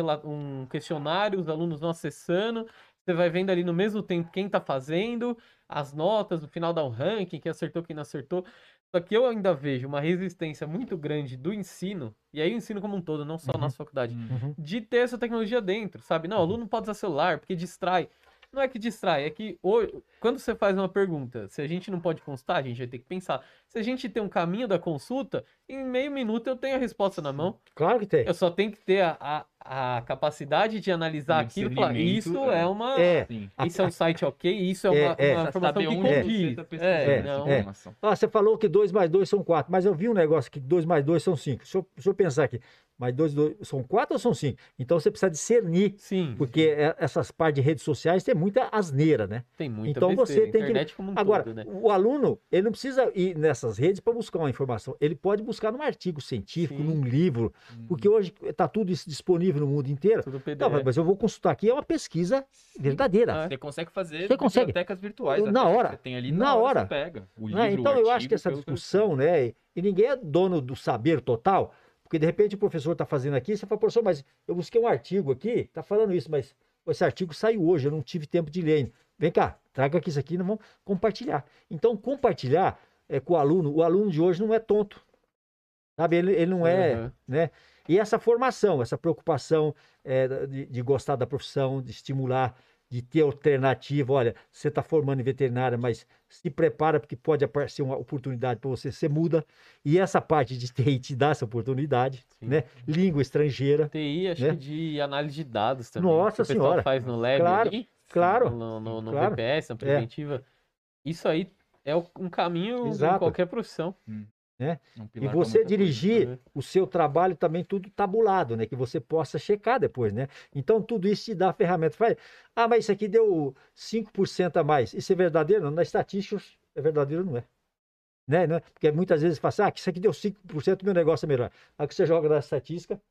[SPEAKER 1] um questionário, os alunos vão acessando. Você vai vendo ali no mesmo tempo quem tá fazendo, as notas, no final dá um ranking, quem acertou, quem não acertou. Só que eu ainda vejo uma resistência muito grande do ensino, e aí o ensino como um todo, não só na
[SPEAKER 3] Uhum.
[SPEAKER 1] nossa faculdade,
[SPEAKER 3] Uhum.
[SPEAKER 1] de ter essa tecnologia dentro, sabe? Não, o aluno não pode usar celular porque distrai. Não é que distrai, é que hoje, quando você faz uma pergunta, se a gente não pode constar, a gente vai ter que pensar. Se a gente tem um caminho da consulta, em meio minuto eu tenho a resposta na mão.
[SPEAKER 3] Claro que tem.
[SPEAKER 1] Eu só tenho que ter a, a, a capacidade de analisar aquilo e falar, isso
[SPEAKER 2] é.
[SPEAKER 1] é uma.
[SPEAKER 3] É.
[SPEAKER 1] Isso é um site ok, isso é
[SPEAKER 3] É,
[SPEAKER 1] uma,
[SPEAKER 3] é.
[SPEAKER 1] uma informação que conquista.
[SPEAKER 2] tá
[SPEAKER 1] É, não.
[SPEAKER 3] é. Ah, você falou que 2 mais 2 são 4, mas eu vi um negócio que 2 mais 2 são 5. Deixa eu, deixa eu pensar aqui. Mais 2 são 4 ou são 5? Então você precisa discernir,
[SPEAKER 1] Sim,
[SPEAKER 3] porque é- essas partes de redes sociais tem muita asneira, né?
[SPEAKER 1] tem muita
[SPEAKER 3] então você
[SPEAKER 1] besteira,
[SPEAKER 3] tem que-
[SPEAKER 1] internet como um
[SPEAKER 3] Agora,
[SPEAKER 1] todo, né?
[SPEAKER 3] o aluno, ele não precisa ir nessas redes para buscar uma informação. Ele pode buscar num artigo científico,
[SPEAKER 1] Sim.
[SPEAKER 3] num livro, porque hoje está tudo isso disponível no mundo inteiro.
[SPEAKER 1] Tudo PDF.
[SPEAKER 3] Não, mas eu vou consultar aqui, é uma pesquisa verdadeira.
[SPEAKER 1] Ah,
[SPEAKER 2] Você consegue fazer
[SPEAKER 3] Você consegue.
[SPEAKER 2] bibliotecas virtuais.
[SPEAKER 3] Na
[SPEAKER 2] até,
[SPEAKER 3] hora.
[SPEAKER 2] Você tem ali,
[SPEAKER 3] Na
[SPEAKER 2] na, hora.
[SPEAKER 3] hora.
[SPEAKER 2] Você pega o livro,
[SPEAKER 3] né? Então
[SPEAKER 2] o
[SPEAKER 3] eu acho
[SPEAKER 2] artigo,
[SPEAKER 3] que essa discussão, né? E ninguém é dono do saber total, porque de repente o professor está fazendo aqui, você fala, professor, mas eu busquei um artigo aqui, está falando isso, mas esse artigo saiu hoje, eu não tive tempo de ler. ainda. Vem cá, traga aqui isso aqui, nós vamos compartilhar. Então, compartilhar é, com o aluno, o aluno de hoje não é tonto. Sabe, ele, ele não é,
[SPEAKER 1] Aham.
[SPEAKER 3] né? E essa formação, essa preocupação é, de, de gostar da profissão, de estimular, de ter alternativa. Olha, você está formando em veterinária, mas se prepara porque pode aparecer uma oportunidade para você, você muda. E essa parte de TI te dá essa oportunidade,
[SPEAKER 1] Sim.
[SPEAKER 3] né? Língua estrangeira,
[SPEAKER 1] TI, acho
[SPEAKER 3] né?
[SPEAKER 1] que de análise de dados também.
[SPEAKER 3] Nossa
[SPEAKER 1] que o pessoal
[SPEAKER 3] Senhora.
[SPEAKER 1] faz no lab
[SPEAKER 3] Claro,
[SPEAKER 1] ali,
[SPEAKER 3] claro,
[SPEAKER 1] no, no, no
[SPEAKER 3] claro.
[SPEAKER 1] VPS, na preventiva. Isso aí é um caminho
[SPEAKER 3] Exato.
[SPEAKER 1] em qualquer profissão.
[SPEAKER 2] É um
[SPEAKER 3] E você
[SPEAKER 2] muita coisa.
[SPEAKER 3] dirigir
[SPEAKER 1] né?
[SPEAKER 3] o seu trabalho também tudo tabulado, né? Que você possa checar depois, né? Então tudo isso te dá ferramenta. Fala, ah, mas isso aqui deu 5% a mais. Isso é verdadeiro? Não, na estatística é verdadeiro, não é. Né? Não é? Porque muitas vezes fala assim, ah, isso aqui deu 5%, meu negócio é melhor. Aí que você joga na estatística,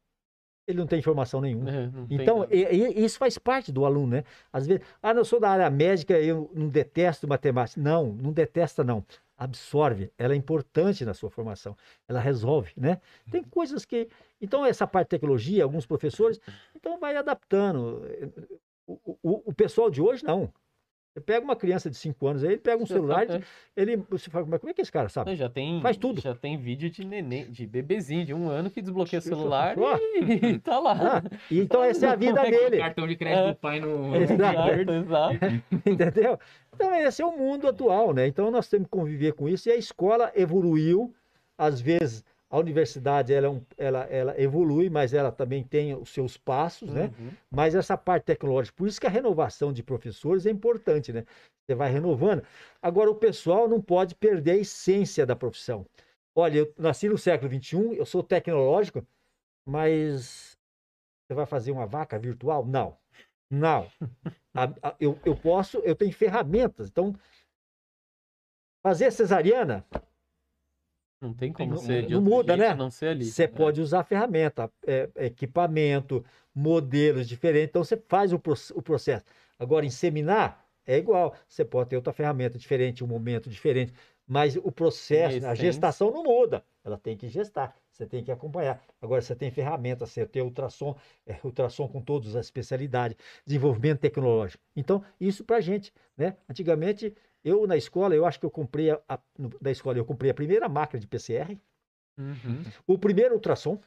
[SPEAKER 3] ele não tem informação nenhuma.
[SPEAKER 1] É,
[SPEAKER 3] Então, e- e- isso faz parte do aluno, né? Às vezes, ah, não eu sou da área médica, eu não detesto matemática. Não, não detesta, não. Absorve. Ela é importante na sua formação. Ela resolve, né? Tem coisas que. Então, essa parte de tecnologia, alguns professores, então vai adaptando. O, o- o pessoal de hoje, não. Você pega uma criança de 5 anos aí, ele pega um
[SPEAKER 1] Já
[SPEAKER 3] celular,
[SPEAKER 1] tá-
[SPEAKER 3] ele. Você fala, mas como é que esse cara sabe?
[SPEAKER 1] Já tem,
[SPEAKER 3] Faz tudo.
[SPEAKER 1] Já tem vídeo de neném, de bebezinho de um ano que desbloqueia o celular
[SPEAKER 3] ó.
[SPEAKER 1] e tá lá.
[SPEAKER 3] Ah, e então, essa é a vida dele.
[SPEAKER 2] cartão de crédito
[SPEAKER 1] É.
[SPEAKER 2] do pai no.
[SPEAKER 3] Exato,
[SPEAKER 1] exato.
[SPEAKER 3] Entendeu? Então, esse é o mundo atual, né? Então, nós temos que conviver com isso. E a escola evoluiu. Às vezes, a universidade, ela, é um- ela, ela evolui, mas ela também tem os seus passos, né?
[SPEAKER 1] Uhum.
[SPEAKER 3] Mas essa parte tecnológica, por isso que a renovação de professores é importante, né? Você vai renovando. Agora, o pessoal não pode perder a essência da profissão. Olha, eu nasci no século XXI, eu sou tecnológico, mas você vai fazer uma vaca virtual? Não. Não. A- a- eu, eu posso, eu tenho ferramentas. Então, fazer cesariana,
[SPEAKER 1] Não tem como
[SPEAKER 2] como-
[SPEAKER 1] ser de
[SPEAKER 3] não
[SPEAKER 1] outro
[SPEAKER 3] muda,
[SPEAKER 1] jeito
[SPEAKER 3] né?
[SPEAKER 1] não ser ali.
[SPEAKER 3] você
[SPEAKER 1] É.
[SPEAKER 3] pode usar ferramenta, é, equipamento, modelos diferentes. Então, você faz o, o processo. Agora, inseminar é igual. Você pode ter outra ferramenta diferente, um momento diferente. Mas o processo, a gestação não muda. Ela tem que gestar. Você tem que acompanhar. Agora, você tem ferramentas, você tem ultrassom, é, ultrassom com todas as especialidades, desenvolvimento tecnológico. Então, isso para a gente, né? Antigamente, eu na escola, eu acho que eu comprei, a, a, no- da escola, eu comprei a primeira máquina de PCR,
[SPEAKER 1] Uhum.
[SPEAKER 3] o primeiro ultrassom,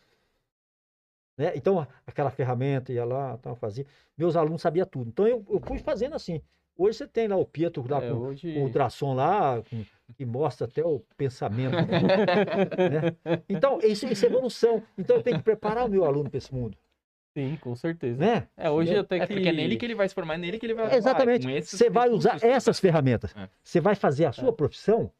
[SPEAKER 3] né? Então, aquela ferramenta ia lá, tal, fazia. Meus alunos sabiam tudo. Então, eu, eu fui fazendo assim. Hoje você tem lá o Pietro lá
[SPEAKER 1] É,
[SPEAKER 3] com
[SPEAKER 1] hoje...
[SPEAKER 3] o ultrassom lá, com- que mostra até o pensamento. né? Então, isso, isso é evolução. Então, eu tenho que preparar o meu aluno para esse mundo.
[SPEAKER 1] Sim, com certeza.
[SPEAKER 3] Né?
[SPEAKER 1] É, hoje até
[SPEAKER 2] É
[SPEAKER 1] que...
[SPEAKER 2] porque é nele que ele vai se formar, é nele que ele vai
[SPEAKER 3] Exatamente. Você vai usar essas ferramentas.
[SPEAKER 2] É.
[SPEAKER 3] Você vai fazer a sua profissão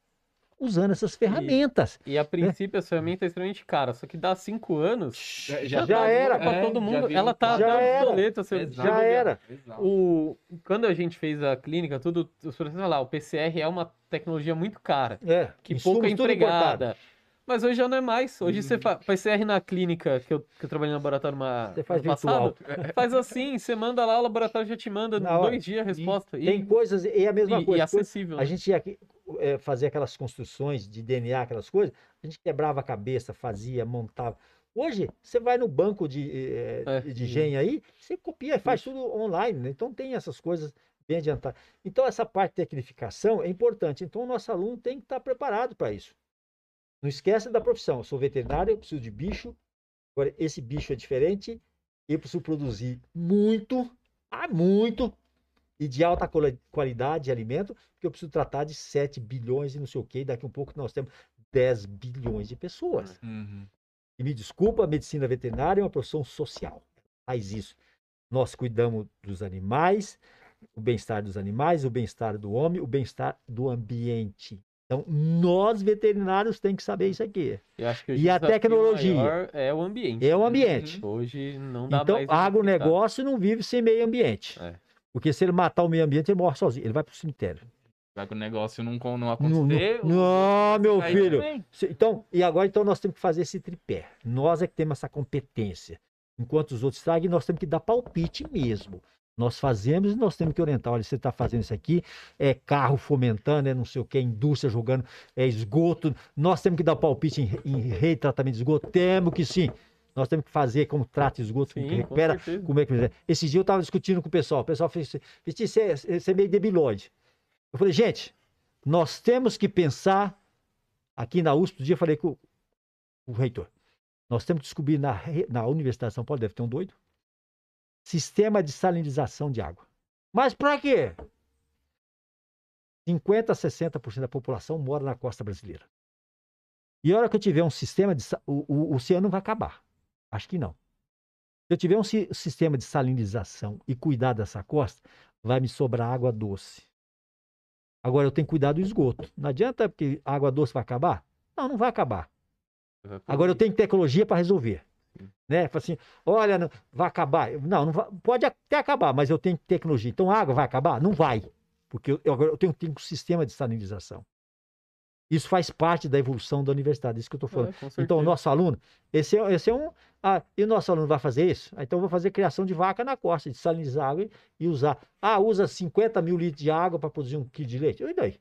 [SPEAKER 3] usando essas ferramentas.
[SPEAKER 1] E a princípio essa ferramenta é extremamente cara, só que dá cinco anos,
[SPEAKER 3] Já
[SPEAKER 1] tá
[SPEAKER 3] era.
[SPEAKER 1] pra
[SPEAKER 2] É,
[SPEAKER 1] todo
[SPEAKER 2] já
[SPEAKER 1] mundo. Ela tá
[SPEAKER 3] Já
[SPEAKER 1] até
[SPEAKER 3] era.
[SPEAKER 1] obsoleta. Você
[SPEAKER 2] Exato.
[SPEAKER 3] Já era.
[SPEAKER 2] Exato.
[SPEAKER 1] O, quando a gente fez a clínica, tudo, os professores lá, o PCR é uma tecnologia muito cara,
[SPEAKER 3] É,
[SPEAKER 1] que pouco é
[SPEAKER 3] tudo importado.
[SPEAKER 1] Mas hoje já não é mais. Hoje você
[SPEAKER 2] Uhum.
[SPEAKER 1] faz PCR na clínica, que eu, que eu trabalhei no laboratório uma,
[SPEAKER 3] Você faz
[SPEAKER 1] ano passado,
[SPEAKER 3] virtual.
[SPEAKER 1] faz assim, você manda lá, o laboratório já te manda
[SPEAKER 3] Na hora.
[SPEAKER 1] dois dias a resposta. E,
[SPEAKER 3] Tem coisas, e é a mesma
[SPEAKER 1] e- e
[SPEAKER 3] coisa. coisa-
[SPEAKER 1] acessível.
[SPEAKER 3] A
[SPEAKER 1] né?
[SPEAKER 3] gente ia aqui, é, fazer aquelas construções de DNA, aquelas coisas, a gente quebrava a cabeça, fazia, montava. Hoje, você vai no banco de, eh,
[SPEAKER 1] É.
[SPEAKER 3] de engenho aí, você copia e faz tudo online, né? Então tem essas coisas bem adiantadas. Então, essa parte de tecnificação é importante. Então, o nosso aluno tem que estar preparado para isso. Não esquece da profissão. Eu sou veterinário, eu preciso de bicho. Agora, esse bicho é diferente. Eu preciso produzir muito, ah, muito, e de alta quali- qualidade de alimento, porque eu preciso tratar de 7 bilhões e não sei o quê. E daqui a um pouco nós temos 10 bilhões de pessoas.
[SPEAKER 2] Uhum.
[SPEAKER 3] E me desculpa, a medicina veterinária é uma profissão social. Faz isso. Nós cuidamos dos animais, o bem-estar dos animais, o bem-estar do homem, o bem-estar do ambiente. Então, nós veterinários temos que saber isso aqui.
[SPEAKER 1] Eu acho que o
[SPEAKER 3] E a tecnologia?
[SPEAKER 1] É o ambiente.
[SPEAKER 3] É o ambiente.
[SPEAKER 1] Hoje não dá
[SPEAKER 3] Então,
[SPEAKER 1] mais. explicar.
[SPEAKER 3] agronegócio não vive sem meio ambiente.
[SPEAKER 1] É.
[SPEAKER 3] Porque se ele matar o meio ambiente, ele morre sozinho. Ele vai para o cemitério.
[SPEAKER 2] Vai que o negócio não, não
[SPEAKER 3] Não,
[SPEAKER 2] acontecer.
[SPEAKER 3] não, não, meu
[SPEAKER 2] aí
[SPEAKER 3] filho.
[SPEAKER 2] também.
[SPEAKER 3] Se- Então, e agora então nós temos que fazer esse tripé. Nós é que temos essa competência. Enquanto os outros tragam, nós temos que dar palpite mesmo. Nós fazemos e nós temos que orientar. Olha, você está fazendo isso aqui, é carro fomentando, é não sei o que, é indústria jogando, é esgoto. Nós temos que dar palpite em, em retratamento de esgoto? Temos que sim. Nós temos que fazer como trata esgoto, como
[SPEAKER 1] com
[SPEAKER 3] recupera,
[SPEAKER 1] certeza.
[SPEAKER 3] como é que. Esse dia eu estava discutindo com o pessoal. O pessoal fez assim: você, é meio debilóide. Eu falei, gente, nós temos que pensar. Aqui na USP, um dia eu falei com o, o reitor. Nós temos que descobrir na, na Universidade de São Paulo, deve ter um doido, sistema de salinização de água. Mas para quê? 50% a 60% da população mora na costa brasileira. E a hora que eu tiver um sistema de. O, o, o oceano vai acabar. Acho que não. Se eu tiver um si- sistema de salinização e cuidar dessa costa, vai me sobrar água doce. Agora eu tenho que cuidar do esgoto. Não adianta porque a água doce vai acabar? Não, não vai acabar. Agora eu tenho tecnologia para resolver. Né? Fala assim, olha, não- vai acabar. Não, não vai- pode até acabar, mas eu tenho tecnologia. Então a água vai acabar? Não vai. Porque eu, eu agora eu tenho, tenho um sistema de salinização. Isso faz parte da evolução da universidade, isso que eu estou falando.
[SPEAKER 1] É,
[SPEAKER 3] Então, o nosso aluno, esse é, esse é um. Ah, e o nosso aluno vai fazer isso? Ah, então, eu vou fazer criação de vaca na costa, de salinizar água e, e usar. Ah, usa 50 mil litros de água para produzir um quilo de leite. E daí?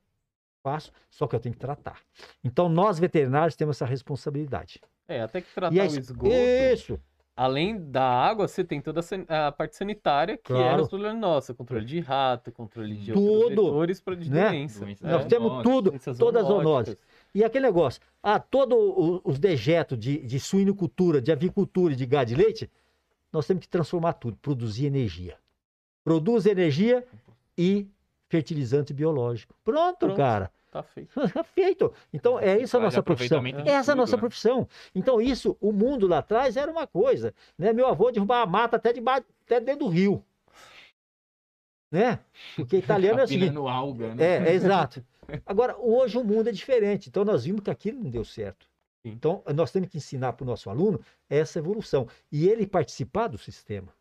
[SPEAKER 3] Faço, só que eu tenho que tratar. Então, nós veterinários temos essa responsabilidade.
[SPEAKER 1] É, até que tratar
[SPEAKER 3] E a
[SPEAKER 1] o
[SPEAKER 3] es-
[SPEAKER 1] esgoto.
[SPEAKER 3] Isso.
[SPEAKER 1] Além da água, você tem toda a parte sanitária, que é
[SPEAKER 3] Claro.
[SPEAKER 1] responsabilidade nossa. Controle de rato, controle de
[SPEAKER 3] Tudo,
[SPEAKER 1] outros vetores para de
[SPEAKER 3] né?
[SPEAKER 1] doença.
[SPEAKER 3] Nós
[SPEAKER 2] É.
[SPEAKER 3] temos tudo, todas as zoonoses. E aquele negócio, ah, todos os dejetos de, de suinocultura, de avicultura e de gado de leite, nós temos que transformar tudo, produzir energia. Produz energia e fertilizante biológico. Pronto,
[SPEAKER 1] Pronto.
[SPEAKER 3] cara.
[SPEAKER 1] Tá feito.
[SPEAKER 3] Feito. Então, é isso a nossa profissão.
[SPEAKER 2] de
[SPEAKER 3] Essa é a nossa
[SPEAKER 2] né?
[SPEAKER 3] profissão. Então, isso, o mundo lá atrás era uma coisa. Né? Meu avô derrubava a mata até, debaixo, até dentro do rio. Né? Porque italiano é o seguinte.
[SPEAKER 2] Alga, né?
[SPEAKER 3] É, é exato. Agora, hoje o mundo é diferente. Então, nós vimos que aquilo não deu certo. Então, nós temos que ensinar para o nosso aluno essa evolução. E ele participar do sistema.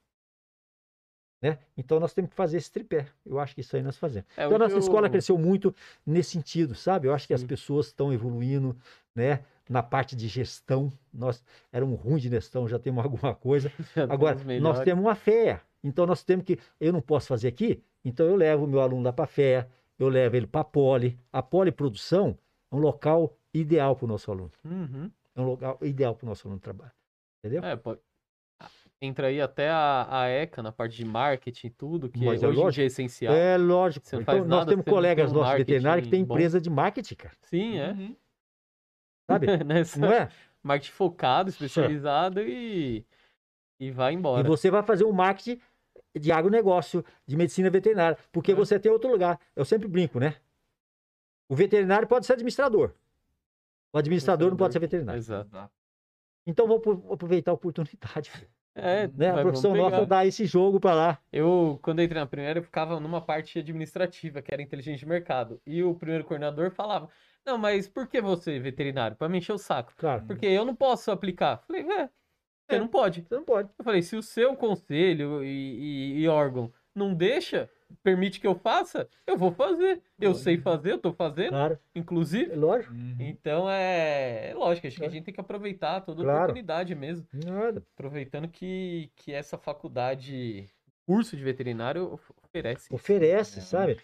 [SPEAKER 3] Né? Então, nós temos que fazer esse tripé. Eu acho que isso aí nós fazemos.
[SPEAKER 1] É,
[SPEAKER 3] Então, a nossa
[SPEAKER 1] eu-
[SPEAKER 3] escola cresceu muito nesse sentido, sabe? Eu acho que as
[SPEAKER 1] Sim.
[SPEAKER 3] pessoas estão evoluindo, né? Na parte de gestão, nós éramos ruins de gestão, já temos alguma coisa. Agora, nós temos uma fé. Então, nós temos que. Eu não posso fazer aqui, então eu levo o meu aluno lá para a fé, eu levo ele para a poli. A poliprodução é um local ideal para o nosso aluno.
[SPEAKER 1] Uhum.
[SPEAKER 3] É um local ideal para o nosso aluno trabalhar. Entendeu?
[SPEAKER 1] É, pode... Entra aí até a, a ECA na parte de marketing e tudo, que
[SPEAKER 3] Mas é
[SPEAKER 1] hoje em
[SPEAKER 3] lógico.
[SPEAKER 1] dia é essencial.
[SPEAKER 3] É lógico.
[SPEAKER 1] Você não
[SPEAKER 3] Então,
[SPEAKER 1] faz
[SPEAKER 3] nós
[SPEAKER 1] nada
[SPEAKER 3] temos colegas
[SPEAKER 1] tem um
[SPEAKER 3] nossos veterinários que têm
[SPEAKER 1] marketing bom.
[SPEAKER 3] empresa de marketing, cara.
[SPEAKER 1] Sim, é.
[SPEAKER 2] Uhum.
[SPEAKER 3] Sabe?
[SPEAKER 1] Nessa
[SPEAKER 3] Não é?
[SPEAKER 1] marketing focado, especializado e, e vai
[SPEAKER 3] E
[SPEAKER 1] embora.
[SPEAKER 3] você vai fazer um marketing de agronegócio, de medicina veterinária, porque
[SPEAKER 1] É.
[SPEAKER 3] você tem outro lugar. Eu sempre brinco, né? O veterinário pode ser administrador. O administrador não pode ser veterinário.
[SPEAKER 1] Exato.
[SPEAKER 3] Então vou apro- aproveitar a oportunidade.
[SPEAKER 1] É,
[SPEAKER 3] Né? A profissão nossa dá esse jogo para lá.
[SPEAKER 1] Eu, quando eu entrei na primeira, eu ficava numa parte administrativa, que era inteligência de mercado. E o primeiro coordenador falava: Não, mas por que você, veterinário? Pra me encher o saco.
[SPEAKER 3] Claro.
[SPEAKER 1] Porque eu não posso aplicar. Falei, é, você
[SPEAKER 3] É.
[SPEAKER 1] não pode.
[SPEAKER 3] Você não pode.
[SPEAKER 1] Eu falei, se o seu conselho e, e- e órgão não deixa, permite que eu faça, eu vou fazer. Eu sei fazer, eu tô fazendo,
[SPEAKER 3] Claro.
[SPEAKER 1] inclusive.
[SPEAKER 3] É lógico.
[SPEAKER 2] Uhum.
[SPEAKER 1] Então é, é lógico, acho que a gente tem que aproveitar toda
[SPEAKER 3] Claro.
[SPEAKER 1] oportunidade mesmo.
[SPEAKER 3] Nada.
[SPEAKER 1] Aproveitando que, que essa faculdade, curso de veterinário of- oferece.
[SPEAKER 3] Oferece,
[SPEAKER 2] É.
[SPEAKER 3] sabe?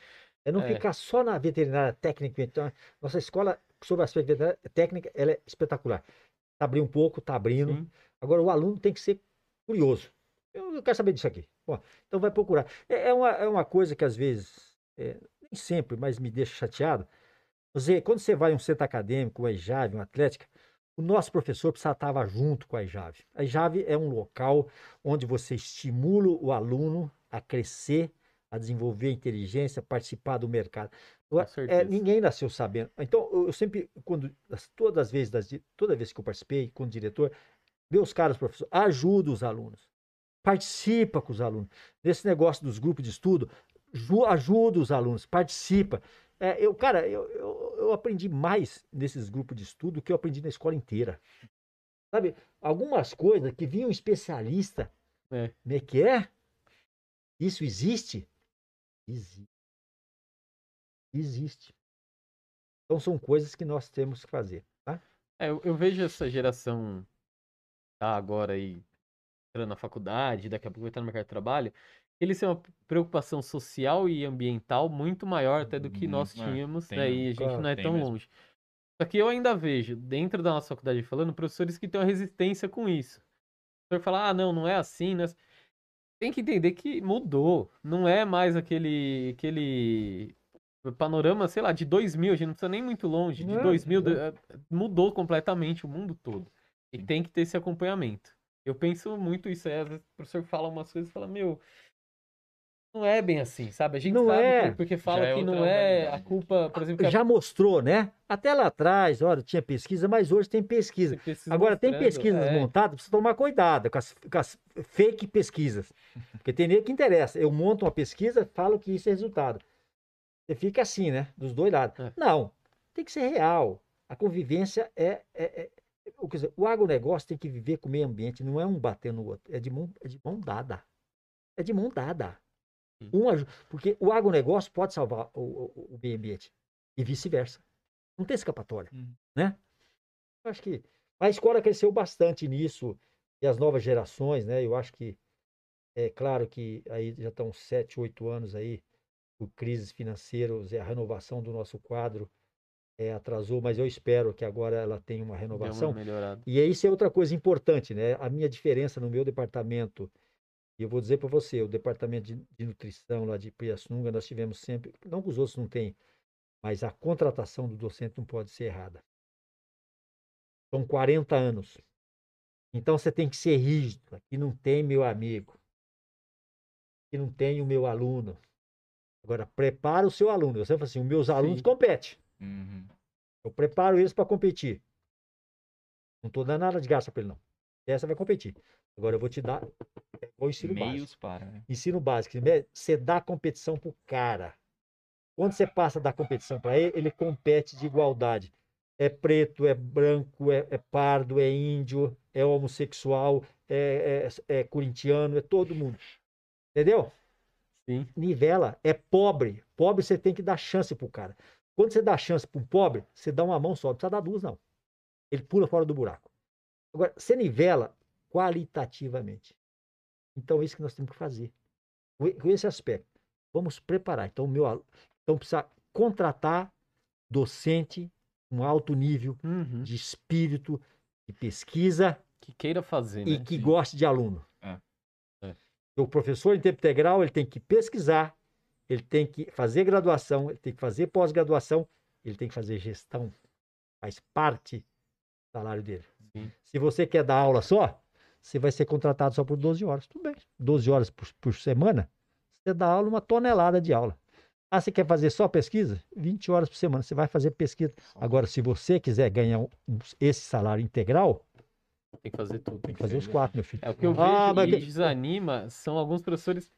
[SPEAKER 3] É não
[SPEAKER 1] É.
[SPEAKER 3] ficar só na veterinária técnica. Então, nossa escola, sobre aspecto veterinário técnica, ela é espetacular. Tá abrindo um pouco, tá abrindo.
[SPEAKER 1] Sim.
[SPEAKER 3] Agora, o aluno tem que ser curioso. Eu eu quero saber disso aqui. Bom, então vai procurar. É, é uma, é uma coisa que às vezes, é, nem sempre, mas me deixa chateado. Você, quando você vai a um centro acadêmico, uma EJAV, uma atlética, o nosso professor precisa estar junto com a EJAV. A EJAV é um local onde você estimula o aluno a crescer, a desenvolver inteligência, participar do mercado.
[SPEAKER 1] Com
[SPEAKER 3] É, ninguém nasceu sabendo. Então, eu sempre, quando, as- todas as vezes, toda vez que eu participei, como diretor, meus caros professores, ajuda os alunos. Participa com os alunos. Nesse negócio dos grupos de estudo, ju- ajuda os alunos, participa. É, eu, cara, eu, eu, eu aprendi mais nesses grupos de estudo do que eu aprendi na escola inteira. Sabe, algumas coisas que vinha um especialista,
[SPEAKER 1] É.
[SPEAKER 3] como é que é? Isso existe? Existe. Existe. Então são coisas que nós temos que fazer, tá?
[SPEAKER 1] É, eu, eu vejo essa geração tá agora aí entrando na faculdade, daqui a pouco vai estar no mercado de trabalho, eles têm uma preocupação social e ambiental muito maior até do que nós
[SPEAKER 2] Muito, é,
[SPEAKER 1] tínhamos,
[SPEAKER 2] tem
[SPEAKER 1] né?
[SPEAKER 2] mesmo.
[SPEAKER 1] E a gente
[SPEAKER 3] Claro,
[SPEAKER 1] não é
[SPEAKER 2] tem
[SPEAKER 1] tão
[SPEAKER 2] mesmo.
[SPEAKER 1] longe. Só que eu ainda vejo, dentro da nossa faculdade falando, professores que têm uma resistência com isso. O professor fala, ah, não, não é assim, é assim. Tem que entender que mudou. Não é mais aquele, aquele panorama, sei lá, de 2000, a gente não precisa nem muito longe. De
[SPEAKER 3] Não,
[SPEAKER 1] 2000,
[SPEAKER 3] não.
[SPEAKER 1] eh, mudou completamente o mundo todo. E
[SPEAKER 2] Sim.
[SPEAKER 1] tem que ter esse acompanhamento. Eu penso muito isso aí, às vezes o professor fala umas coisas e fala, meu, não é bem assim, sabe? A gente
[SPEAKER 3] Não
[SPEAKER 1] sabe
[SPEAKER 3] é.
[SPEAKER 1] que- porque fala
[SPEAKER 2] é
[SPEAKER 1] que não é a culpa, por exemplo, que a
[SPEAKER 3] Já mostrou, né? Até lá atrás, olha, tinha pesquisa, mas hoje tem pesquisa.
[SPEAKER 1] você precisa
[SPEAKER 3] Agora, tem pesquisas
[SPEAKER 1] é,
[SPEAKER 3] montadas, precisa tomar cuidado com as, com as fake pesquisas. Porque tem nem que interessa. Eu monto uma pesquisa, falo que isso é resultado. Você fica assim, né? Dos dois lados.
[SPEAKER 1] É.
[SPEAKER 3] Não, tem que ser real. A convivência é. é, é- o, dizer, o agronegócio tem que viver com o meio ambiente, não é um batendo no outro, é de mão, é de mão dada. É de mão dada.
[SPEAKER 1] Sim.
[SPEAKER 3] Um porque o agronegócio pode salvar o, o- o meio ambiente e vice-versa. Não tem escapatória,
[SPEAKER 2] Uhum.
[SPEAKER 3] né? Eu acho que a escola cresceu bastante nisso e as novas gerações, né? Eu acho que é claro que aí já estão sete, oito anos aí por crises financeiras e a renovação do nosso quadro é, atrasou, mas eu espero que agora ela tenha uma renovação. E isso é outra coisa importante, né? A minha diferença no meu departamento, e eu vou dizer para você, o departamento de, de nutrição lá de Pirassununga, nós tivemos sempre, não que os outros não tenham, mas a contratação do docente não pode ser errada. São 40 anos. Então você tem que ser rígido. Aqui não tem meu amigo. Aqui não tem o meu aluno. Agora, prepara o seu aluno. Você fala assim, os meus alunos
[SPEAKER 1] Sim.
[SPEAKER 3] competem.
[SPEAKER 2] Uhum.
[SPEAKER 3] Eu preparo eles para competir. Não estou dando nada de graça para ele, não. Essa vai competir. Agora eu vou te dar é o ensino básico.
[SPEAKER 2] Meios para, né?
[SPEAKER 3] Ensino básico. Você dá competição pro cara. Quando você passa da competição para ele, ele compete de igualdade. É preto, é branco, é, é pardo, é índio, é homossexual, é, é, é corintiano, é todo mundo. Entendeu?
[SPEAKER 1] Sim.
[SPEAKER 3] nivela, é pobre. Pobre você tem que dar chance pro cara. Quando você dá chance para um pobre, você dá uma mão só, não precisa dar duas, não. Ele pula fora do buraco. Agora, você nivela qualitativamente. Então, é isso que nós temos que fazer. Com esse aspecto. Vamos preparar. Então, o meu então precisa contratar docente com alto nível
[SPEAKER 1] Uhum.
[SPEAKER 3] de espírito, de pesquisa,
[SPEAKER 1] Que queira fazer,
[SPEAKER 3] e
[SPEAKER 1] né?
[SPEAKER 3] que
[SPEAKER 2] Sim.
[SPEAKER 3] goste de aluno.
[SPEAKER 2] É.
[SPEAKER 1] É.
[SPEAKER 3] O professor em tempo integral, ele tem que pesquisar, ele tem que fazer graduação, ele tem que fazer pós-graduação, ele tem que fazer gestão. Faz parte do salário dele.
[SPEAKER 1] Sim.
[SPEAKER 3] Se você quer dar aula só, você vai ser contratado só por 12 horas. Tudo bem. 12 horas por, por semana, você dá aula uma tonelada de aula. Ah, você quer fazer só pesquisa? 20 horas por semana, você vai fazer pesquisa. Agora, se você quiser ganhar um- esse salário integral,
[SPEAKER 1] Tem que fazer tudo.
[SPEAKER 3] tem que fazer os quatro, meu filho.
[SPEAKER 1] É o que eu vejo
[SPEAKER 3] Ah, mas
[SPEAKER 1] e
[SPEAKER 3] que-
[SPEAKER 1] desanima são alguns professores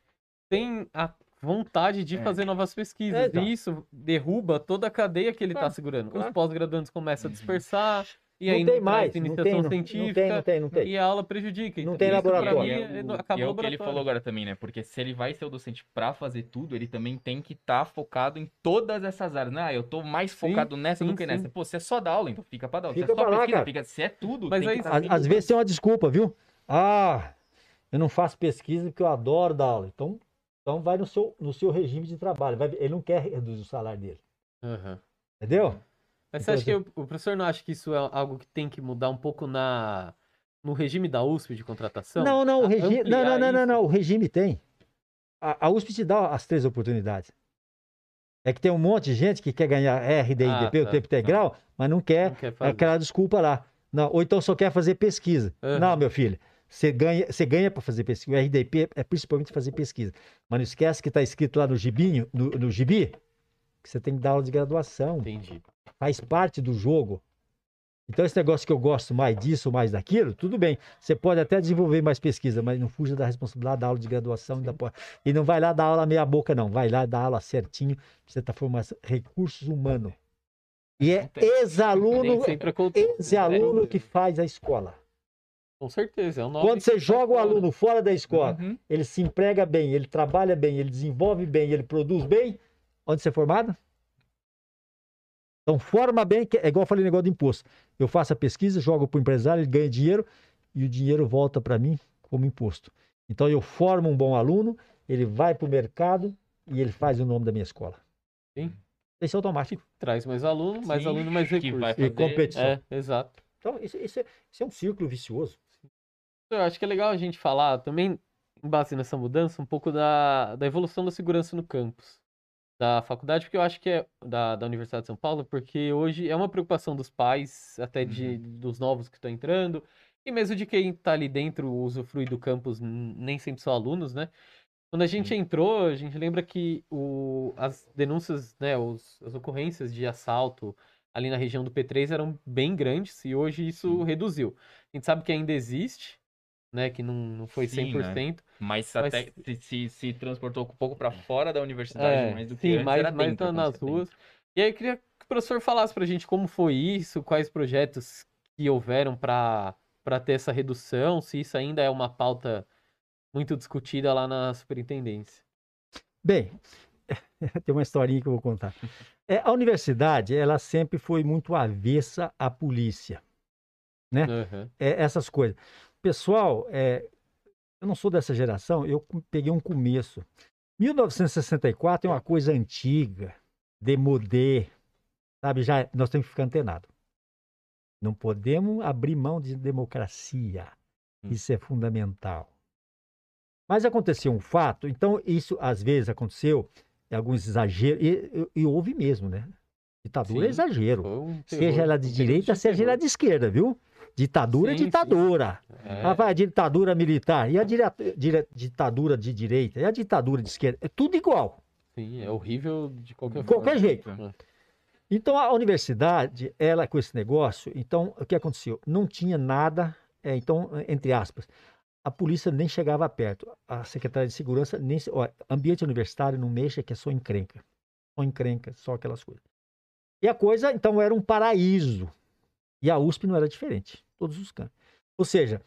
[SPEAKER 1] têm a vontade de
[SPEAKER 2] É.
[SPEAKER 1] fazer novas pesquisas.
[SPEAKER 3] É, então.
[SPEAKER 1] E isso derruba toda a cadeia que ele está
[SPEAKER 3] Claro,
[SPEAKER 1] segurando.
[SPEAKER 3] claro.
[SPEAKER 1] Os pós-graduandos começam a
[SPEAKER 2] Uhum.
[SPEAKER 1] dispersar, e
[SPEAKER 3] não
[SPEAKER 1] aí
[SPEAKER 3] tem
[SPEAKER 1] não
[SPEAKER 3] mais,
[SPEAKER 1] traz
[SPEAKER 3] não
[SPEAKER 1] iniciação
[SPEAKER 3] tem, não, não
[SPEAKER 1] científica,
[SPEAKER 3] tem, não tem, não tem.
[SPEAKER 1] e a aula prejudica.
[SPEAKER 3] Não
[SPEAKER 1] Então,
[SPEAKER 3] tem laboratório.
[SPEAKER 1] mim
[SPEAKER 2] E
[SPEAKER 1] é-
[SPEAKER 2] é, o-
[SPEAKER 1] acaba
[SPEAKER 2] e é o que ele falou agora também, né? Porque se ele vai ser o docente pra fazer tudo, ele também tem que estar focado em todas essas áreas. Ah, eu tô mais
[SPEAKER 1] Sim,
[SPEAKER 2] focado nessa
[SPEAKER 1] sim,
[SPEAKER 2] do que
[SPEAKER 1] sim.
[SPEAKER 2] nessa. Pô, se é só dar aula, então fica pra dar aula. Se
[SPEAKER 3] Fica
[SPEAKER 2] é só
[SPEAKER 3] lá,
[SPEAKER 2] pesquisa, fica... se é tudo,
[SPEAKER 1] Mas
[SPEAKER 2] tem
[SPEAKER 1] aí-
[SPEAKER 2] que tá
[SPEAKER 3] Às, às vezes tem uma desculpa, viu? Ah, eu não faço pesquisa porque eu adoro dar aula. Então, então vai no seu, no seu regime de trabalho. Vai- ele não quer reduzir o salário dele.
[SPEAKER 1] Aham.
[SPEAKER 3] Entendeu?
[SPEAKER 1] Mas você
[SPEAKER 3] Então,
[SPEAKER 1] acha que o, o professor não acha que isso é algo que tem que mudar um pouco na, no regime da USP de contratação?
[SPEAKER 3] Não, não, o regime. Não, não, não, não, não, O regime tem. A, a USP te dá as três oportunidades. É que tem um monte de gente que quer ganhar RD e
[SPEAKER 1] Ah,
[SPEAKER 3] DP o
[SPEAKER 1] tá,
[SPEAKER 3] tempo integral, mas não quer
[SPEAKER 1] Não quer
[SPEAKER 3] aquela desculpa lá. Não, ou então só quer fazer pesquisa.
[SPEAKER 1] Aham.
[SPEAKER 3] Não, meu filho, você ganha, você ganha para fazer pesquisa. O RDP é principalmente fazer pesquisa. Mas não esquece que está escrito lá no gibinho, no, no gibi, que você tem que dar aula de graduação.
[SPEAKER 1] Entendi.
[SPEAKER 3] Faz parte do jogo. Então, esse negócio que eu gosto mais disso, mais daquilo, tudo bem. Você pode até desenvolver mais pesquisa, mas não fuja da responsabilidade da aula de graduação. E, da... e não vai lá dar aula meia boca, não. Vai lá dar aula certinho. Você está formando recursos humanos. E é ex-aluno
[SPEAKER 1] Nem sempre acontece.
[SPEAKER 3] esse aluno que faz a escola.
[SPEAKER 1] Com certeza, é um nome
[SPEAKER 3] Quando você
[SPEAKER 1] faz
[SPEAKER 3] joga o aluno fora da escola,
[SPEAKER 2] Uhum.
[SPEAKER 3] ele se emprega bem, ele trabalha bem, ele desenvolve bem, ele produz bem, onde você é formado? Então, forma bem, que é igual eu falei negócio do imposto. Eu faço a pesquisa, jogo para o empresário, ele ganha dinheiro e o dinheiro volta para mim como imposto. Então, eu formo um bom aluno, ele vai para o mercado e ele faz o nome da minha escola.
[SPEAKER 1] Sim.
[SPEAKER 3] Isso é automático.
[SPEAKER 1] Traz mais aluno, mais
[SPEAKER 2] Sim,
[SPEAKER 1] aluno, mais
[SPEAKER 2] que
[SPEAKER 1] recurso.
[SPEAKER 2] vai
[SPEAKER 3] E competição.
[SPEAKER 1] É, exato.
[SPEAKER 3] Então, isso, isso é, isso é um círculo vicioso.
[SPEAKER 1] Eu acho que é legal a gente falar também, em base nessa mudança, um pouco da, da evolução da segurança no campus da faculdade, porque eu acho que é da, da Universidade de São Paulo, porque hoje é uma preocupação dos pais, até de, dos novos que estão entrando, e mesmo de quem está ali dentro, usufrui do campus, nem sempre são alunos, né? Quando a gente entrou, a gente lembra que o, as denúncias, né, os, as ocorrências de assalto ali na região do P3 eram bem grandes, e hoje isso
[SPEAKER 2] Sim.
[SPEAKER 1] reduziu. A gente sabe que ainda existe, né, que não, não foi
[SPEAKER 2] Sim,
[SPEAKER 1] 100%.
[SPEAKER 2] Mas,
[SPEAKER 1] Mas-
[SPEAKER 2] até se, se, se transportou um pouco pra fora da universidade,
[SPEAKER 1] É,
[SPEAKER 2] mais do que
[SPEAKER 1] sim,
[SPEAKER 2] antes,
[SPEAKER 1] mais,
[SPEAKER 2] era
[SPEAKER 1] mais
[SPEAKER 2] dentro,
[SPEAKER 1] nas ruas. E aí eu queria que o professor falasse pra gente como foi isso, quais projetos que houveram para para ter essa redução, se isso ainda é uma pauta muito discutida lá na superintendência.
[SPEAKER 3] Bem, tem uma historinha que eu vou contar. É, a universidade, ela sempre foi muito avessa à polícia, né?
[SPEAKER 1] Aham.
[SPEAKER 3] É, essas coisas. Pessoal, é, eu não sou dessa geração, eu peguei um começo. 1964 é uma coisa antiga, demodê, sabe? Já nós temos que ficar antenado. Não podemos abrir mão de democracia.
[SPEAKER 2] Hum.
[SPEAKER 3] Isso é fundamental. Mas aconteceu um fato, então isso às vezes aconteceu, em alguns exageros, e, e- e houve mesmo, né? Ditadura é
[SPEAKER 1] Sim,
[SPEAKER 3] exagero.
[SPEAKER 1] Foi um
[SPEAKER 3] Seja
[SPEAKER 1] terror,
[SPEAKER 3] ela de
[SPEAKER 1] um
[SPEAKER 3] direita, seja
[SPEAKER 1] terror.
[SPEAKER 3] ela de esquerda, viu? Ditadura é
[SPEAKER 1] Sim, sim.
[SPEAKER 3] ditadura.
[SPEAKER 1] É,
[SPEAKER 3] Ah, vai, a ditadura militar. E a dire- dire- ditadura de direita? E a ditadura de esquerda? É tudo igual.
[SPEAKER 1] sim, é horrível de qualquer forma.
[SPEAKER 3] qualquer jeito.
[SPEAKER 1] É.
[SPEAKER 3] Então a universidade, ela com esse negócio, então o que aconteceu? Não tinha nada, é, então, entre aspas, a polícia nem chegava perto, a secretaria de segurança nem. Ó, ambiente universitário não mexa, que é só encrenca. Só encrenca, só aquelas coisas. E a coisa, então, era um paraíso. E a USP não era diferente, todos os cantos. Ou seja,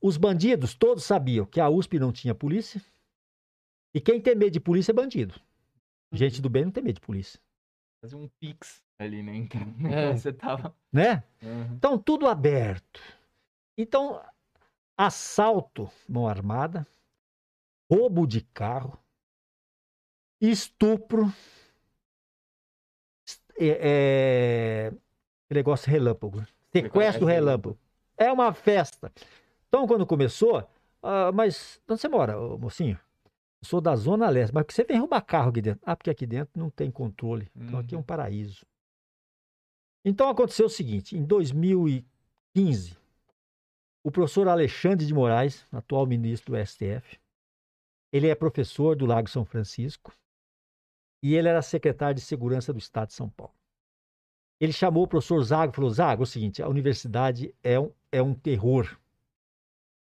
[SPEAKER 3] os bandidos todos sabiam que a USP não tinha polícia, e quem tem medo de polícia é bandido. Gente do bem não tem medo de polícia,
[SPEAKER 2] Fazer um pix ali, né? Então,
[SPEAKER 1] É.
[SPEAKER 2] você tava...
[SPEAKER 3] né?
[SPEAKER 2] Uhum.
[SPEAKER 3] Então, tudo aberto. Então, assalto, mão armada, roubo de carro, estupro, é, é, negócio relâmpago, sequestro relâmpago. É uma festa. Então, quando começou, ah, mas onde você mora, mocinho? Sou da Zona Leste, mas você vem roubar carro aqui dentro? Ah, porque aqui dentro não tem controle. Então, aqui é um
[SPEAKER 2] Uhum.
[SPEAKER 3] paraíso. Então, aconteceu o seguinte: em 2015, o professor Alexandre de Moraes, atual ministro do STF, ele é professor do Lago São Francisco e ele era secretário de Segurança do Estado de São Paulo. Ele chamou o professor Zago e falou: Zago, é o seguinte, a universidade é um, é um terror.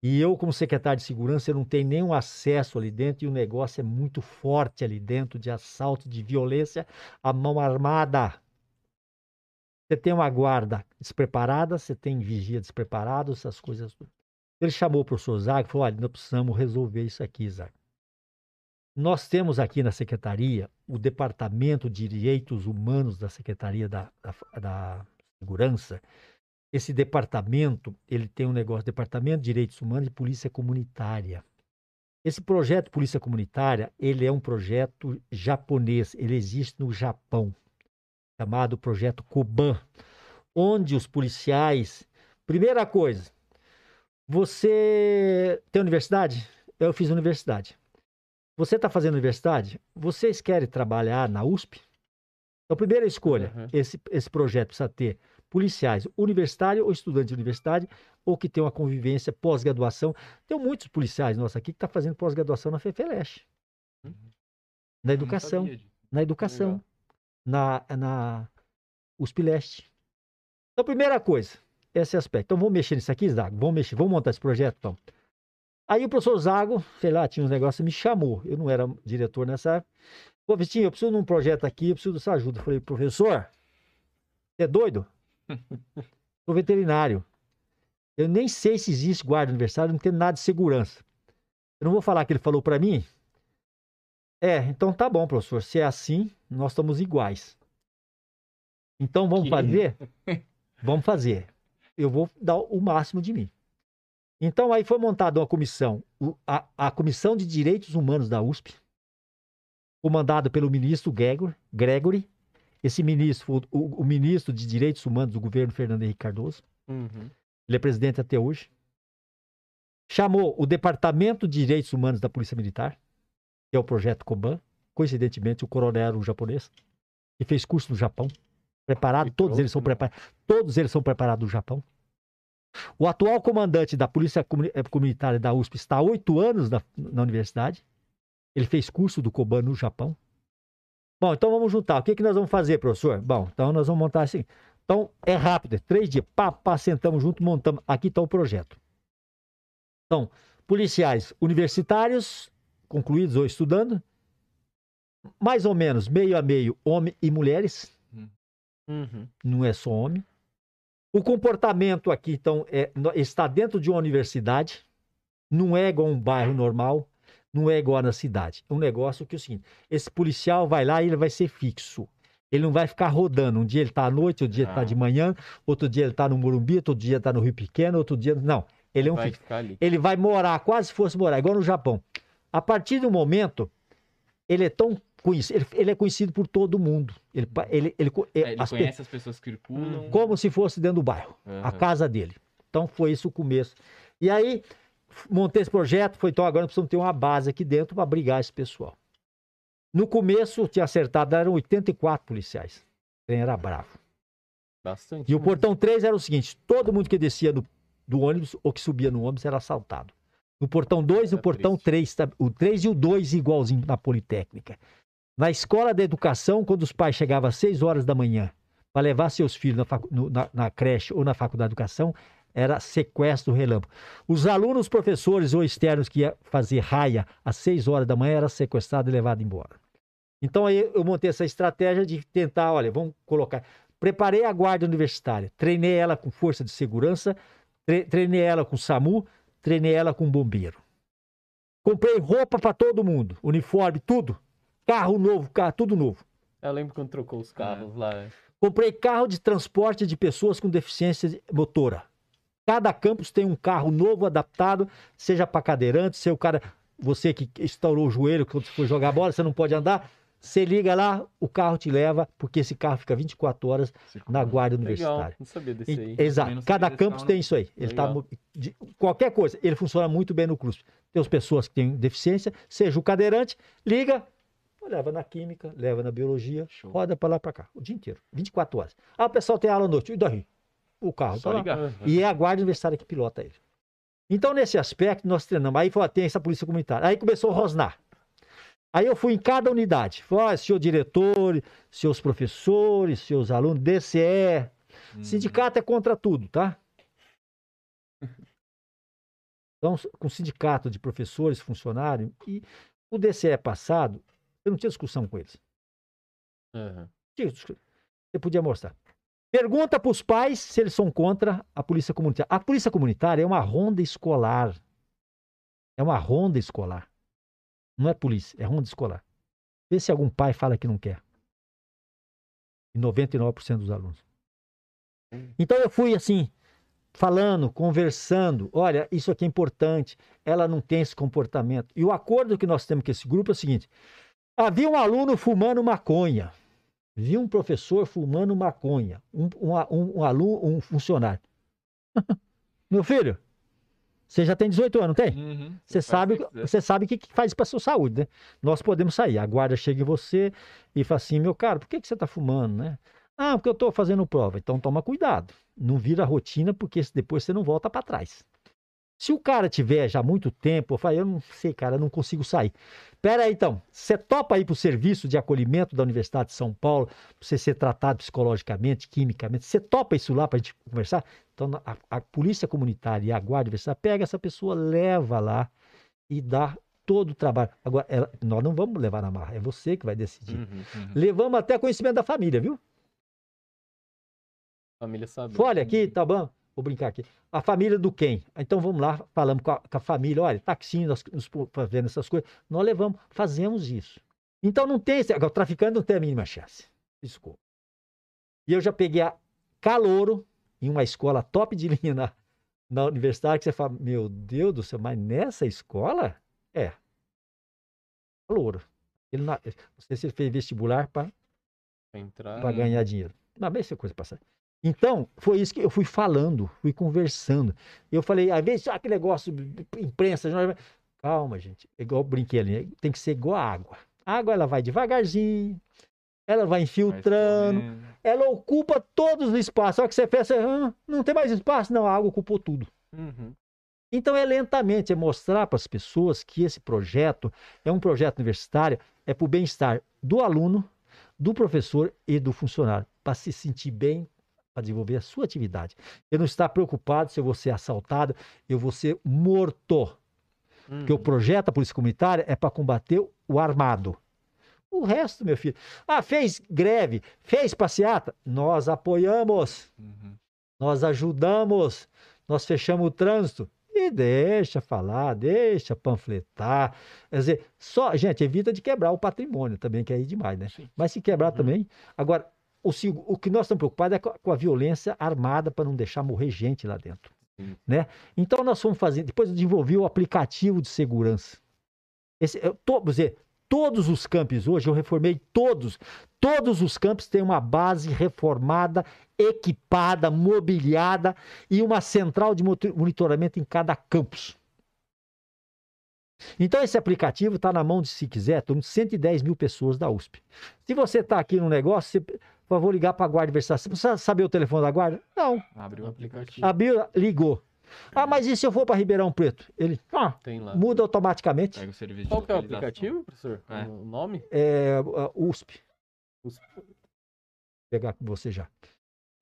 [SPEAKER 3] E eu, como secretário de segurança, eu não tenho nenhum acesso ali dentro e o negócio é muito forte ali dentro de assalto, de violência, a mão armada. Você tem uma guarda despreparada, você tem vigia despreparado, essas coisas. Ele chamou o professor Zago e falou: olha, nós precisamos resolver isso aqui, Zago. Nós temos aqui na secretaria o Departamento de Direitos Humanos da Secretaria da, da, da Segurança. Esse departamento, ele tem um negócio, Departamento de Direitos Humanos e Polícia Comunitária. Esse projeto Polícia Comunitária, ele é um projeto japonês, ele existe no Japão, chamado Projeto Koban, onde os policiais, primeira coisa, você tem universidade? Eu fiz universidade. Você está fazendo universidade? Vocês querem trabalhar na USP? Então, primeira escolha, uhum. esse, esse projeto precisa ter policiais universitários ou estudantes de universidade ou que tem uma convivência pós-graduação. Tem muitos policiais nossos aqui que estão tá fazendo pós-graduação na FEFELESH. Uhum. Na educação. Na educação. Na, na USP Leste. Então, primeira coisa, esse aspecto. Então, vamos mexer nisso aqui, Zago? Vamos mexer, vamos montar esse projeto, então. Aí o professor Zago, sei lá, tinha uns negócios, me chamou. Eu não era diretor nessa época. Pô, Vitinho, eu preciso de um projeto aqui, eu preciso dessa ajuda. Eu falei, professor, você é doido? Sou veterinário. Eu nem sei se existe guarda aniversário, não tem nada de segurança. Eu não vou falar que ele falou para mim. É, então tá bom, professor. Se é assim, nós estamos iguais. Então vamos que... fazer? Vamos fazer. Eu vou dar o máximo de mim. Então aí foi montada uma comissão, a, a Comissão de Direitos Humanos da USP, comandada pelo ministro Gregor, Gregory. Esse ministro foi o, o, ministro de Direitos Humanos do governo Fernando Henrique Cardoso. Uhum. Ele é presidente até hoje. Chamou o Departamento de Direitos Humanos da Polícia Militar, que é o projeto Koban. Coincidentemente, o coronel era um japonês, que fez curso no Japão. Preparado, todos eles são preparados. Todos eles são preparados no Japão. O atual comandante da Polícia eh, Comunitária da USP está há oito anos na, na, universidade. Ele fez curso do Koban no Japão. Bom, então vamos juntar. O que, que nós vamos fazer, professor? Bom, então nós vamos montar assim. Então é rápido, é três dias. Pá, pá, sentamos junto, montamos. Aqui está o projeto. Então, policiais universitários, concluídos ou estudando, mais ou menos meio a meio, homem e mulheres. Uhum. Não é só homem. O comportamento aqui, então, é, está dentro de uma universidade, não é igual um bairro normal, não é igual na cidade. É um negócio que é o seguinte: esse policial vai lá e ele vai ser fixo. Ele não vai ficar rodando. Um dia ele está à noite, outro dia ele está de manhã, outro dia ele está no Morumbi, outro dia está no Rio Pequeno, outro dia. Não. Ele é um vai Ele vai morar, quase se fosse morar, igual no Japão. A partir do momento, ele é tão ele, ele, é conhecido por todo mundo. Ele, ele, ele,
[SPEAKER 2] é, ele as conhece pe... as pessoas que circulam.
[SPEAKER 3] Como se fosse dentro do bairro, uhum. a casa dele. Então foi isso o começo. E aí montei esse projeto, foi então agora precisamos ter uma base aqui dentro para brigar esse pessoal. No começo, tinha acertado, eram 84 policiais. O trem era bravo. Bastante. E o portão 3 era o seguinte: todo mundo que descia do, do ônibus ou que subia no ônibus era assaltado. No portão 2 e no é portão 3, o 3 e o 2 igualzinho na Politécnica. Na escola da educação, quando os pais chegavam às 6 horas da manhã para levar seus filhos na, na, na, creche ou na faculdade de educação, era sequestro relâmpago. Os alunos, professores ou externos que iam fazer raia às 6 horas da manhã era sequestrado e levado embora. Então aí eu montei essa estratégia de tentar, olha, vamos colocar. Preparei a guarda universitária, treinei ela com força de segurança, treinei ela com SAMU, treinei ela com bombeiro. Comprei roupa para todo mundo, uniforme, tudo. Carro novo, carro, tudo novo.
[SPEAKER 1] Eu lembro quando trocou os carros é. lá. Né?
[SPEAKER 3] Comprei carro de transporte de pessoas com deficiência motora. Cada campus tem um carro novo, adaptado, seja para cadeirante, se o cara, você que estourou o joelho quando você foi jogar bola, você não pode andar, você liga lá, o carro te leva, porque esse carro fica 24 horas na guarda universitária. Legal,
[SPEAKER 1] não sabia desse aí.
[SPEAKER 3] Exato. Cada campus tem isso aí. Ele tá, de, qualquer coisa, ele funciona muito bem no CRUSP. Tem as pessoas que têm deficiência, seja o cadeirante, liga, leva na química, leva na biologia, Show. roda para lá para cá, o dia inteiro, 24 horas. Ah, o pessoal tem aula à noite, e daí? O carro Só tá ligar. Lá. E é a guarda universitária que pilota ele. Então, nesse aspecto, nós treinamos. Aí foi, tem essa polícia comunitária. Aí começou a rosnar. Aí eu fui em cada unidade. Falei, senhor diretor, seus professores, seus alunos, DCE. Hum. Sindicato é contra tudo, tá? Então, com sindicato de professores, funcionários, e o DCE passado, eu não tinha discussão com eles. Discussão. Você podia mostrar. Pergunta para os pais se eles são contra a polícia comunitária. A polícia comunitária é uma ronda escolar. É uma ronda escolar. Não é polícia, é ronda escolar. Vê se algum pai fala que não quer. E 99% dos alunos. Então eu fui assim, falando, conversando. Olha, isso aqui é importante. Ela não tem esse comportamento. E o acordo que nós temos com esse grupo é o seguinte: havia um aluno fumando maconha. Vi um professor fumando maconha. Um, um, um, aluno, um funcionário. Meu filho, você já tem 18 anos, tem?
[SPEAKER 2] Uhum.
[SPEAKER 3] Você
[SPEAKER 2] faz
[SPEAKER 3] sabe,
[SPEAKER 2] o
[SPEAKER 3] você sabe o que, que faz para sua saúde, né? Nós podemos sair. A guarda chega em você e fala assim, meu caro, por que, que você está fumando, né? Ah, porque eu estou fazendo prova. Então toma cuidado. Não vira rotina, porque depois você não volta para trás. Se o cara tiver já há muito tempo, eu falo, eu não sei, cara, eu não consigo sair. Pera aí, então. Você topa ir para o serviço de acolhimento da Universidade de São Paulo, para você ser tratado psicologicamente, quimicamente? Você topa isso lá para a gente conversar? Então, a, a polícia comunitária e a guarda universitária pega essa pessoa, leva lá e dá todo o trabalho. Agora, ela- nós não vamos levar na marra, é você que vai decidir.
[SPEAKER 1] Uhum.
[SPEAKER 2] Uhum.
[SPEAKER 3] Levamos até conhecimento da família, viu?
[SPEAKER 1] Família sabe.
[SPEAKER 3] Olha aqui, tá bom? Vou brincar aqui. A família do quem? Então vamos lá, falamos com a, com a família, olha, tá aqui nós nos fazendo essas coisas. Nós levamos, fazemos isso. Então não tem, o traficante não tem a mínima chance. Desculpa. E eu já peguei a calouro em uma escola top de linha na, na universidade, que você fala, meu Deus do céu, mas nessa escola? É. Calouro. Ele não, não sei se ele fez vestibular para ganhar dinheiro. Mas bem, essa coisa passar. Então, foi isso que eu fui falando, fui conversando. Eu falei, às vezes, ah, que negócio, imprensa, jornal. calma, gente. É Igual brinquei ali, tem que ser igual a água. A água, ela vai devagarzinho, ela vai infiltrando, ela ocupa todos os espaços. Só que você pensa, ah, não tem mais espaço? Não, a água ocupou tudo.
[SPEAKER 1] Uhum.
[SPEAKER 3] Então é lentamente, é mostrar para as pessoas que esse projeto é um projeto universitário, é para o bem-estar do aluno, do professor e do funcionário, para se sentir bem, para desenvolver a sua atividade. Eu não estar preocupado se eu vou ser assaltado, eu vou ser morto. Porque o
[SPEAKER 1] Uhum.
[SPEAKER 3] projeto da Polícia Comunitária é para combater o armado. O resto, meu filho. Ah, fez greve, fez passeata? Nós apoiamos.
[SPEAKER 2] Uhum.
[SPEAKER 3] Nós ajudamos, nós fechamos o trânsito. E deixa falar, deixa panfletar. Quer dizer, só, gente, evita de quebrar o patrimônio também, que é aí demais, né? Mas se quebrar
[SPEAKER 1] Uhum.
[SPEAKER 3] também. Agora, o, seg- o que nós estamos preocupados é com a, com a violência armada para não deixar morrer gente lá dentro.
[SPEAKER 2] Sim.
[SPEAKER 3] Né? Então, nós fomos fazer. Depois eu desenvolvi o aplicativo de segurança. Esse, eu tô, dizer, todos os campos hoje, eu reformei todos. Todos os campos têm uma base reformada, equipada, mobiliada e uma central de monitoramento em cada campus. Então, esse aplicativo está na mão de, se quiser, de 110 mil pessoas da USP. Se você está aqui no negócio, você, por favor, ligar para a guarda adversária. Você precisa saber o telefone da guarda? Não.
[SPEAKER 2] Abre o aplicativo.
[SPEAKER 3] Abriu, ligou. Ah, mas e se eu for para Ribeirão Preto? Ele ah,
[SPEAKER 1] Tem lá.
[SPEAKER 3] muda automaticamente.
[SPEAKER 2] Pega o serviço
[SPEAKER 1] Qual que é o aplicativo, professor?
[SPEAKER 2] É.
[SPEAKER 1] O nome?
[SPEAKER 3] É, a USP.
[SPEAKER 1] Os-
[SPEAKER 3] Vou pegar com você já.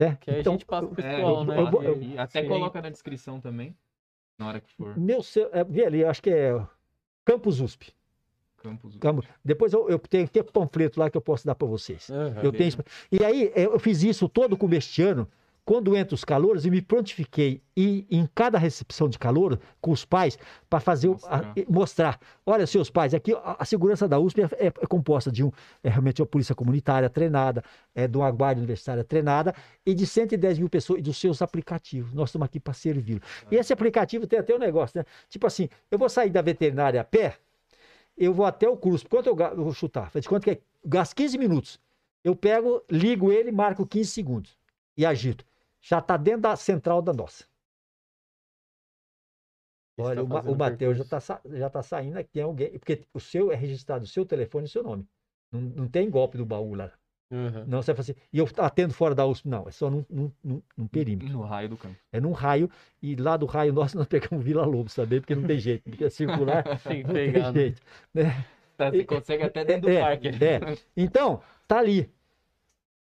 [SPEAKER 3] Né?
[SPEAKER 1] Que aí a
[SPEAKER 3] Então,
[SPEAKER 1] gente passa pro
[SPEAKER 2] É,
[SPEAKER 1] pessoal,
[SPEAKER 3] eu-
[SPEAKER 1] né?
[SPEAKER 3] eu vou- eu-
[SPEAKER 2] até
[SPEAKER 1] Sim.
[SPEAKER 2] coloca na descrição também, na hora que for.
[SPEAKER 3] meu, seu, é, vê ali, eu acho que é Campus USP.
[SPEAKER 2] Campus.
[SPEAKER 3] Campo- Depois eu, eu tenho, tem panfleto lá que eu posso dar para vocês.
[SPEAKER 1] Aham.
[SPEAKER 3] Eu tenho, e aí é, eu fiz isso todo com este ano, quando entra os calouros, e me prontifiquei e em cada recepção de calor com os pais para fazer o- a-
[SPEAKER 2] Mostrar.
[SPEAKER 3] mostrar. Olha, seus pais, aqui a, a segurança da USP é, é- é composta de um é realmente uma polícia comunitária treinada, é de uma guarda universitária treinada e de 110 mil pessoas e dos seus aplicativos. Nós estamos aqui para servir. E esse aplicativo tem até um negócio, né? Tipo assim, eu vou sair da veterinária a pé, eu vou até o CRUSP. Quanto eu, eu vou chutar? De quanto que é? Gasto 15 minutos. Eu pego, ligo ele, marco 15 segundos e agito. Já está dentro da central da nossa. Olha,
[SPEAKER 1] Está
[SPEAKER 3] o, o Matheus já está já tá saindo aqui. Tem alguém. Porque o seu é registrado o seu telefone e o seu nome. Não, não tem golpe do baú lá.
[SPEAKER 1] Aham.
[SPEAKER 3] Não, você fala assim. E eu atendo fora da USP. Não, é só num, num, num- num perímetro.
[SPEAKER 2] No raio do campo.
[SPEAKER 3] É num raio. E lá do raio nosso nós pegamos Vila Lobos também, porque não tem jeito. Porque é circular.
[SPEAKER 1] Tem
[SPEAKER 3] não
[SPEAKER 1] pegar.
[SPEAKER 3] tem jeito. Né?
[SPEAKER 2] Tá, você consegue até dentro do
[SPEAKER 3] É,
[SPEAKER 2] parque.
[SPEAKER 3] é. Então, tá ali.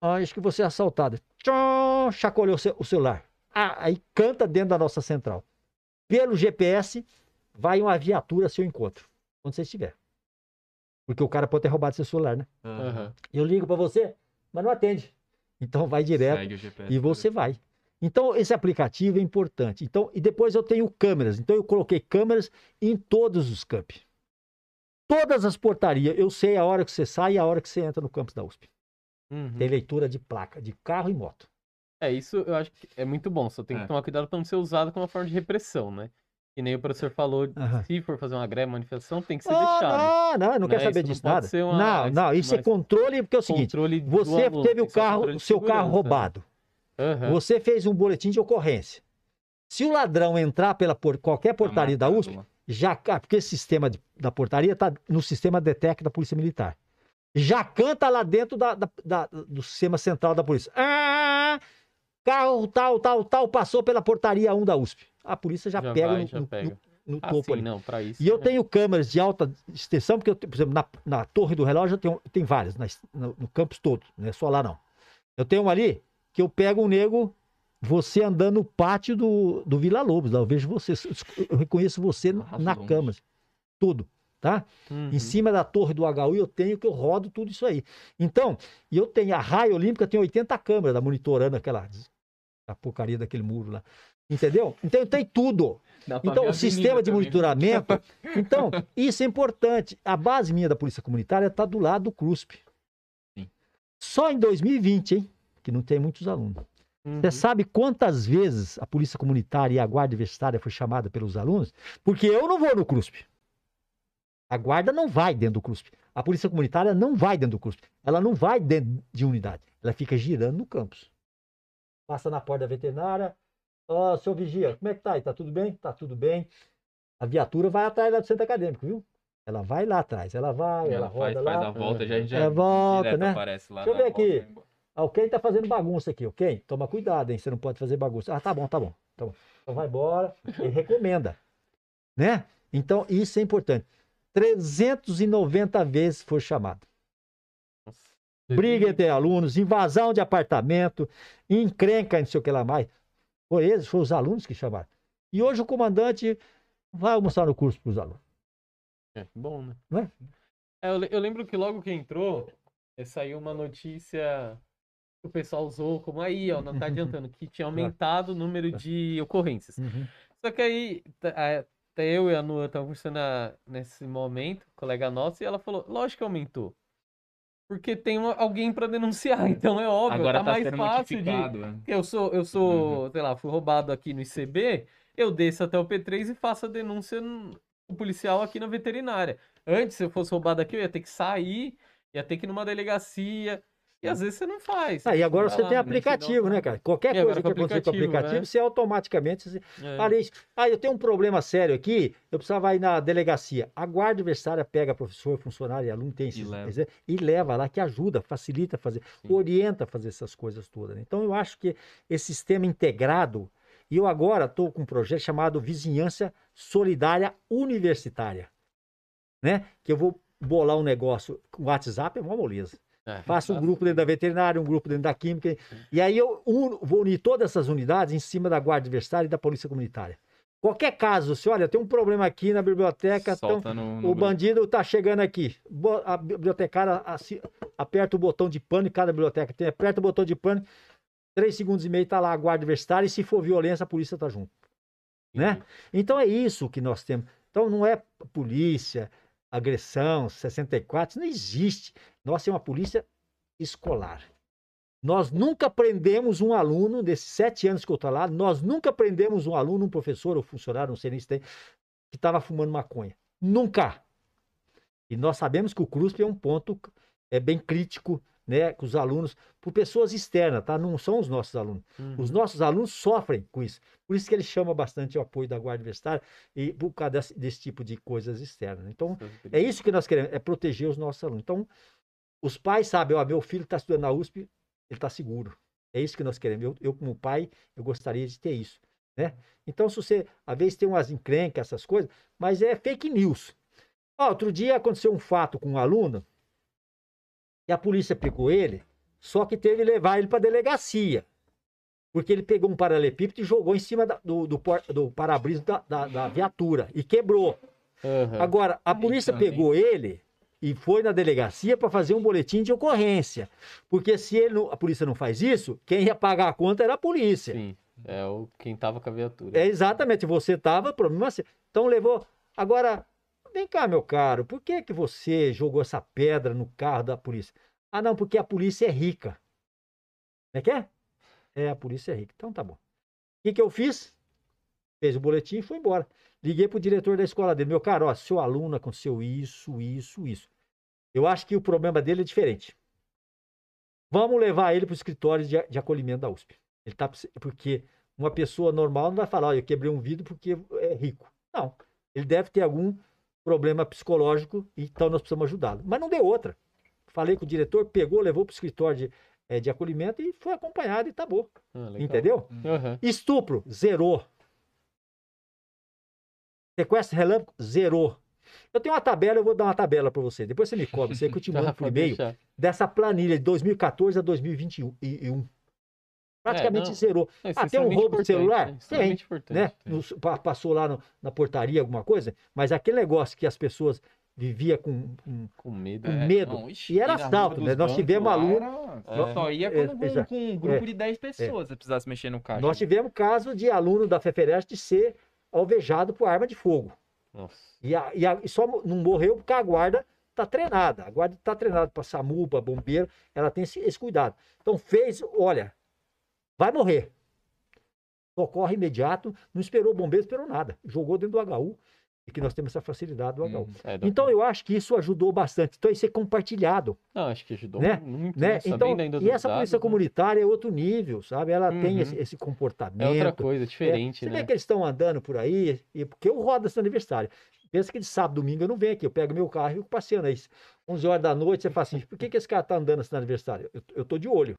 [SPEAKER 3] Ah, acho que você é assaltado. Tchom, chacoalhou o ce- o celular. Ah, aí canta dentro da nossa central. Pelo GPS, vai uma viatura a seu encontro, onde você estiver. Porque o cara pode ter roubado seu celular, né?
[SPEAKER 1] Aham.
[SPEAKER 3] Eu ligo para você, mas não atende. Então vai direto
[SPEAKER 2] GPS.
[SPEAKER 3] e você vai. Então, esse aplicativo é importante. Então, e depois eu tenho câmeras. Então, eu coloquei câmeras em todos os campi. Todas as portarias, eu sei a hora que você sai e a hora que você entra no campus da USP.
[SPEAKER 1] Uhum.
[SPEAKER 3] Tem leitura de placa, de carro e moto.
[SPEAKER 1] É, isso eu acho que é muito bom, só tem que
[SPEAKER 2] É.
[SPEAKER 1] tomar cuidado pra não ser usado como uma forma de repressão, né? Que nem o professor falou,
[SPEAKER 3] Aham.
[SPEAKER 1] se for fazer uma greve, manifestação, tem que ser
[SPEAKER 3] Ah,
[SPEAKER 1] deixado.
[SPEAKER 3] não, não, eu não
[SPEAKER 1] Né?
[SPEAKER 3] quero saber
[SPEAKER 1] Isso não
[SPEAKER 3] disso
[SPEAKER 1] pode
[SPEAKER 3] nada.
[SPEAKER 1] ser uma-
[SPEAKER 3] Não, não, isso é controle, porque é o seguinte,
[SPEAKER 1] Controle do
[SPEAKER 3] você
[SPEAKER 1] aluno,
[SPEAKER 3] teve
[SPEAKER 1] tem
[SPEAKER 3] o
[SPEAKER 1] que ser um
[SPEAKER 3] carro,
[SPEAKER 1] controle
[SPEAKER 3] o
[SPEAKER 1] de
[SPEAKER 3] seu carro
[SPEAKER 1] segurança, né?
[SPEAKER 3] roubado.
[SPEAKER 1] Aham.
[SPEAKER 3] Você fez um boletim de ocorrência. Se o ladrão entrar pela por- qualquer portaria da
[SPEAKER 2] Tá
[SPEAKER 3] USP, já ca- porque esse sistema de- da portaria está no sistema DETEC da Polícia Militar. Já canta lá dentro da- da- da- do sistema central da polícia. Ah, carro tal, tal, tal, passou pela portaria 1 da USP. A polícia já,
[SPEAKER 1] Já
[SPEAKER 3] pega,
[SPEAKER 1] vai,
[SPEAKER 3] no,
[SPEAKER 1] já pega.
[SPEAKER 3] no- no
[SPEAKER 1] Ah,
[SPEAKER 3] topo
[SPEAKER 1] sim,
[SPEAKER 3] ali.
[SPEAKER 1] não, pra isso.
[SPEAKER 3] E eu
[SPEAKER 1] né?
[SPEAKER 3] tenho câmeras de alta extensão, porque, eu, tenho, por exemplo, na, na torre do relógio eu tenho, tem várias, na no, no campus todo, não é só lá não. Eu tenho uma ali que eu pego um nego, você andando no pátio do, do Vila Lobos, lá eu vejo você, eu reconheço você
[SPEAKER 2] Ah,
[SPEAKER 3] na
[SPEAKER 2] longe.
[SPEAKER 3] câmera, tudo, tá?
[SPEAKER 1] Uhum.
[SPEAKER 3] Em cima da torre do HU eu tenho que eu rodo tudo isso aí. Então, e eu tenho a raia olímpica, tem 80 câmeras lá monitorando aquela a porcaria daquele muro lá. Entendeu? Então tem tudo. Então, o sistema de
[SPEAKER 2] também.
[SPEAKER 3] monitoramento. Então, isso é importante. A base minha da Polícia Comunitária está do lado do CRUSP.
[SPEAKER 2] Sim.
[SPEAKER 3] Só em 2020, hein? Que não tem muitos alunos.
[SPEAKER 1] Uhum.
[SPEAKER 3] Você sabe quantas vezes a Polícia Comunitária e a Guarda Universitária foi chamada pelos alunos? Porque eu não vou no CRUSP. A guarda não vai dentro do CRUSP. A Polícia Comunitária não vai dentro do CRUSP. Ela não vai dentro de unidade. Ela fica girando no campus. Passa na porta da veterinária. Ó, seu vigia, como é que tá aí? Tá tudo bem? Tá tudo bem. A viatura vai atrás lá do centro acadêmico, viu? Ela vai lá atrás. Ela vai, ela,
[SPEAKER 2] Ela faz,
[SPEAKER 3] roda
[SPEAKER 2] faz
[SPEAKER 3] lá.
[SPEAKER 2] a volta, já, já
[SPEAKER 3] É, volta,
[SPEAKER 2] direto
[SPEAKER 3] né?
[SPEAKER 2] aparece lá
[SPEAKER 3] Deixa eu ver aqui.
[SPEAKER 2] embora.
[SPEAKER 3] Ah, o Ken tá fazendo bagunça aqui, ok? Toma cuidado, hein? Você não pode fazer bagunça. Ah, tá bom, tá bom. Tá bom. Então vai embora. Ele recomenda. Né? Então, isso é importante. 390 vezes foi chamado.
[SPEAKER 1] Nossa.
[SPEAKER 3] Briga entre alunos, invasão de apartamento, encrenca, não sei o que lá mais. Foi eles, foram os alunos que chamaram. E hoje o comandante vai almoçar no curso para os alunos.
[SPEAKER 1] É, bom, né?
[SPEAKER 3] Não é?
[SPEAKER 1] É, eu, eu lembro que logo que entrou, eh, saiu uma notícia que o pessoal usou como aí, ó, não tá adiantando, que tinha aumentado o número de ocorrências. Só que aí, até eu e a Nua estavam conversando na- nesse momento, colega nossa, e ela falou, lógico que aumentou. Porque tem alguém pra denunciar, então é óbvio,
[SPEAKER 2] Agora
[SPEAKER 1] tá
[SPEAKER 2] tá
[SPEAKER 1] mais fácil de...
[SPEAKER 2] né?
[SPEAKER 1] Eu sou, eu sou, sei lá, fui roubado aqui no ICB, eu desço até o P3 e faço a denúncia no o policial aqui na veterinária. Antes, se eu fosse roubado aqui, eu ia ter que sair, ia ter que ir numa delegacia, e às vezes você não faz.
[SPEAKER 3] Ah, e agora você
[SPEAKER 1] lá,
[SPEAKER 3] tem aplicativo, né, cara? Qualquer
[SPEAKER 1] E
[SPEAKER 3] coisa que acontecer com o
[SPEAKER 1] aplicativo, né?
[SPEAKER 3] você automaticamente. Você...
[SPEAKER 1] É.
[SPEAKER 3] Isso. Ah, eu tenho um problema sério aqui, eu precisava ir na delegacia. A guarda adversária pega professor, funcionário e aluno, tem esses,
[SPEAKER 2] leva.
[SPEAKER 3] esses- e leva lá, que ajuda, facilita fazer,
[SPEAKER 1] Sim.
[SPEAKER 3] orienta a fazer essas coisas todas. né? Então, eu acho que esse sistema integrado, e eu agora estou com um projeto chamado Vizinhança Solidária Universitária, né? Que eu vou bolar um negócio com WhatsApp, é uma moleza.
[SPEAKER 1] É,
[SPEAKER 3] Faço um grupo dentro da veterinária, um grupo dentro da química. E aí eu uno- vou unir todas essas unidades em cima da guarda adversária e da polícia comunitária. Qualquer caso, se olha, tem um problema aqui na biblioteca, então,
[SPEAKER 2] no, no
[SPEAKER 3] o
[SPEAKER 2] grupo.
[SPEAKER 3] bandido tá chegando aqui. A bibliotecária assi- aperta o botão de pânico, cada biblioteca tem, aperta o botão de pânico, três segundos e meio tá lá a guarda adversária e se for violência, a polícia tá junto. né? Então é isso que nós temos. Então não é polícia, agressão, 64, isso não existe. Nós temos uma polícia escolar. Nós nunca prendemos um aluno, desses sete anos que eu estou lá, nós nunca prendemos um aluno, um professor ou funcionário, não sei nem se tem, que estava fumando maconha. Nunca. E nós sabemos que o CRUSP é um ponto é bem crítico, né, com os alunos, por pessoas externas, tá? Não são os nossos alunos.
[SPEAKER 1] Uhum.
[SPEAKER 3] Os nossos alunos sofrem com isso. Por isso que ele chama bastante o apoio da Guarda Universitária e por causa desse, desse tipo de coisas externas. Então, é isso que nós queremos, é proteger os nossos alunos. Então, os pais sabem, ó, meu filho está estudando na USP, ele está seguro. É isso que nós queremos. Eu, eu, como pai, eu gostaria de ter isso, né? Então, se você, às vezes tem umas encrencas, essas coisas, mas é fake news. Ó, outro dia aconteceu um fato com um aluno e a polícia pegou ele, só que teve que levar ele para delegacia. Porque ele pegou um paralelepípedo e jogou em cima da- do, do, do para-brisa da, da- da viatura e quebrou.
[SPEAKER 1] Aham.
[SPEAKER 3] Agora, a polícia
[SPEAKER 2] também.
[SPEAKER 3] pegou ele e foi na delegacia para fazer um boletim de ocorrência. Porque se ele não- a polícia não faz isso, quem ia pagar a conta era a polícia.
[SPEAKER 1] Sim. É o quem tava com a viatura.
[SPEAKER 3] É exatamente, você estava, problema seu. Então levou. Agora, vem cá, meu caro, por que que você jogou essa pedra no carro da polícia? Ah, não, porque a polícia é rica. Como é que é? É, a polícia é rica. Então tá bom. O que que eu fiz? Fez o boletim e foi embora. Liguei pro diretor da escola dele. Meu caro, ó, seu aluno aconteceu isso, isso, isso. Eu acho que o problema dele é diferente. Vamos levar ele pro escritório de, de acolhimento da USP. Ele tá, porque uma pessoa normal não vai falar, olha, eu quebrei um vidro porque é rico. Não. Ele deve ter algum problema psicológico, então nós precisamos ajudá-lo. Mas não deu outra. Falei com o diretor, pegou, levou para o escritório de, eh, de acolhimento e foi acompanhado e tá bom.
[SPEAKER 1] Ah.
[SPEAKER 3] Entendeu?
[SPEAKER 1] Aham.
[SPEAKER 3] Estupro, zerou. Sequestro relâmpago, zerou. Eu tenho uma tabela, eu vou dar uma tabela para você. Depois você me cobra, você que eu te mando por e-mail dessa planilha de 2014 a 2021. e- e um. Praticamente
[SPEAKER 1] não.
[SPEAKER 3] zerou.
[SPEAKER 1] Não,
[SPEAKER 3] Ah,
[SPEAKER 1] é
[SPEAKER 3] tem um roubo de celular? Tem, né? Nos- pa- passou lá no- na portaria alguma coisa, mas aquele negócio que as pessoas viviam com, com-
[SPEAKER 1] Com medo.
[SPEAKER 3] com
[SPEAKER 1] é.
[SPEAKER 3] medo.
[SPEAKER 2] Não, ixi,
[SPEAKER 3] E era assalto, né? Nós tivemos aluno-
[SPEAKER 2] era-
[SPEAKER 1] É.
[SPEAKER 2] Só ia
[SPEAKER 3] É,
[SPEAKER 2] com, um grupo de 10 pessoas, se precisasse mexer no caixa.
[SPEAKER 3] Nós tivemos caso de aluno da FEFEREST ser alvejado por arma de fogo.
[SPEAKER 1] Nossa.
[SPEAKER 3] E, a- e a- só não morreu porque a guarda está treinada. A guarda está treinada para SAMU, para bombeiro, ela tem esse, esse cuidado. Então fez, olha, vai morrer. Socorre imediato, não esperou bombeiro, esperou nada. Jogou dentro do HU, e que nós temos essa facilidade do HU.
[SPEAKER 2] Hum.
[SPEAKER 1] É,
[SPEAKER 3] Então eu acho que isso ajudou bastante. Então isso é compartilhado.
[SPEAKER 1] Não, acho que ajudou
[SPEAKER 3] Né?
[SPEAKER 1] muito.
[SPEAKER 3] né?
[SPEAKER 1] né?
[SPEAKER 3] Então, e essa
[SPEAKER 1] dados,
[SPEAKER 3] polícia
[SPEAKER 1] né?
[SPEAKER 3] comunitária é outro nível, sabe? Ela tem
[SPEAKER 1] Uhum.
[SPEAKER 3] esse, esse comportamento.
[SPEAKER 1] É outra coisa, diferente,
[SPEAKER 3] Você
[SPEAKER 1] né?
[SPEAKER 3] vê que eles estão andando por aí, e porque eu rodo esse aniversário. Pensa que de sábado, domingo eu não venho aqui, eu pego meu carro e fico passeando aí. 11 horas da noite, você fala assim, por que, que esse cara tá andando nesse aniversário? Eu, eu tô de olho,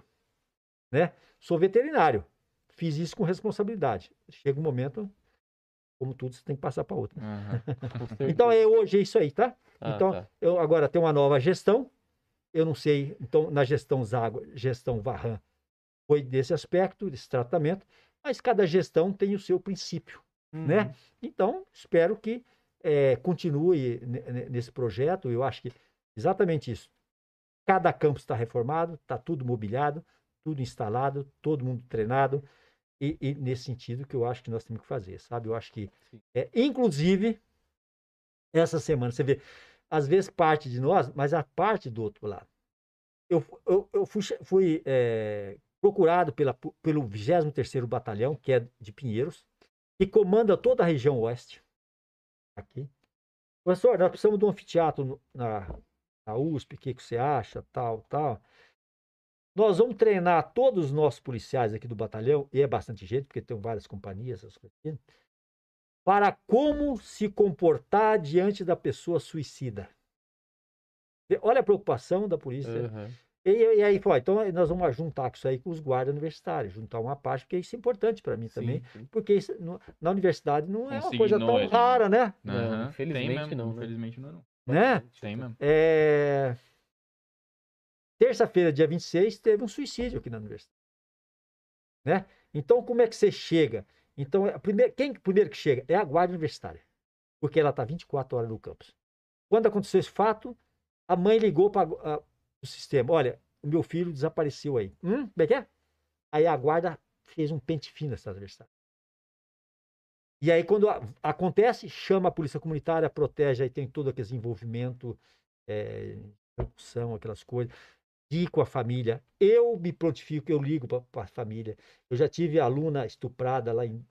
[SPEAKER 3] né? Sou veterinário, fiz isso com responsabilidade. Chega um momento, como tudo, você tem que passar para outra.
[SPEAKER 1] Certeza.
[SPEAKER 3] Então é hoje é isso aí, tá?
[SPEAKER 1] Ah,
[SPEAKER 3] então,
[SPEAKER 1] tá.
[SPEAKER 3] Eu agora tem uma nova gestão, eu não sei, então na gestão Zago, gestão Varran, foi desse aspecto, desse tratamento, mas cada gestão tem o seu princípio né?
[SPEAKER 1] Uhum.
[SPEAKER 3] Então, espero que eh, continue ne- ne- nesse projeto. Eu acho que exatamente isso. Cada campus está reformado, está tudo mobiliado, tudo instalado, todo mundo treinado. E, e nesse sentido que eu acho que nós temos que fazer, sabe? Eu acho que, é, inclusive, essa semana, você vê, às vezes parte de nós, mas a parte do outro lado. Eu, eu, eu fui, fui eh, procurado pela, pelo 23º Batalhão, que é de Pinheiros, que comanda toda a região oeste. Aqui. Professor, nós precisamos de um anfiteatro na, na USP, o que, que você acha? Tal, tal. Nós vamos treinar todos os nossos policiais aqui do batalhão, e é bastante gente, porque tem várias companhias, essas coisas aqui, para como se comportar diante da pessoa suicida. Olha a preocupação da polícia.
[SPEAKER 1] Aham.
[SPEAKER 3] E, e aí, pô, então nós vamos juntar com isso aí com os guardas universitários, juntar uma parte, porque isso é importante para mim também,
[SPEAKER 1] Sim, sim.
[SPEAKER 3] porque isso no- na universidade não é uma coisa tão
[SPEAKER 2] né?
[SPEAKER 3] rara, né?
[SPEAKER 1] Não,
[SPEAKER 2] Aham.
[SPEAKER 1] infelizmente
[SPEAKER 2] mesmo,
[SPEAKER 1] não, né?
[SPEAKER 2] Infelizmente não, não.
[SPEAKER 3] né?
[SPEAKER 2] Tem mesmo.
[SPEAKER 3] É... Terça-feira, dia 26, teve um suicídio aqui na universidade. Né? Então, como é que você chega? Então, primeira, quem primeiro que chega? É a guarda universitária, porque ela está 24 horas no campus. Quando aconteceu esse fato, a mãe ligou para o sistema: olha, o meu filho desapareceu aí. Hum, como é que é? Aí a guarda fez um pente fino nessa universidade. E aí, quando a- acontece, chama a polícia comunitária, protege, aí tem todo aquele envolvimento, é, percussão, aquelas coisas. Digo a família, eu me prontifico, eu ligo para a família. Eu já tive aluna estuprada lá em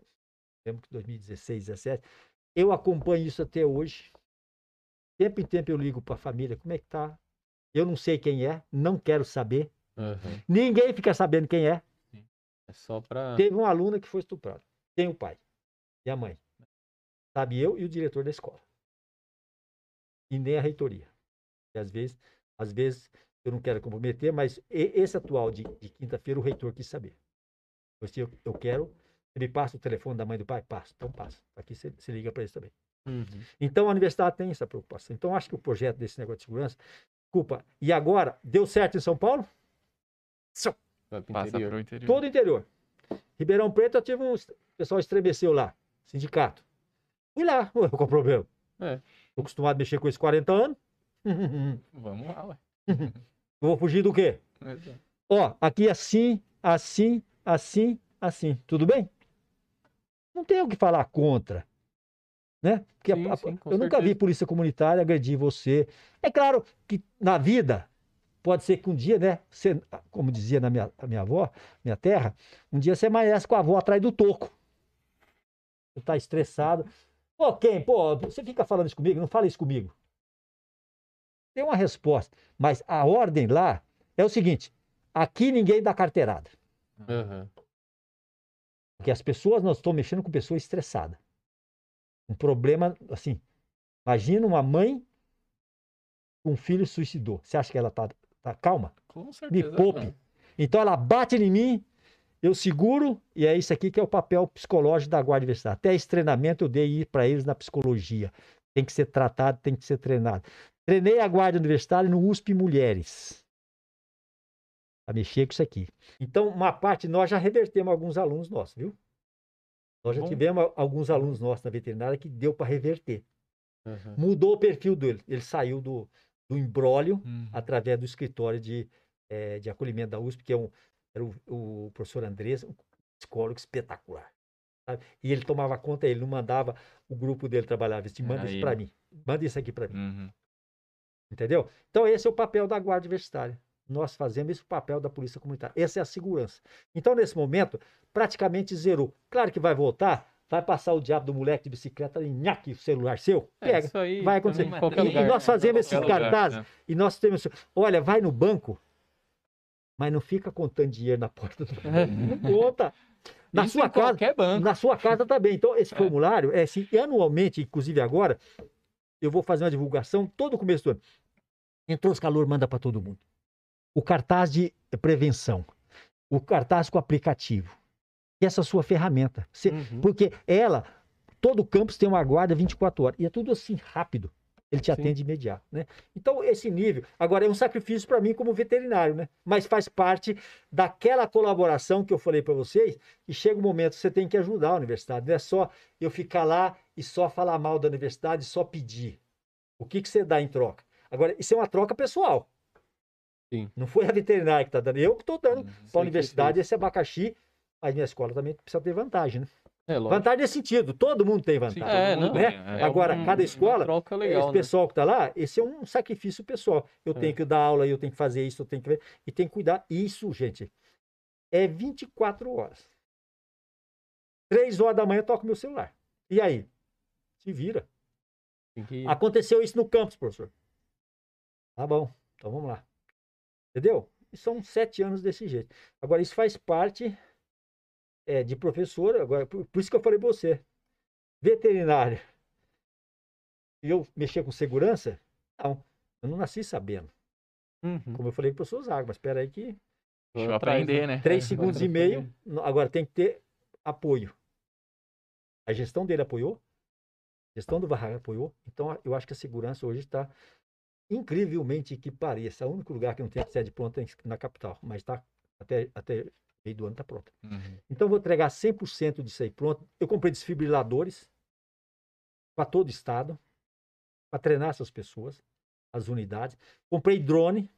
[SPEAKER 3] lembro que 2016, 17. Eu acompanho isso até hoje. Tempo em tempo eu ligo para a família, como é que tá? Eu não sei quem é, não quero saber.
[SPEAKER 1] Aham.
[SPEAKER 3] Ninguém fica sabendo quem é.
[SPEAKER 1] É só pra.
[SPEAKER 3] Teve uma aluna que foi estuprada. Tem o pai e a mãe. Sabe eu e o diretor da escola. E nem a reitoria. E às vezes, às vezes eu não quero comprometer, mas esse atual de, de quinta-feira o reitor quis saber. Eu disse, eu, eu quero, você me passa o telefone da mãe do pai? Passa, então passa. Aqui você, você liga para eles também.
[SPEAKER 1] Uhum.
[SPEAKER 3] Então a universidade tem essa preocupação. Então acho que o projeto desse negócio de segurança, desculpa, e agora, deu certo em São Paulo?
[SPEAKER 1] Pro
[SPEAKER 2] Passa
[SPEAKER 1] interior.
[SPEAKER 2] pro interior.
[SPEAKER 3] Todo o interior. Ribeirão Preto, eu tive um. O pessoal estremeceu lá, sindicato. Fui lá, qual o problema?
[SPEAKER 1] É.
[SPEAKER 3] Tô acostumado a mexer com esses 40 anos.
[SPEAKER 2] Vamos lá, ué.
[SPEAKER 3] Eu vou fugir do quê?
[SPEAKER 2] Exato.
[SPEAKER 3] Ó, aqui assim, assim, assim, assim. Tudo bem? Não tem o que falar contra. Né? Porque a-
[SPEAKER 1] Sim,
[SPEAKER 3] a-
[SPEAKER 1] sim, com
[SPEAKER 3] eu nunca vi
[SPEAKER 1] certeza.
[SPEAKER 3] polícia comunitária agredir você. É claro que na vida, pode ser que um dia, né? Você, como dizia na minha, a minha avó, minha terra, um dia você amanhece com a avó atrás do toco. Você tá estressado. Pô, quem? Pô, você fica falando isso comigo? Não fala isso comigo. Tem uma resposta. Mas a ordem lá é o seguinte: aqui ninguém dá carteirada.
[SPEAKER 1] Aham.
[SPEAKER 3] Porque as pessoas, nós estamos mexendo com pessoas estressadas. Um problema, assim, imagina uma mãe com um filho suicidou. Você acha que ela tá, tá calma?
[SPEAKER 2] Com
[SPEAKER 3] Me
[SPEAKER 2] certeza.
[SPEAKER 3] poupe. Então ela bate em mim, eu seguro, e é isso aqui que é o papel psicológico da Guarda Universitária. Até esse treinamento eu dei para eles na psicologia. Tem que ser tratado, tem que ser treinado. Treinei a Guarda Universitária no USP Mulheres. Para mexer com isso aqui. Então, uma parte, nós já revertemos alguns alunos nossos, viu? Nós já
[SPEAKER 2] Bom.
[SPEAKER 3] tivemos alguns alunos nossos na veterinária que deu para reverter.
[SPEAKER 1] aham.
[SPEAKER 3] Mudou o perfil dele. Ele saiu do, do embrólio
[SPEAKER 2] Uhum.
[SPEAKER 3] através do escritório de, eh, de acolhimento da USP, que é um, era o, o professor Andrés, um psicólogo espetacular. sabe? E ele tomava conta, ele não mandava o grupo dele trabalhar, ele disse, manda
[SPEAKER 2] Era
[SPEAKER 3] isso para mim, manda isso aqui para mim,
[SPEAKER 2] Uhum.
[SPEAKER 3] Entendeu? Então esse é o papel da Guarda Universitária. Nós fazemos esse papel da Polícia Comunitária. Essa é a segurança. Então, nesse momento, praticamente zerou. Claro que vai voltar, vai passar o diabo do moleque de bicicleta e nhaque o celular seu,
[SPEAKER 1] É,
[SPEAKER 3] pega.
[SPEAKER 1] isso aí
[SPEAKER 3] vai acontecer.
[SPEAKER 1] também qualquer
[SPEAKER 3] E- e
[SPEAKER 1] lugar.
[SPEAKER 3] nós fazemos esses
[SPEAKER 2] Qualquer lugar,
[SPEAKER 3] cartazes,
[SPEAKER 2] né?
[SPEAKER 3] E nós temos. Olha, vai no banco, mas não fica contando dinheiro na porta do banco. Não conta. Na
[SPEAKER 2] Isso
[SPEAKER 3] sua casa.
[SPEAKER 2] banco.
[SPEAKER 3] Na sua casa também. Então, esse formulário é assim, e anualmente, inclusive agora, eu vou fazer uma divulgação todo começo do ano. Entrou os calor, manda para todo mundo. O cartaz de prevenção. O cartaz com aplicativo. E essa sua ferramenta. Você-
[SPEAKER 1] Uhum.
[SPEAKER 3] porque ela, todo campus tem uma guarda 24 horas. E é tudo assim, rápido. Ele te
[SPEAKER 1] Sim.
[SPEAKER 3] atende imediato, né? Então, esse nível. Agora, é um sacrifício para mim como veterinário, né? Mas faz parte daquela colaboração que eu falei para vocês. E chega um momento que você tem que ajudar a universidade. Não é só eu ficar lá e só falar mal da universidade, só pedir. O que, que você dá em troca? Agora, isso é uma troca pessoal.
[SPEAKER 1] Sim.
[SPEAKER 3] Não foi a veterinária que está dando. Eu que estou dando
[SPEAKER 2] Uhum.
[SPEAKER 3] para a universidade esse abacaxi. Mas minha escola também precisa ter vantagem, né?
[SPEAKER 1] É.
[SPEAKER 3] Vantagem nesse sentido, todo mundo tem
[SPEAKER 2] Sim,
[SPEAKER 3] vantagem.
[SPEAKER 2] todo
[SPEAKER 1] É,
[SPEAKER 2] mundo
[SPEAKER 1] não,
[SPEAKER 3] né?
[SPEAKER 2] é.
[SPEAKER 3] Agora,
[SPEAKER 1] um-
[SPEAKER 3] cada escola,
[SPEAKER 1] troca legal,
[SPEAKER 3] Esse
[SPEAKER 1] né?
[SPEAKER 3] pessoal que está lá, esse é um sacrifício pessoal. Eu
[SPEAKER 1] É.
[SPEAKER 3] tenho que dar aula, eu tenho que fazer isso, eu tenho que ver, e tem que cuidar. Isso, gente, é 24 horas. Três horas da manhã eu toco meu celular. E aí? Se vira.
[SPEAKER 1] Tem que-
[SPEAKER 3] Aconteceu isso no campus, professor. Tá bom, então vamos lá. Entendeu? E são sete anos desse jeito. Agora, isso faz parte é, de professor. Agora, por, por isso que eu falei pra você. Veterinário. E eu mexer com segurança? Não. Eu não nasci sabendo.
[SPEAKER 1] Uhum.
[SPEAKER 3] Como eu falei pro professor Zago, mas espera aí que
[SPEAKER 2] Deixa eu aprender,
[SPEAKER 1] né?
[SPEAKER 2] né?
[SPEAKER 3] três
[SPEAKER 1] É,
[SPEAKER 3] segundos e meio. Agora tem que ter apoio. A gestão dele apoiou, a gestão do Varraga apoiou. Então eu acho que a segurança hoje está incrivelmente que pareça. O único lugar que não tem sede pronta é na capital, mas está até, até meio do ano está pronta.
[SPEAKER 2] Uhum.
[SPEAKER 3] Então vou entregar 100% disso aí pronto. Eu comprei desfibriladores para todo o estado, para treinar essas pessoas, as unidades. Comprei drone,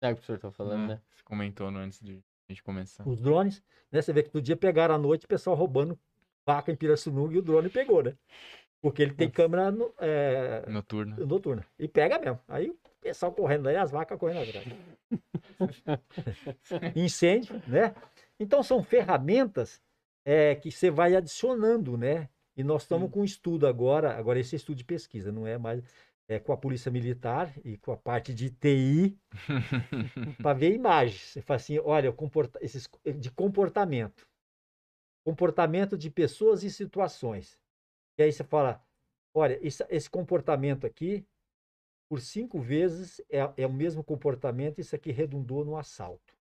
[SPEAKER 1] É o que o senhor tá falando,
[SPEAKER 2] É,
[SPEAKER 1] né?
[SPEAKER 2] Você comentou no antes de a gente começar.
[SPEAKER 3] os drones, né? Você vê que no dia pegaram à noite o pessoal roubando vaca em Pirassununga e o drone pegou, né? Porque ele tem câmera no- é,
[SPEAKER 2] Noturno.
[SPEAKER 3] noturna. E pega mesmo. Aí o pessoal correndo aí, as vacas correndo atrás. Incêndio, né? Então são ferramentas é, que você vai adicionando, né? E nós estamos com um estudo agora, agora esse é estudo de pesquisa, não é mais é, com a polícia militar e com a parte de TI para ver imagens. Você fala assim, olha, comporta- esses, de comportamento. Comportamento de pessoas e situações. E aí você fala, olha, esse, esse comportamento aqui, por cinco vezes, é, é o mesmo comportamento, isso aqui redundou no assalto.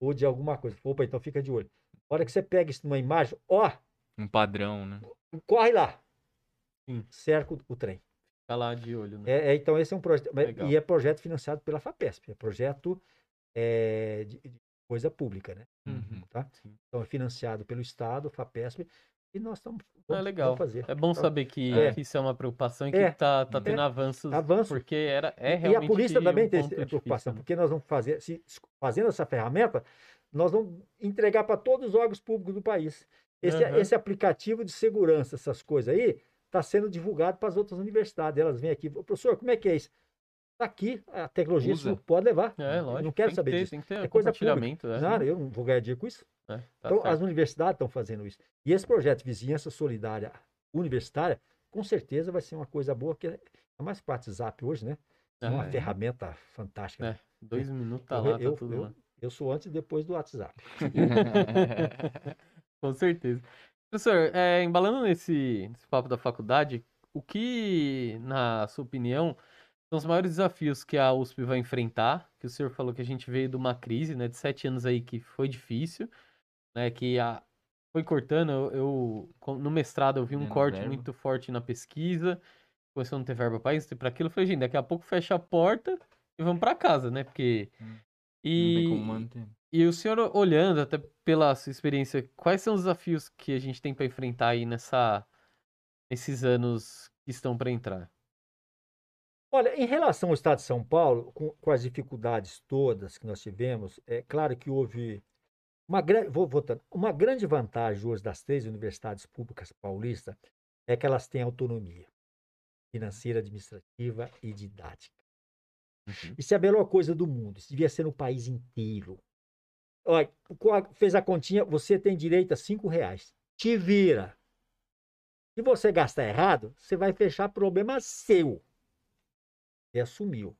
[SPEAKER 3] Ou de alguma coisa. Opa, então fica de olho. A hora que você pega isso numa imagem, ó,
[SPEAKER 2] Um padrão, né?
[SPEAKER 3] corre lá.
[SPEAKER 1] Sim.
[SPEAKER 3] Cerca o, o trem.
[SPEAKER 1] Ficar lá de olho, né?
[SPEAKER 3] É, é, então, esse é um projeto. E é projeto financiado pela FAPESP. É projeto é, de, de coisa pública, né?
[SPEAKER 2] Uhum.
[SPEAKER 3] Tá? Então é financiado pelo Estado, FAPESP, e nós estamos
[SPEAKER 1] É
[SPEAKER 3] vamos-
[SPEAKER 1] legal.
[SPEAKER 3] vamos fazer.
[SPEAKER 1] É bom
[SPEAKER 3] Então,
[SPEAKER 1] saber que,
[SPEAKER 3] É.
[SPEAKER 1] que isso é uma preocupação e que
[SPEAKER 3] É.
[SPEAKER 1] tá, tá
[SPEAKER 2] É.
[SPEAKER 1] tendo avanços.
[SPEAKER 3] Avanço.
[SPEAKER 1] Porque era, é
[SPEAKER 3] E
[SPEAKER 1] realmente
[SPEAKER 3] a polícia também
[SPEAKER 1] um
[SPEAKER 3] tem essa preocupação,
[SPEAKER 1] né?
[SPEAKER 3] porque nós vamos fazer, se, fazendo essa ferramenta, nós vamos entregar para todos os órgãos públicos do país. Esse,
[SPEAKER 1] Aham.
[SPEAKER 3] esse aplicativo de segurança, essas coisas aí, está sendo divulgado para as outras universidades. Elas vêm aqui, "Ô, professor, como é que é isso? Está aqui, a tecnologia
[SPEAKER 2] Usa.
[SPEAKER 3] pode levar.
[SPEAKER 1] É,
[SPEAKER 3] Eu
[SPEAKER 1] lógico.
[SPEAKER 3] não quero saber
[SPEAKER 1] ter,
[SPEAKER 3] disso.
[SPEAKER 1] Tem que ter
[SPEAKER 3] É coisa
[SPEAKER 1] compartilhamento. É.
[SPEAKER 3] Não, eu não vou ganhar dinheiro com isso.
[SPEAKER 1] É, tá
[SPEAKER 3] Então,
[SPEAKER 1] certo.
[SPEAKER 3] as universidades estão fazendo isso. E esse projeto de Vizinhança Solidária Universitária, com certeza vai ser uma coisa boa, que é mais que o WhatsApp hoje, né? É uma
[SPEAKER 1] É.
[SPEAKER 3] ferramenta fantástica.
[SPEAKER 1] É. Dois minutos tá
[SPEAKER 3] Eu-
[SPEAKER 1] lá, tá
[SPEAKER 3] eu-
[SPEAKER 1] tudo
[SPEAKER 3] eu-
[SPEAKER 1] lá.
[SPEAKER 3] Eu sou antes e depois do WhatsApp.
[SPEAKER 1] Com certeza. Professor, é, embalando nesse, nesse papo da faculdade, o que, na sua opinião, são os maiores desafios que a USP vai enfrentar? Que o senhor falou que a gente veio de uma crise, né, de sete anos aí que foi difícil, né, que a, foi cortando. Eu, no mestrado eu vi um
[SPEAKER 2] Menos
[SPEAKER 1] corte
[SPEAKER 2] verba.
[SPEAKER 1] muito forte na pesquisa, começou a não ter verba para isso, para aquilo. Eu falei, gente, daqui a pouco fecha a porta e vamos para casa, né? Porque
[SPEAKER 2] Hum.
[SPEAKER 1] e
[SPEAKER 2] Não tem como manter.
[SPEAKER 1] e o senhor olhando, até pela sua experiência, quais são os desafios que a gente tem para enfrentar aí nessa, nesses anos que estão para entrar?
[SPEAKER 3] Olha, em relação ao Estado de São Paulo, com, com as dificuldades todas que nós tivemos, é claro que houve uma grande, vou voltando, uma grande vantagem hoje das três universidades públicas paulistas é que elas têm autonomia financeira, administrativa e didática. Isso é a melhor coisa do mundo. Isso devia ser no país inteiro. Olha, fez a continha, você tem direito a cinco reais. Te vira. Se você gastar errado, você vai fechar problema seu. Você assumiu.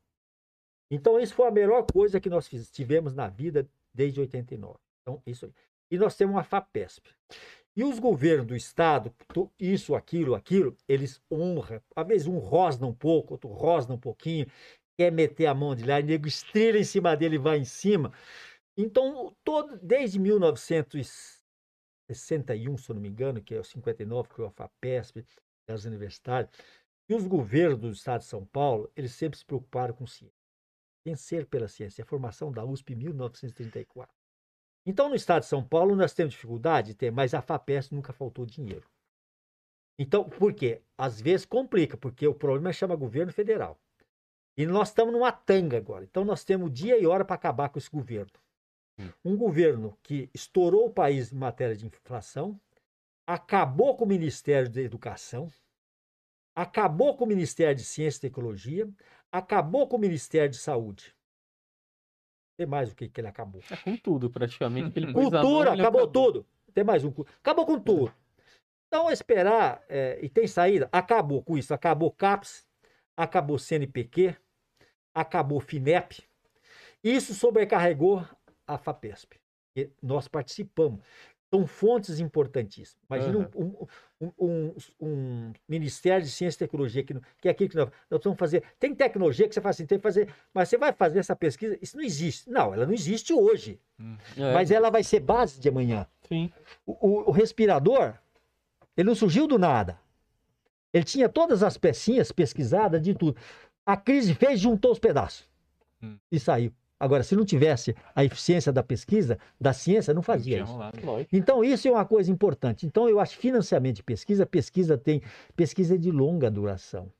[SPEAKER 3] Então, isso foi a melhor coisa que nós tivemos na vida desde 89. Então, isso aí. E nós temos uma FAPESP. E os governos do Estado, isso, aquilo, aquilo, eles honram. Às vezes um rosna um pouco, outro rosna um pouquinho, quer meter a mão de lá, o nego estrela em cima dele e vai em cima. Então, todo, desde 1961, se eu não me engano, que é o 59, que foi a FAPESP, as universidades, e os governos do Estado de São Paulo, eles sempre se preocuparam com ciência. Vencer pela ciência. A formação da USP em 1934. Então, no Estado de São Paulo, nós temos dificuldade, tem, mas a FAPESP nunca faltou dinheiro. Então, por quê? Às vezes complica, porque o problema chama governo federal. E nós estamos numa tanga agora. Então, nós temos dia e hora para acabar com esse governo. Um governo que estourou o país em matéria de inflação, acabou com o Ministério da Educação, acabou com o Ministério de Ciência e Tecnologia, acabou com o Ministério de Saúde. Tem mais o que, que ele acabou.
[SPEAKER 1] É com tudo, praticamente. que ele pôs a mão,
[SPEAKER 3] Cultura,
[SPEAKER 1] ele
[SPEAKER 3] acabou tudo. Tem mais um. Acabou com tudo. Então, esperar, é, e tem saída, acabou com isso. Acabou CAPES, acabou CNPq, acabou FINEP. Isso sobrecarregou a FAPESP. nós participamos. São fontes importantíssimas. Imagina
[SPEAKER 1] Aham.
[SPEAKER 3] um, um- um- um Ministério de Ciência e Tecnologia, que, que é aquilo que nós, nós precisamos fazer. Tem tecnologia que você fala assim, tem que fazer, mas você vai fazer essa pesquisa, isso não existe. Não, ela não existe hoje,
[SPEAKER 1] É,
[SPEAKER 3] mas ela vai ser base de amanhã.
[SPEAKER 1] Sim.
[SPEAKER 3] O, o- o respirador, ele não surgiu do nada. Ele tinha todas as pecinhas pesquisadas de tudo. A crise fez, juntou os pedaços
[SPEAKER 2] Hum.
[SPEAKER 3] e saiu. Agora, se não tivesse a eficiência da pesquisa, da ciência, não fazia isso. Então, isso é uma coisa importante. Então, eu acho financiamento de pesquisa, pesquisa tem pesquisa de longa duração.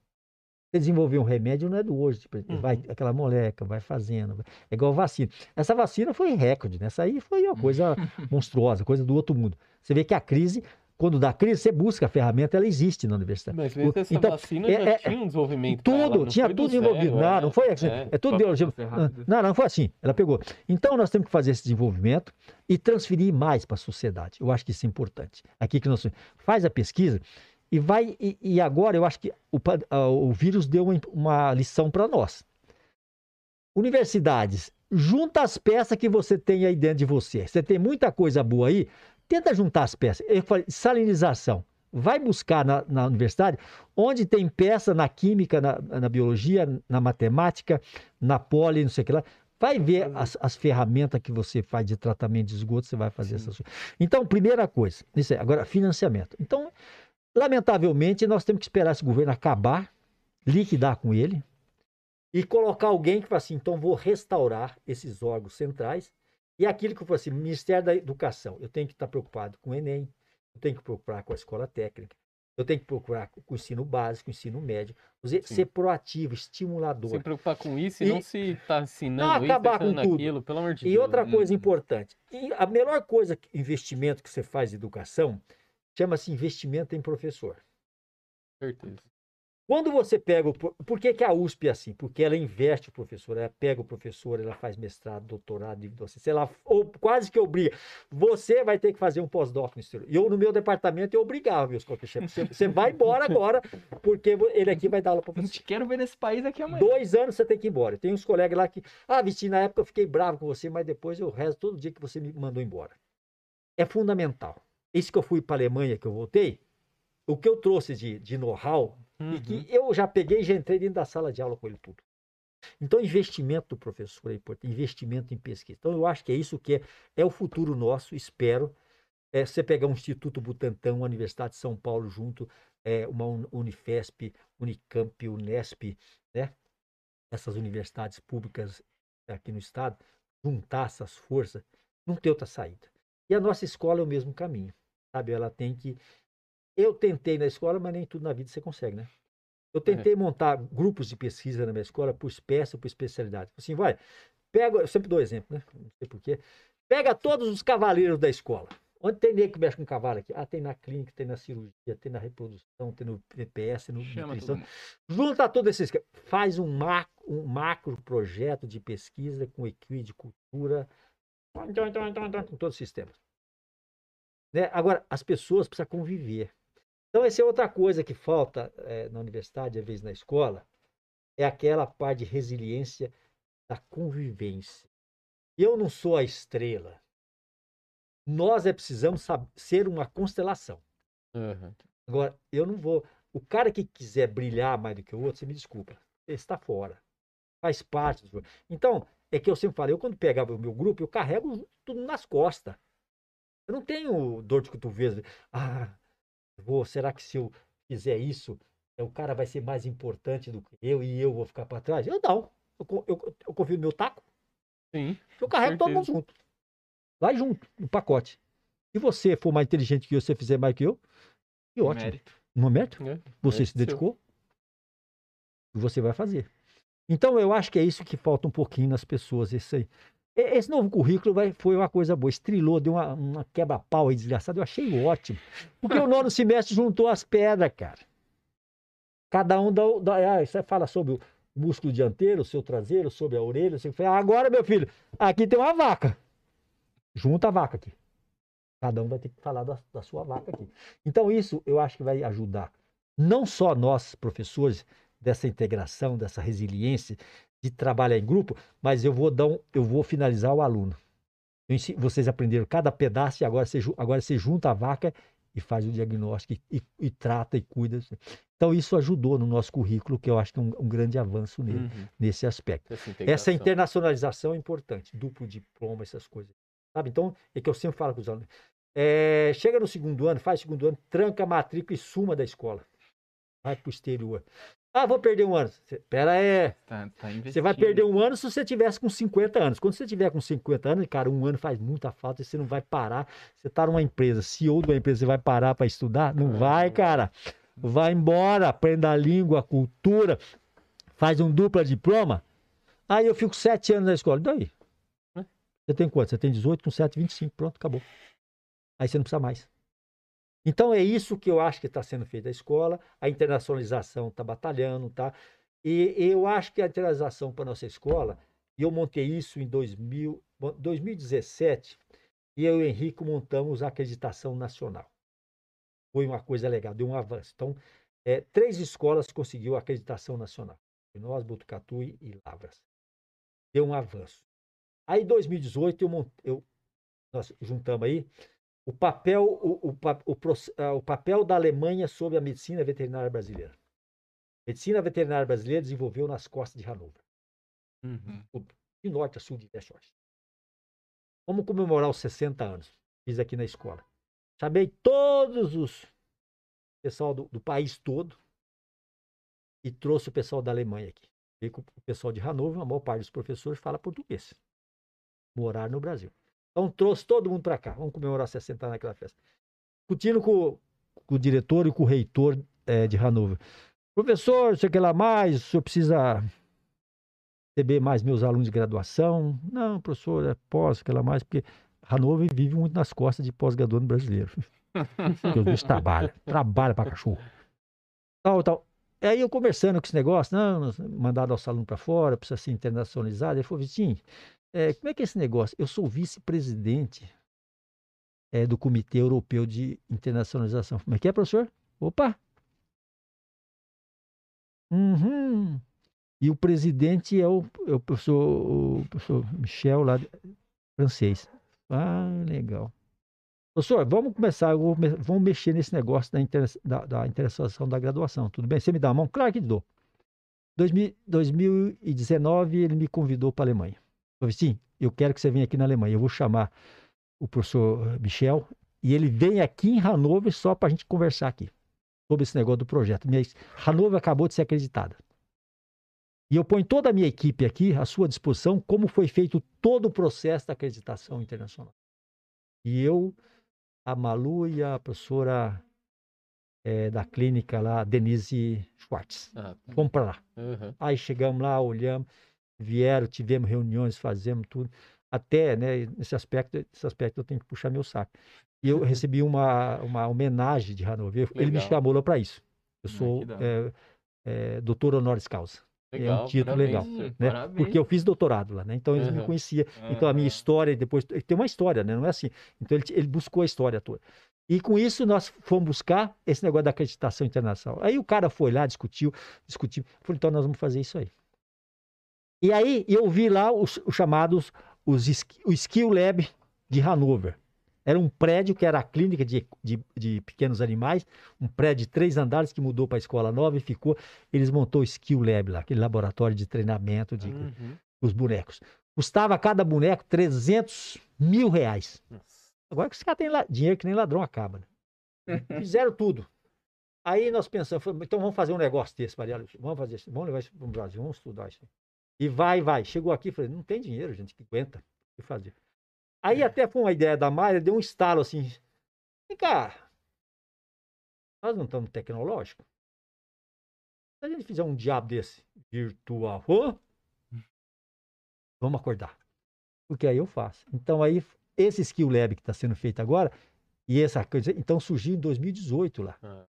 [SPEAKER 3] Você desenvolver um remédio não é do hoje, tipo,
[SPEAKER 1] Uhum.
[SPEAKER 3] vai aquela molécula, vai fazendo, é igual vacina. Essa vacina foi recorde, né? Essa aí foi uma coisa monstruosa, coisa do outro mundo. Você vê que a crise, quando dá crise, você busca a ferramenta, ela existe na universidade.
[SPEAKER 1] Mas mesmo essa
[SPEAKER 3] Então,
[SPEAKER 1] vacina
[SPEAKER 3] é-
[SPEAKER 1] já
[SPEAKER 3] é-
[SPEAKER 1] tinha um desenvolvimento.
[SPEAKER 3] Tudo, tinha tudo envolvido.
[SPEAKER 1] zero,
[SPEAKER 3] Não,
[SPEAKER 1] é,
[SPEAKER 3] não foi assim.
[SPEAKER 1] é.
[SPEAKER 3] É, tudo biologia. Não, não foi assim. Ela pegou. Então nós temos que fazer esse desenvolvimento e transferir mais para a sociedade. Eu acho que isso é importante. Aqui que nós faz a pesquisa e vai e, e agora eu acho que o, o vírus deu uma, uma lição para nós. Universidades, junta as peças que você tem aí dentro de você. Você tem muita coisa boa aí, tenta juntar as peças. Eu falei, salinização. Vai buscar na, na universidade onde tem peça na química, na, na biologia, na matemática, na poli, não sei o que lá. Vai ver as, as ferramentas que você faz de tratamento de esgoto, você vai fazer essas coisas. Então, primeira coisa, isso aí. Agora, financiamento. Então, lamentavelmente, nós temos que esperar esse governo acabar, liquidar com ele e colocar alguém que fala assim, então vou restaurar esses órgãos centrais E aquilo que eu falei assim, Ministério da Educação, eu tenho que estar preocupado com o Enem, eu tenho que preocupar com a escola técnica, eu tenho que procurar com o ensino básico, o ensino médio, ser, ser proativo, estimulador.
[SPEAKER 1] Se preocupar com isso e,
[SPEAKER 3] E-
[SPEAKER 1] não se está ensinando
[SPEAKER 3] Não
[SPEAKER 1] isso,
[SPEAKER 3] acabar com
[SPEAKER 1] ensinando
[SPEAKER 3] tudo.
[SPEAKER 1] aquilo, pelo amor de
[SPEAKER 3] E
[SPEAKER 1] Deus.
[SPEAKER 3] outra
[SPEAKER 1] né?
[SPEAKER 3] coisa
[SPEAKER 2] Uhum.
[SPEAKER 3] importante, e a melhor coisa, investimento que você faz em educação, chama-se investimento em professor.
[SPEAKER 1] Certeza.
[SPEAKER 3] Quando você pega o. Por que, que a USP é assim? Porque ela investe o professor, ela pega o professor, ela faz mestrado, doutorado, de docência, ela ou, quase que obriga. Você vai ter que fazer um pós-doc no exterior. E eu, no meu departamento, eu obrigava meus copichefes. Você, você vai embora agora, porque ele aqui vai dar aula para
[SPEAKER 2] Não
[SPEAKER 3] você.
[SPEAKER 2] te quero ver nesse país aqui amanhã.
[SPEAKER 3] Dois anos você tem que ir embora. Tem uns colegas lá que. Ah, Vitinho, na época eu fiquei bravo com você, mas depois eu rezo todo dia que você me mandou embora. É fundamental. Isso que eu fui para a Alemanha, que eu voltei, o que eu trouxe de, de know-how e
[SPEAKER 1] Uhum.
[SPEAKER 3] que eu já peguei e já entrei dentro da sala de aula com ele tudo. Então, investimento do professor é importante, investimento em pesquisa. Então, eu acho que é isso que é, é o futuro nosso, espero. É, você pegar um Instituto Butantan, uma Universidade de São Paulo junto, é, uma Un- Unifesp, Unicamp, Unesp, né? essas universidades públicas aqui no estado, juntar essas forças, não tem outra saída. E a nossa escola é o mesmo caminho, sabe? Ela tem que eu tentei na escola, mas nem tudo na vida você consegue, né? Eu tentei montar grupos de pesquisa na minha escola por espécie por especialidade. Assim, vai, pega, eu sempre dou exemplo, né? Não sei porquê. Pega todos os cavaleiros da escola. Onde tem nego que mexe com cavalo aqui? Ah, tem na clínica, tem na cirurgia, tem na reprodução, tem no PPS, no
[SPEAKER 2] Chama
[SPEAKER 3] nutrição. Junta todos esses. Faz um, ma- um macro projeto de pesquisa com equipe de cultura, com todos os sistemas. Né? Agora, as pessoas precisam conviver. Então, essa é outra coisa que falta eh, na universidade, às vezes na escola, é aquela parte de resiliência da convivência. Eu não sou a estrela. Nós é precisamos ser uma constelação.
[SPEAKER 1] Uhum.
[SPEAKER 3] Agora, eu não vou. O cara que quiser brilhar mais do que o outro, você me desculpa. Ele está fora. Faz parte. do. Então, é que eu sempre falei, eu quando pegava o meu grupo, eu carrego tudo nas costas. Eu não tenho dor de cotovelo. Ah, vou, será que se eu fizer isso, é, o cara vai ser mais importante do que eu e eu vou ficar para trás? Eu não. Eu, eu, eu confio no meu taco,
[SPEAKER 1] Sim.
[SPEAKER 3] eu carrego todo mundo
[SPEAKER 1] certeza.
[SPEAKER 3] junto. Vai junto, no pacote. Se você for mais inteligente que eu, você fizer mais que eu, que ótimo.
[SPEAKER 2] Mérito.
[SPEAKER 3] Não é mérito?
[SPEAKER 1] É,
[SPEAKER 3] Você
[SPEAKER 1] mérito
[SPEAKER 3] se
[SPEAKER 1] seu.
[SPEAKER 3] dedicou e você vai fazer. Então, eu acho que é isso que falta um pouquinho nas pessoas. Esse, aí. Esse novo currículo vai, foi uma coisa boa. Estrilou, deu uma, uma quebra-pau aí desgraçada. Eu achei ótimo. Porque o nono semestre juntou as pedras, cara. Cada um dá. dá ah, você fala sobre o músculo dianteiro, o seu traseiro, sobre a orelha. Você fala, agora, meu filho, aqui tem uma vaca. Junta a vaca aqui. Cada um vai ter que falar da, da sua vaca aqui. Então, isso eu acho que vai ajudar não só nós, professores, dessa integração, dessa resiliência, de trabalhar em grupo, mas eu vou dar um, eu vou finalizar o aluno. Eu ensi- vocês aprenderam cada pedaço e agora você, agora você junta a vaca e faz o diagnóstico e, e- e trata e cuida. Então, isso ajudou no nosso currículo, que eu acho que é um, um grande avanço nele,
[SPEAKER 1] Uhum.
[SPEAKER 3] nesse aspecto.
[SPEAKER 1] Essa
[SPEAKER 3] Essa internacionalização é importante, duplo diploma, essas coisas. Sabe? Então, é que eu sempre falo com os alunos. É, chega no segundo ano, faz segundo ano, tranca a matrícula e suma da escola. Vai para o exterior. Ah, vou perder um ano. Cê- Pera aí.
[SPEAKER 2] Tá, tá
[SPEAKER 3] Você vai perder um ano se você tivesse com 50 anos. Quando você tiver com 50 anos, cara, um ano faz muita falta e você não vai parar. Você está numa empresa, CEO de uma empresa, você vai parar para estudar? Não vai, cara. Vai embora, aprenda a língua, a cultura, faz um dupla diploma. Aí eu fico sete anos na escola. E daí? Você tem quanto? Você tem 18 com 7, 25. Pronto, acabou. Aí você não precisa mais. Então é isso que eu acho que está sendo feito na escola. A internacionalização está batalhando, tá? E eu acho que a internacionalização para nossa escola, e eu montei isso em 2000, bom, 2017, e eu e o Henrique montamos a acreditação nacional. Foi uma coisa legal, deu um avanço. Então, é, três escolas conseguiu a acreditação nacional. Nós, Botucatu e e Lavras. Deu um avanço. Aí, em 2018, eu, mont- eu- nós juntamos aí o papel, o, o o ah, o papel da Alemanha sobre a medicina veterinária brasileira. Medicina veterinária brasileira desenvolveu nas costas de Hannover,
[SPEAKER 1] Uhum.
[SPEAKER 3] de norte a sul, de leste a oeste. Vamos comemorar os 60 anos. Fiz aqui na escola. Chamei todos os pessoal do, do país todo e trouxe o pessoal da Alemanha aqui. Veio com o pessoal de Hannover, a maior parte dos professores fala português. Morar no Brasil. Então trouxe todo mundo para cá. Vamos comemorar 60 anos naquela festa. Discutindo com, com o diretor e com o reitor é, de Hanover. Professor, sei que lá mais, o senhor precisa receber mais meus alunos de graduação. Não, professor, é pós, sei lá mais, porque Hanover vive muito nas costas de pós-graduando brasileiro. Porque os bichos trabalham, trabalham para cachorro. Tal, tal. Aí eu conversando com esse negócio, não, mandar nosso aluno para fora, precisa ser internacionalizado. Ele falou, Vitinho, é, como é que é esse negócio? Eu sou vice-presidente é, do Comitê Europeu de Internacionalização. Como é que é, professor? Opa! Uhum. E o presidente é o, é o, professor, o professor Michel, lá, francês. Ah, legal. Professor, vamos começar, vou, vamos mexer nesse negócio da, inter, da, da da graduação. Tudo bem? Você me dá a mão? Claro que dou. 2000, 2019, ele me convidou para a Alemanha. Disse, sim, eu quero que você venha aqui na Alemanha. Eu vou chamar o professor Michel e ele vem aqui em Hanover só para a gente conversar aqui sobre esse negócio do projeto. Minha, Hanover acabou de ser acreditada. E eu ponho toda a minha equipe aqui à sua disposição, como foi feito todo o processo da acreditação internacional. E eu, a Malu e a professora é, da clínica lá, Denise Schwartz. Ah, tá. Vamos para lá. Uhum. Aí chegamos lá, olhamos, vieram, tivemos reuniões, fazemos tudo. Até, né, nesse aspecto, nesse aspecto eu tenho que puxar meu saco. E eu recebi uma, uma homenagem de Hanover. Ele me chamou lá para isso. Eu sou é, é, doutor honoris causa. Legal, é um título parabéns, legal, né? Parabéns. Porque eu fiz doutorado lá, né? Então eles uhum. me conheciam. Uhum. Então a minha história depois tem uma história, né? Não é assim. Então ele, ele buscou a história toda. E com isso nós fomos buscar esse negócio da acreditação internacional. Aí o cara foi lá, discutiu, discutiu. Falei, então nós vamos fazer isso aí. E aí eu vi lá os, os chamados os, o Skill Lab de Hanover. Era um prédio que era a clínica de, de, de, pequenos animais, um prédio de três andares que mudou para a escola nova e ficou. Eles montou o Skill Lab lá, aquele laboratório de treinamento de uhum. os bonecos. Custava cada boneco 300 mil reais. Nossa. Agora que os caras têm dinheiro que nem ladrão acaba. Né? Fizeram tudo. Aí nós pensamos, então vamos fazer um negócio desse, Maria Vamos fazer isso, vamos levar isso para o Brasil, vamos estudar isso. E vai, vai. Chegou aqui, falei, não tem dinheiro, gente, que aguenta. O que fazer? Aí é. até foi uma ideia da Maia, deu um estalo assim. Vem cá, nós não estamos tecnológicos? Se a gente fizer um diabo desse virtual, oh, vamos acordar. Porque aí eu faço. Então aí, esse Skill Lab que está sendo feito agora, e essa coisa, então surgiu em 2018 lá. Ah.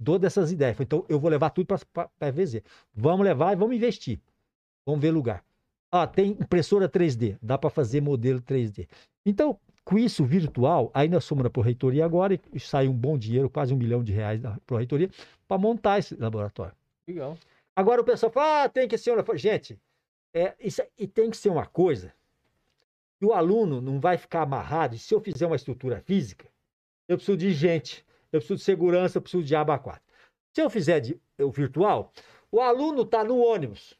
[SPEAKER 3] Dou dessas ideias. Então eu vou levar tudo para a VZ. Vamos levar e vamos investir. Vamos ver lugar. Ah, tem impressora 3D, dá para fazer modelo 3D. Então, com isso virtual, aí nós somos na Proreitoria agora e sai um bom dinheiro, quase um milhão de reais da Proreitoria, para montar esse laboratório.
[SPEAKER 1] Legal.
[SPEAKER 3] Agora o pessoal fala, ah, tem que ser uma... Gente, é, isso, e tem que ser uma coisa que o aluno não vai ficar amarrado. E se eu fizer uma estrutura física, eu preciso de gente, eu preciso de segurança, eu preciso de aba 4. Se eu fizer de, o virtual, o aluno está no ônibus,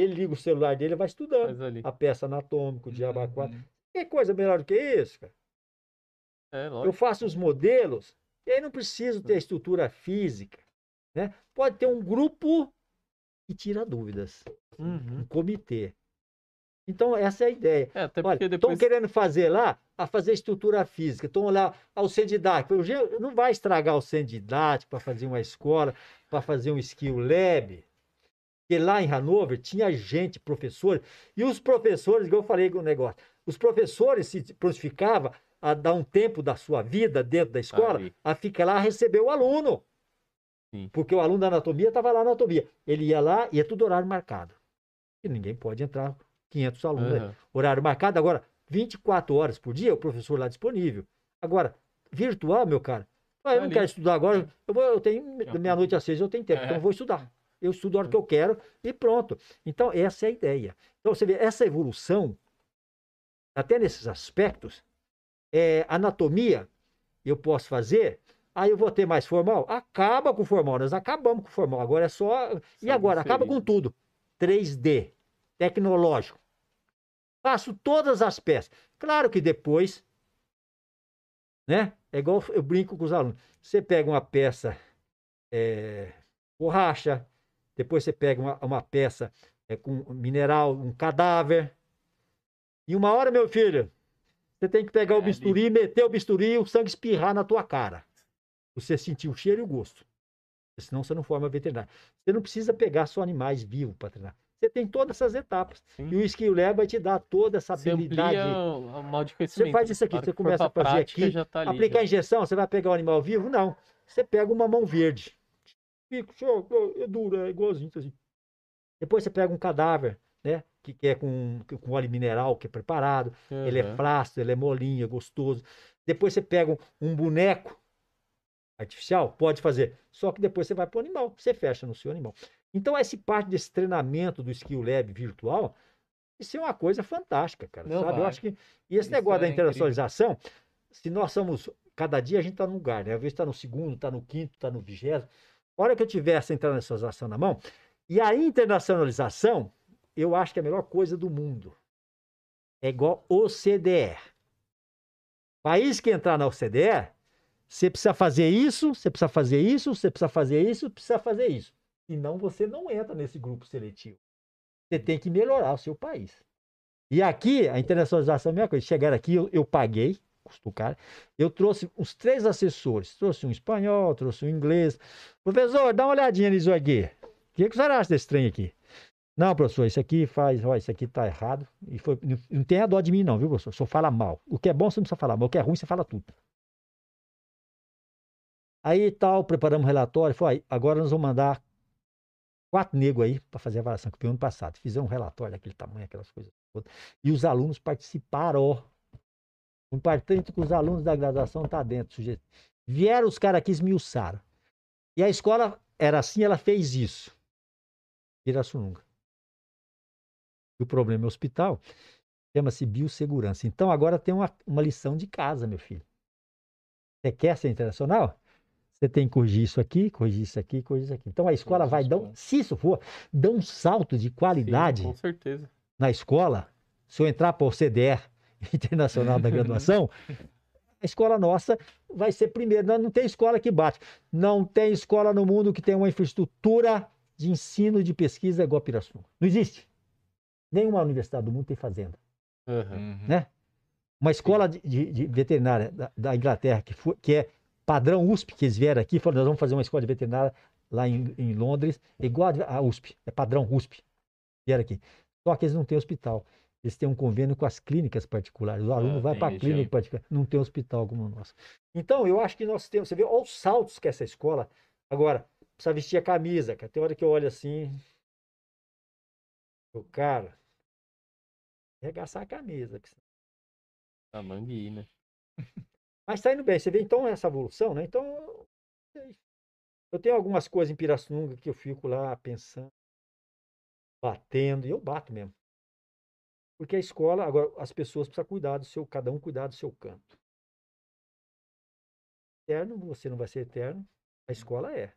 [SPEAKER 3] ele liga o celular dele e vai estudando a peça anatômica, o diabo uhum. 4. Que coisa melhor do que isso, cara? É, eu faço os modelos e aí não preciso ter a estrutura física. Né? Pode ter um grupo que tira dúvidas. Uhum. Um comitê. Então, essa é a ideia. É, Olha, estão depois... querendo fazer lá, a fazer estrutura física. Estão lá ao centro didático. Não vai estragar o centro didático para fazer uma escola, para fazer um skill lab. Porque lá em Hanover tinha gente, professores, e os professores, igual eu falei com o negócio, os professores se prontificavam a dar um tempo da sua vida dentro da escola, Aí. a ficar lá receber o aluno. Sim. Porque o aluno da anatomia estava lá na anatomia. Ele ia lá e é tudo horário marcado. E ninguém pode entrar 500 alunos. Uhum. Né? Horário marcado. Agora, 24 horas por dia, o professor lá disponível. Agora, virtual, meu cara. Ah, eu não quero estudar agora. Eu, vou, eu tenho meia-noite às seis, eu tenho tempo, é. então eu vou estudar eu estudo a hora que eu quero e pronto. Então, essa é a ideia. Então, você vê, essa evolução, até nesses aspectos, é, anatomia, eu posso fazer, aí eu vou ter mais formal? Acaba com o formal, nós acabamos com o formal, agora é só. só e agora? Acaba com tudo. 3D, tecnológico. Faço todas as peças. Claro que depois, né? É igual eu brinco com os alunos. Você pega uma peça é, borracha, depois você pega uma, uma peça é, com um mineral, um cadáver. E uma hora, meu filho, Você tem que pegar o
[SPEAKER 2] É,
[SPEAKER 3] bisturi, meter o bisturi e o sangue espirrar na tua cara. Você sentir o cheiro e o gosto. Senão você não forma veterinário. Você não precisa pegar só animais vivos para treinar. Você tem todas essas etapas.
[SPEAKER 1] Sim.
[SPEAKER 3] E o skill lab vai te dar toda essa
[SPEAKER 1] Você
[SPEAKER 3] habilidade.
[SPEAKER 1] amplia o o de conhecimento.
[SPEAKER 3] faz isso aqui,
[SPEAKER 1] hora
[SPEAKER 3] você começa a fazer
[SPEAKER 1] prática,
[SPEAKER 3] aqui,
[SPEAKER 1] tá ali,
[SPEAKER 3] Aplicar
[SPEAKER 1] já.
[SPEAKER 3] injeção, você vai pegar o animal vivo? Não. Você pega uma mão verde. Fica, show, é duro, é igualzinho assim. Depois você pega um cadáver, né? Que, que é com, com óleo mineral que é preparado. Ele é flácido, ele é molinho, é gostoso. Depois você pega um, um boneco artificial, pode fazer. Só que depois você vai para o animal, você fecha no seu animal. Então, essa parte desse treinamento do Skill Lab virtual, isso é uma coisa fantástica, cara.
[SPEAKER 1] Não,
[SPEAKER 3] sabe? Eu acho que. E esse
[SPEAKER 2] Isso
[SPEAKER 3] negócio da
[SPEAKER 2] é incrível.
[SPEAKER 3] internacionalização, se nós somos. Cada dia a gente está num lugar, né? Às vezes está no segundo, está no quinto, está no vigésimo. A hora que eu tiver essa internacionalização na mão, e a internacionalização, eu acho que é a melhor coisa do mundo. É igual OCDE. País que entrar na OCDE, você precisa fazer isso, você precisa fazer isso, você precisa fazer isso, precisa fazer isso. Senão você não entra nesse grupo seletivo. Você tem que melhorar o seu país. E aqui, a internacionalização é a mesma coisa. Chegaram aqui, eu, eu paguei, caro. Eu trouxe uns três assessores. Trouxe um espanhol, trouxe um inglês. Professor, dá uma olhadinha nisso aqui. O que, que o senhor acha desse trem aqui? Não, professor, isso aqui faz, ó, isso aqui tá errado. E foi, não, não tenha dó de mim, não, viu, professor? Só fala mal. O que é bom você não precisa falar, mas o que é ruim você fala tudo. Aí tal, preparamos o relatório. Foi, agora nós vamos mandar quatro negros aí para fazer a avaliação, que foi ano passado. Fizeram um relatório daquele tamanho, aquelas coisas todas. E os alunos participaram, ó. O importante é que os alunos da graduação tá dentro, sujeito. Vieram os caras aqui esmiuçaram. E a escola era assim, ela fez isso. Pirassununga. E o problema é o hospital. Chama-se biossegurança. Então agora tem uma, uma lição de casa, meu filho. Você quer ser internacional? Você tem que corrigir isso aqui, corrigir isso aqui, corrigir isso aqui. Então a escola vai dar, um- se isso for, dar um salto de
[SPEAKER 1] Sim,
[SPEAKER 3] qualidade
[SPEAKER 1] com certeza.
[SPEAKER 3] na escola, se eu entrar para o CDR Internacional da Graduação, a escola nossa vai ser primeiro. Não, não tem escola que bate. Não tem escola no mundo que tenha uma infraestrutura de ensino de pesquisa igual a Pirassununga. Não existe. Nenhuma universidade do mundo tem fazenda.
[SPEAKER 2] Uhum.
[SPEAKER 3] Né? Uma escola de, de- de veterinária da, da Inglaterra, que, foi- que é padrão USP, que eles vieram aqui, falaram, nós vamos fazer uma escola de veterinária lá em, em Londres, igual a a USP, é padrão USP. Vieram aqui. Só que eles não têm hospital. Eles têm um convênio com as clínicas particulares. O aluno
[SPEAKER 1] Ah,
[SPEAKER 3] vai para a clínica
[SPEAKER 2] aí.
[SPEAKER 3] particular. Não tem hospital como o nosso. Então, eu acho que nós temos. Você vê, olha os saltos que essa escola. Agora, precisa vestir a camisa, cara. Tem hora que eu olho assim. O cara. Arregaçar a camisa. que
[SPEAKER 1] A mangue, né?
[SPEAKER 3] mas está indo bem. Você vê então essa evolução, né? Então, eu tenho algumas coisas em Pirassununga que eu fico lá pensando, batendo, e eu bato mesmo. Porque a escola, agora, as pessoas precisam cuidar do seu, cada um cuidar do seu canto. Eterno, você não vai ser eterno, a escola é.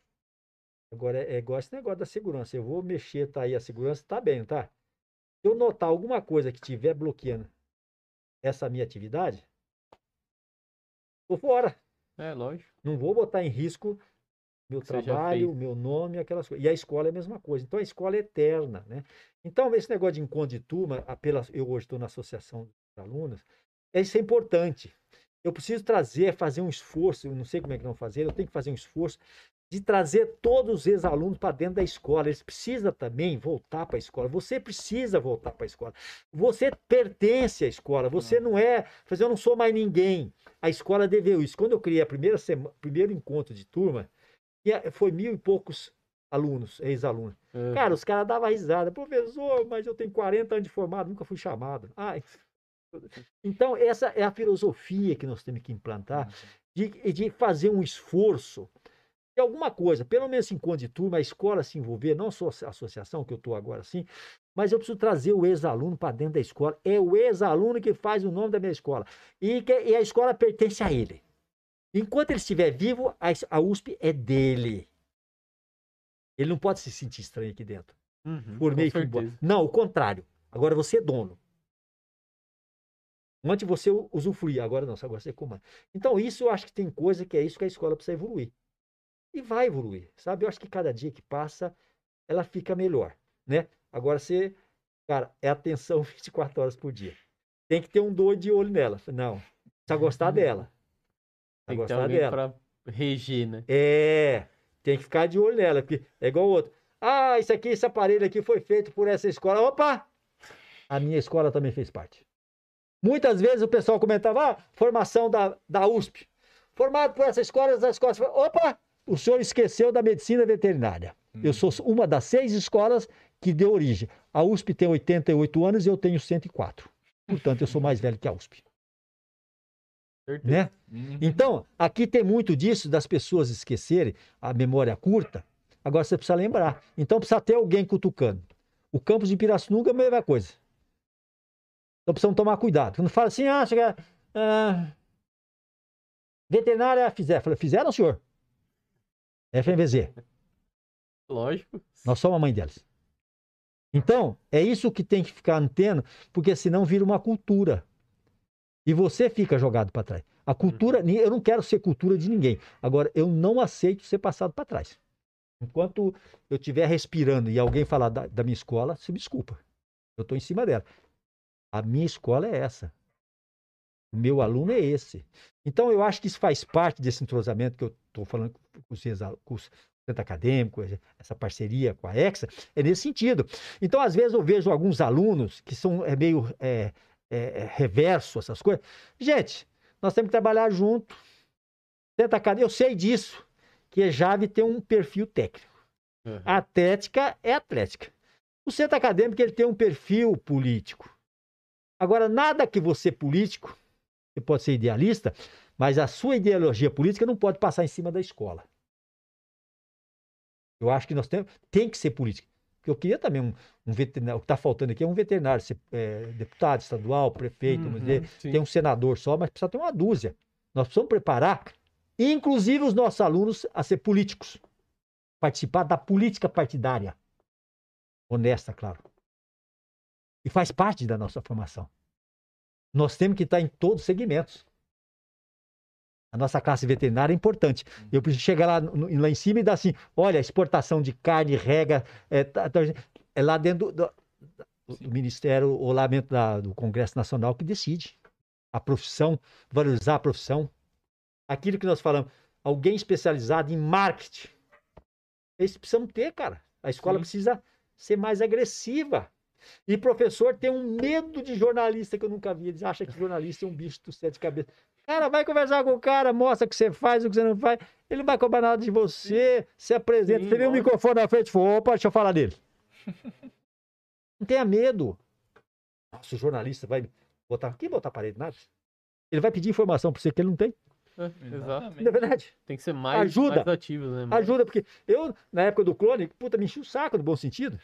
[SPEAKER 3] Agora, é, é igual esse negócio da segurança. Eu vou mexer, tá aí a segurança, tá bem, tá? Se eu notar alguma coisa que estiver bloqueando essa minha atividade, tô fora.
[SPEAKER 1] É, lógico.
[SPEAKER 3] Não vou botar em risco meu trabalho, meu nome, aquelas coisas. E a escola é a mesma coisa. Então a escola é eterna, né? Então esse negócio de encontro de turma, apela- eu hoje estou na associação de alunos, é isso é importante. Eu preciso trazer, fazer um esforço, eu não sei como é que não fazer, eu tenho que fazer um esforço de trazer todos os ex-alunos para dentro da escola. Eles precisam também voltar para a escola. Você precisa voltar para a escola. Você pertence à escola. Você não é, fazer eu não sou mais ninguém. A escola deveu isso. Quando eu criei a primeira semana, primeiro encontro de turma, tinha- foi mil e poucos alunos, ex-alunos.
[SPEAKER 1] Aham.
[SPEAKER 3] Cara, os caras davam risada. Professor, mas eu tenho 40 anos de formado, nunca fui chamado. Ai. Então, essa é a filosofia que nós temos que implantar, de, de fazer um esforço de alguma coisa, pelo menos esse encontro de turma, a escola se envolver, não só a associação, que eu estou agora assim, mas eu preciso trazer o ex-aluno para dentro da escola. É o ex-aluno que faz o nome da minha escola. E, que, e a escola pertence a ele. Enquanto ele estiver vivo, a, USP é dele. Ele não pode se sentir estranho aqui dentro.
[SPEAKER 1] Uhum,
[SPEAKER 3] e fui embora.
[SPEAKER 1] certeza.
[SPEAKER 3] Não, o contrário. Agora você é dono. Antes você usufruía, agora não, agora você comanda. Então, isso eu acho que tem coisa que é isso que a escola precisa evoluir. E vai evoluir, sabe? Eu acho que cada dia que passa, ela fica melhor, né? Agora você, cara, é atenção 24 horas por dia. tem que ter um doido de olho nela. Não, precisa gostar dela.
[SPEAKER 1] Tem que ter alguém
[SPEAKER 3] dela.
[SPEAKER 1] pra reger, né?
[SPEAKER 3] É, tem que ficar de olho nela, porque é igual o outro. Ah, isso aqui, esse aparelho aqui foi feito por essa escola. Opa! A minha escola também fez parte. Muitas vezes o pessoal comentava, ah, formação da, da USP. Formado por essa escola, essa escola. Opa! O senhor esqueceu da medicina veterinária. Eu sou uma das seis escolas que deu origem. A USP tem 88 anos e eu tenho 104. Portanto, eu sou mais velho que a USP.
[SPEAKER 1] Certeza.
[SPEAKER 3] Né?
[SPEAKER 2] Uhum.
[SPEAKER 3] Então, aqui tem muito disso das pessoas esquecerem a memória curta. Agora você precisa lembrar. Então precisa ter alguém cutucando. O campus de Pirassununga é a mesma coisa. Então precisamos tomar cuidado. Quando fala assim, ah, chega, ah, veterinária fizer. Fizeram, senhor? FMVZ.
[SPEAKER 1] Lógico.
[SPEAKER 3] Nós somos a mãe deles. Então, é isso que tem que ficar anteno, porque senão vira uma cultura. E você fica jogado para trás. A cultura, ni- eu não quero ser cultura de ninguém. Agora, eu não aceito ser passado para trás. Enquanto eu estiver respirando e alguém falar da, da minha escola, se me desculpa. Eu estou em cima dela. A minha escola é essa. O meu aluno é esse. Então, eu acho que isso faz parte desse entrosamento que eu estou falando com os, com os centro acadêmico, essa parceria com a Exa, é nesse sentido. Então, às vezes, eu vejo alguns alunos que são é, meio é, é, é, reverso, essas coisas. Gente, nós temos que trabalhar junto. Centro acadêmico, eu sei disso, que a Jave tem um perfil técnico.
[SPEAKER 1] Uhum.
[SPEAKER 3] A atlética é atlética. O centro acadêmico ele tem um perfil político. Agora, nada que você político, você pode ser idealista, mas a sua ideologia política não pode passar em cima da escola. Eu acho que nós temos, tem que ser política. Porque eu queria também um, um veterinário, o que está faltando aqui é um veterinário, ser, é, deputado estadual, prefeito, vamos dizer,
[SPEAKER 1] Uhum, sim.
[SPEAKER 3] tem um senador só, mas precisa ter uma dúzia. Nós precisamos preparar, inclusive os nossos alunos, a ser políticos. Participar da política partidária. Honesta, claro. E faz parte da nossa formação. Nós temos que estar em todos os segmentos. A nossa classe veterinária é importante. Eu preciso chegar lá, lá em cima e dar assim: olha, exportação de carne, rega, é, tá- tá- é lá dentro do, do- do Ministério ou lá dentro da- do Congresso Nacional que decide. A profissão, valorizar a profissão. Aquilo que nós falamos, alguém especializado em marketing. Eles precisam ter, cara. A escola
[SPEAKER 1] Sim.
[SPEAKER 3] precisa ser mais agressiva. E professor tem um medo de jornalista que eu nunca vi. Eles acham que jornalista é um bicho do sete cabeças. Cara, vai conversar com o cara, mostra o que você faz, o que você não faz. Ele não vai cobrar nada de você, se apresenta.
[SPEAKER 1] Sim,
[SPEAKER 3] você vê o
[SPEAKER 1] lógico.
[SPEAKER 3] microfone na frente e fala, opa, deixa eu falar dele. não tenha medo. Nossa, o jornalista vai botar. Quem botar parede? Nada. Ele vai pedir informação para você que ele não tem.
[SPEAKER 1] É, exato.
[SPEAKER 3] Não é verdade?
[SPEAKER 1] Tem que ser mais,
[SPEAKER 3] Ajuda.
[SPEAKER 1] mais ativos, né? mais-
[SPEAKER 3] Ajuda, porque eu, na época do clone, puta, me enchi o saco no bom sentido.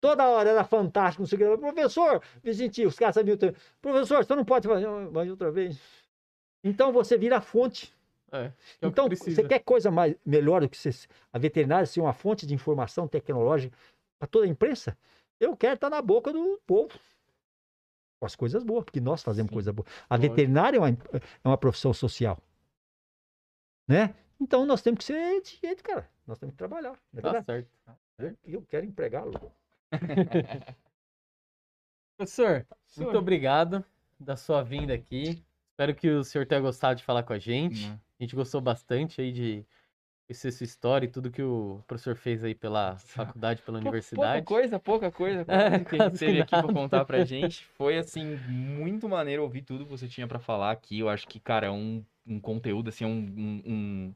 [SPEAKER 3] Toda hora era fantástico, não sei o que. Professor, me senti, os caras sabiam. Professor, você não pode fazer mais outra vez. Então você vira a fonte.
[SPEAKER 1] É, que é que
[SPEAKER 3] então,
[SPEAKER 1] precisa.
[SPEAKER 3] você quer coisa mais, melhor do que você, a veterinária ser uma fonte de informação tecnológica para toda a imprensa? Eu quero estar na boca do povo. Com as coisas boas, porque nós fazemos
[SPEAKER 2] Sim.
[SPEAKER 3] coisa boa. A
[SPEAKER 1] Lógico.
[SPEAKER 3] veterinária é uma, é uma profissão social. Né? Então nós temos que ser de jeito, cara. Nós temos que trabalhar. é
[SPEAKER 1] Tá certo.
[SPEAKER 3] Eu, eu quero empregá-lo.
[SPEAKER 1] Professor,
[SPEAKER 2] Senhor.
[SPEAKER 1] muito obrigado da sua vinda aqui. Espero que o senhor tenha gostado de falar com a gente.
[SPEAKER 2] Hum.
[SPEAKER 1] A gente gostou bastante aí de conhecer sua história e tudo que o professor fez aí pela faculdade, pela
[SPEAKER 2] Pou-
[SPEAKER 1] universidade.
[SPEAKER 2] Pouca coisa, pouca coisa, pouca
[SPEAKER 1] É,
[SPEAKER 2] coisa que a gente
[SPEAKER 1] quase
[SPEAKER 2] teve aqui pra
[SPEAKER 1] nada.
[SPEAKER 2] contar pra gente. Foi, assim, muito maneiro ouvir tudo que você tinha pra falar aqui. Eu acho que, cara, é um, um conteúdo, assim, é um, um,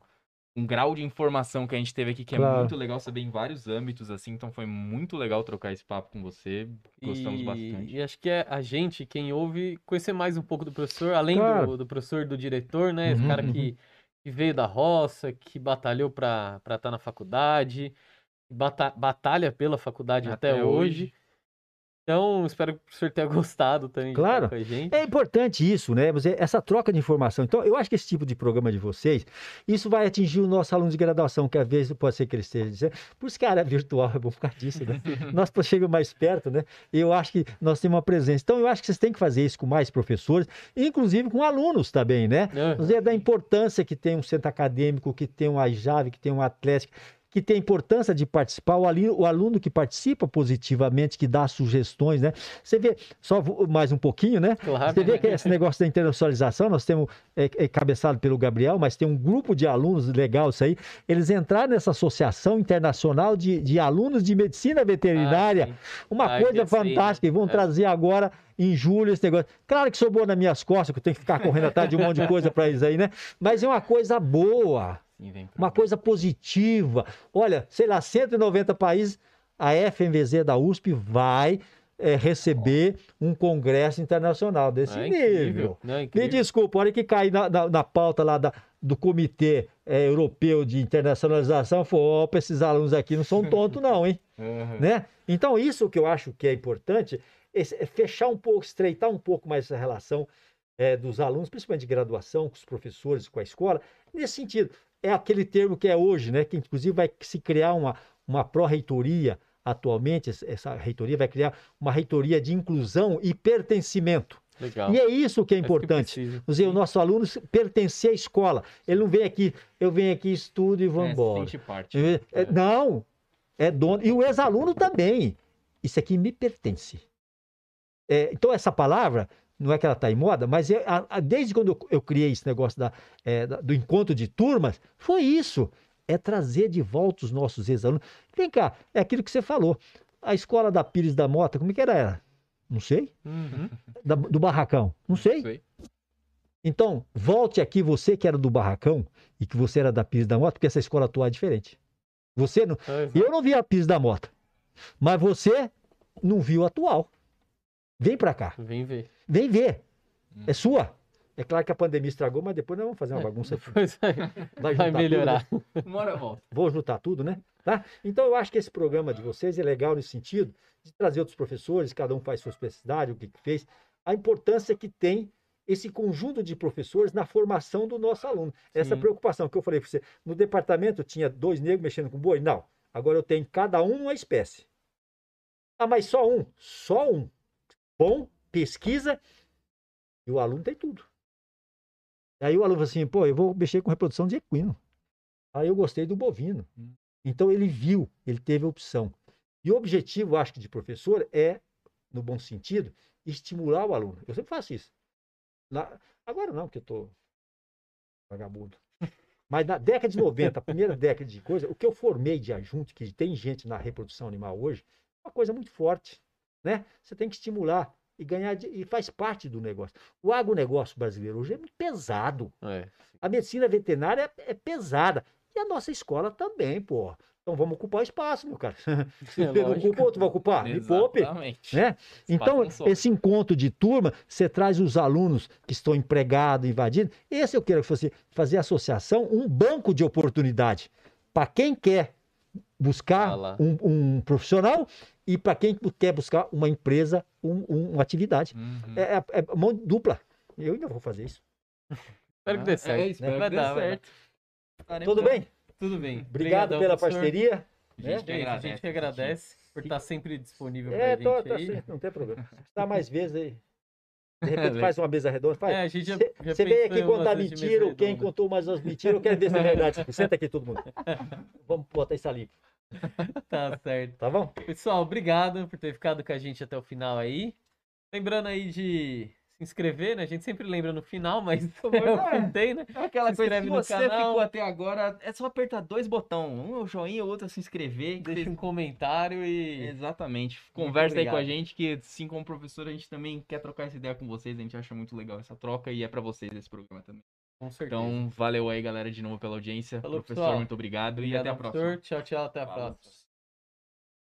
[SPEAKER 2] um, grau de informação que a gente teve aqui que é
[SPEAKER 3] Claro.
[SPEAKER 2] muito legal saber em vários âmbitos, assim. Então foi muito legal trocar esse papo com você. Gostamos
[SPEAKER 1] e,
[SPEAKER 2] bastante.
[SPEAKER 1] E acho que é a gente, quem ouve, conhecer mais um pouco do professor, além
[SPEAKER 3] Claro.
[SPEAKER 1] do, do professor, do diretor, né? Esse
[SPEAKER 3] Uhum,
[SPEAKER 1] cara
[SPEAKER 3] uhum.
[SPEAKER 1] que, que veio da roça, que batalhou para estar na faculdade, bata- batalha pela faculdade até,
[SPEAKER 2] Até
[SPEAKER 1] hoje.
[SPEAKER 2] hoje.
[SPEAKER 1] Então, espero que o professor tenha gostado também de
[SPEAKER 3] Claro.
[SPEAKER 1] com a gente.
[SPEAKER 3] É importante isso, né? Essa troca de informação. Então, eu acho que esse tipo de programa de vocês, isso vai atingir o nosso aluno de graduação, que às vezes pode ser que ele esteja dizendo, por isso que a área virtual é bom por causa disso, né? nós chegamos mais perto, né? Eu acho que nós temos uma presença. Então, eu acho que vocês têm que fazer isso com mais professores, inclusive com alunos também, né?
[SPEAKER 1] É.
[SPEAKER 3] Dizer da importância que tem um centro acadêmico, que tem um AJAV, que tem um Atlético. Que tem a importância de participar, o aluno, o aluno que participa positivamente, que dá sugestões, né? Você vê, só mais um pouquinho, né?
[SPEAKER 1] Claro.
[SPEAKER 3] Você vê que esse negócio da internacionalização, nós temos, é, é cabeçado pelo Gabriel, mas tem um grupo de alunos legal isso aí. Eles entraram nessa associação internacional de, de alunos de medicina veterinária.
[SPEAKER 1] Ah.
[SPEAKER 3] Uma
[SPEAKER 1] Ah,
[SPEAKER 3] coisa fantástica. E vão
[SPEAKER 1] É.
[SPEAKER 3] trazer agora em julho esse negócio. Claro que sobrou nas minhas costas, que eu tenho que ficar correndo atrás de um monte de coisa para eles aí, né? Mas é uma coisa boa, uma coisa positiva. Olha, sei lá, 190 países, a FMVZ da USP vai eh, receber um congresso internacional desse
[SPEAKER 1] É
[SPEAKER 3] nível.
[SPEAKER 1] incrível. É
[SPEAKER 3] Me desculpa, a hora que cair na, na, na pauta lá da- do Comitê eh, Europeu de Internacionalização, falou, opa, esses alunos aqui não são tontos não, hein?
[SPEAKER 2] Aham.
[SPEAKER 3] né? Então, isso que eu acho que é importante, esse- é fechar um pouco, estreitar um pouco mais essa relação eh, dos alunos, principalmente de graduação, com os professores, com a escola, nesse sentido. É aquele termo que é hoje, né? Que inclusive vai se criar uma, uma pró-reitoria atualmente, essa- reitoria vai criar uma reitoria de inclusão e pertencimento.
[SPEAKER 1] Legal.
[SPEAKER 3] E é isso que é
[SPEAKER 1] É
[SPEAKER 3] importante. Quer dizer, o nosso aluno pertencer à escola. Ele não vem aqui, eu venho aqui, estudo e vou
[SPEAKER 2] É,
[SPEAKER 3] embora.
[SPEAKER 2] parte.
[SPEAKER 3] É, é, não, é dono. E o ex-aluno também. Isso aqui me pertence. É, então, essa palavra, não é que ela está em moda, mas é, a- a- desde quando eu, eu criei esse negócio da, é, da- do encontro de turmas, foi isso. É trazer de volta os nossos ex-alunos. Vem cá, é aquilo que você falou. A escola da Pires da Mota, como é que era? ela? Não sei.
[SPEAKER 1] Uhum.
[SPEAKER 3] Da- do Barracão? Não sei.
[SPEAKER 2] Sei.
[SPEAKER 3] Então, volte aqui, você que era do Barracão e que você era da Pires da Mota, porque essa escola atual é diferente. Você não.
[SPEAKER 1] É.
[SPEAKER 3] Eu não vi a Pires da Mota, mas você não viu a atual. Vem pra cá,
[SPEAKER 1] Vem ver.
[SPEAKER 3] vem ver. É sua. É claro que a pandemia estragou, mas depois nós vamos fazer uma bagunça aqui.
[SPEAKER 1] Vai,
[SPEAKER 3] Vai,
[SPEAKER 1] melhorar.
[SPEAKER 3] tudo, né?
[SPEAKER 2] Uma hora volta.
[SPEAKER 3] Vou juntar tudo, né? Tá? Então eu acho que esse programa de vocês é legal nesse sentido de trazer outros professores, cada um faz sua especificidade, o que, que fez. A importância que tem esse conjunto de professores na formação do nosso aluno. Essa
[SPEAKER 2] Sim.
[SPEAKER 3] preocupação que eu falei para você. No departamento tinha dois negros mexendo com boi? Não. Agora eu tenho cada um uma espécie. Ah, mas só um? Só um. Bom, pesquisa e o aluno tem tudo. Aí o aluno fala assim, pô, eu vou mexer com reprodução de equino. Aí eu gostei do bovino.
[SPEAKER 2] Hum.
[SPEAKER 3] Então ele viu, ele teve opção. E o objetivo, acho que, de professor é, no bom sentido, estimular o aluno. Eu sempre faço isso. Na- Agora não, porque eu estou vagabundo. Mas na década de 90, a primeira década de coisa, o que eu formei de adjunto, que tem gente na reprodução animal hoje, é uma coisa muito forte. Né? Você tem que estimular e ganhar, de- e faz parte do negócio. O agronegócio brasileiro hoje é muito pesado.
[SPEAKER 1] É.
[SPEAKER 3] A medicina veterinária é, é pesada. E a nossa escola também, pô. Então vamos ocupar o espaço, meu cara. Se
[SPEAKER 1] É
[SPEAKER 3] você não ocupa, outro vai ocupar. Me poupe.
[SPEAKER 2] Exatamente.
[SPEAKER 3] Né? Então, esse encontro de turma, você traz os alunos que estão empregados, invadindo. Esse eu quero que você fazer associação, um banco de oportunidade para quem quer buscar
[SPEAKER 1] Ah lá.
[SPEAKER 3] um, um profissional e para quem quer buscar uma empresa, um- um- uma atividade.
[SPEAKER 2] Uhum.
[SPEAKER 3] É, é, é mão dupla. Eu ainda vou fazer isso.
[SPEAKER 1] Espero que dê certo.
[SPEAKER 2] É, espero
[SPEAKER 1] Vai
[SPEAKER 2] que dê certo. Estaremos
[SPEAKER 3] Tudo bem?
[SPEAKER 1] Tudo bem.
[SPEAKER 3] Obrigado
[SPEAKER 1] Obrigadão,
[SPEAKER 3] pela
[SPEAKER 1] professor.
[SPEAKER 3] parceria.
[SPEAKER 2] A
[SPEAKER 3] né?
[SPEAKER 2] gente que
[SPEAKER 1] É isso, a
[SPEAKER 2] agradece.
[SPEAKER 1] gente que agradece por estar sempre disponível
[SPEAKER 3] É,
[SPEAKER 1] pra
[SPEAKER 3] tô,
[SPEAKER 1] gente
[SPEAKER 3] tá
[SPEAKER 1] aí.
[SPEAKER 3] certo, não tem problema. Precisar mais vezes aí. De repente
[SPEAKER 2] É,
[SPEAKER 3] faz uma mesa redonda. Faz.
[SPEAKER 1] É, a gente já,
[SPEAKER 3] Você
[SPEAKER 1] já
[SPEAKER 3] você veio aqui contar mentira, quem contou mais umas mentiras, eu quero ver se é verdade. Senta aqui todo mundo. Vamos botar isso ali,
[SPEAKER 1] Tá certo.
[SPEAKER 3] tá bom?
[SPEAKER 1] Pessoal, obrigado por ter ficado com a gente até o final aí. Lembrando aí de inscrever, né? A gente sempre lembra no final, mas
[SPEAKER 2] favor,
[SPEAKER 1] é que tem, né?
[SPEAKER 2] É aquela coisa,
[SPEAKER 1] no
[SPEAKER 2] você
[SPEAKER 1] canal.
[SPEAKER 2] ficou até agora, é só apertar dois botões. Um é o joinha, o outro é se inscrever. que
[SPEAKER 1] Deixa
[SPEAKER 2] vocês-
[SPEAKER 1] um comentário e.
[SPEAKER 2] Exatamente. Conversa aí com a gente, que assim como professor, a gente também quer trocar essa ideia com vocês. A gente acha muito legal essa troca e é pra vocês esse programa também.
[SPEAKER 1] Com certeza.
[SPEAKER 2] Então, valeu aí, galera, de novo pela audiência.
[SPEAKER 1] Falou,
[SPEAKER 2] professor,
[SPEAKER 1] pessoal.
[SPEAKER 2] muito obrigado e
[SPEAKER 1] Obrigado,
[SPEAKER 2] até a próxima.
[SPEAKER 1] professor. Tchau, tchau. Até a
[SPEAKER 2] Falou.
[SPEAKER 1] próxima.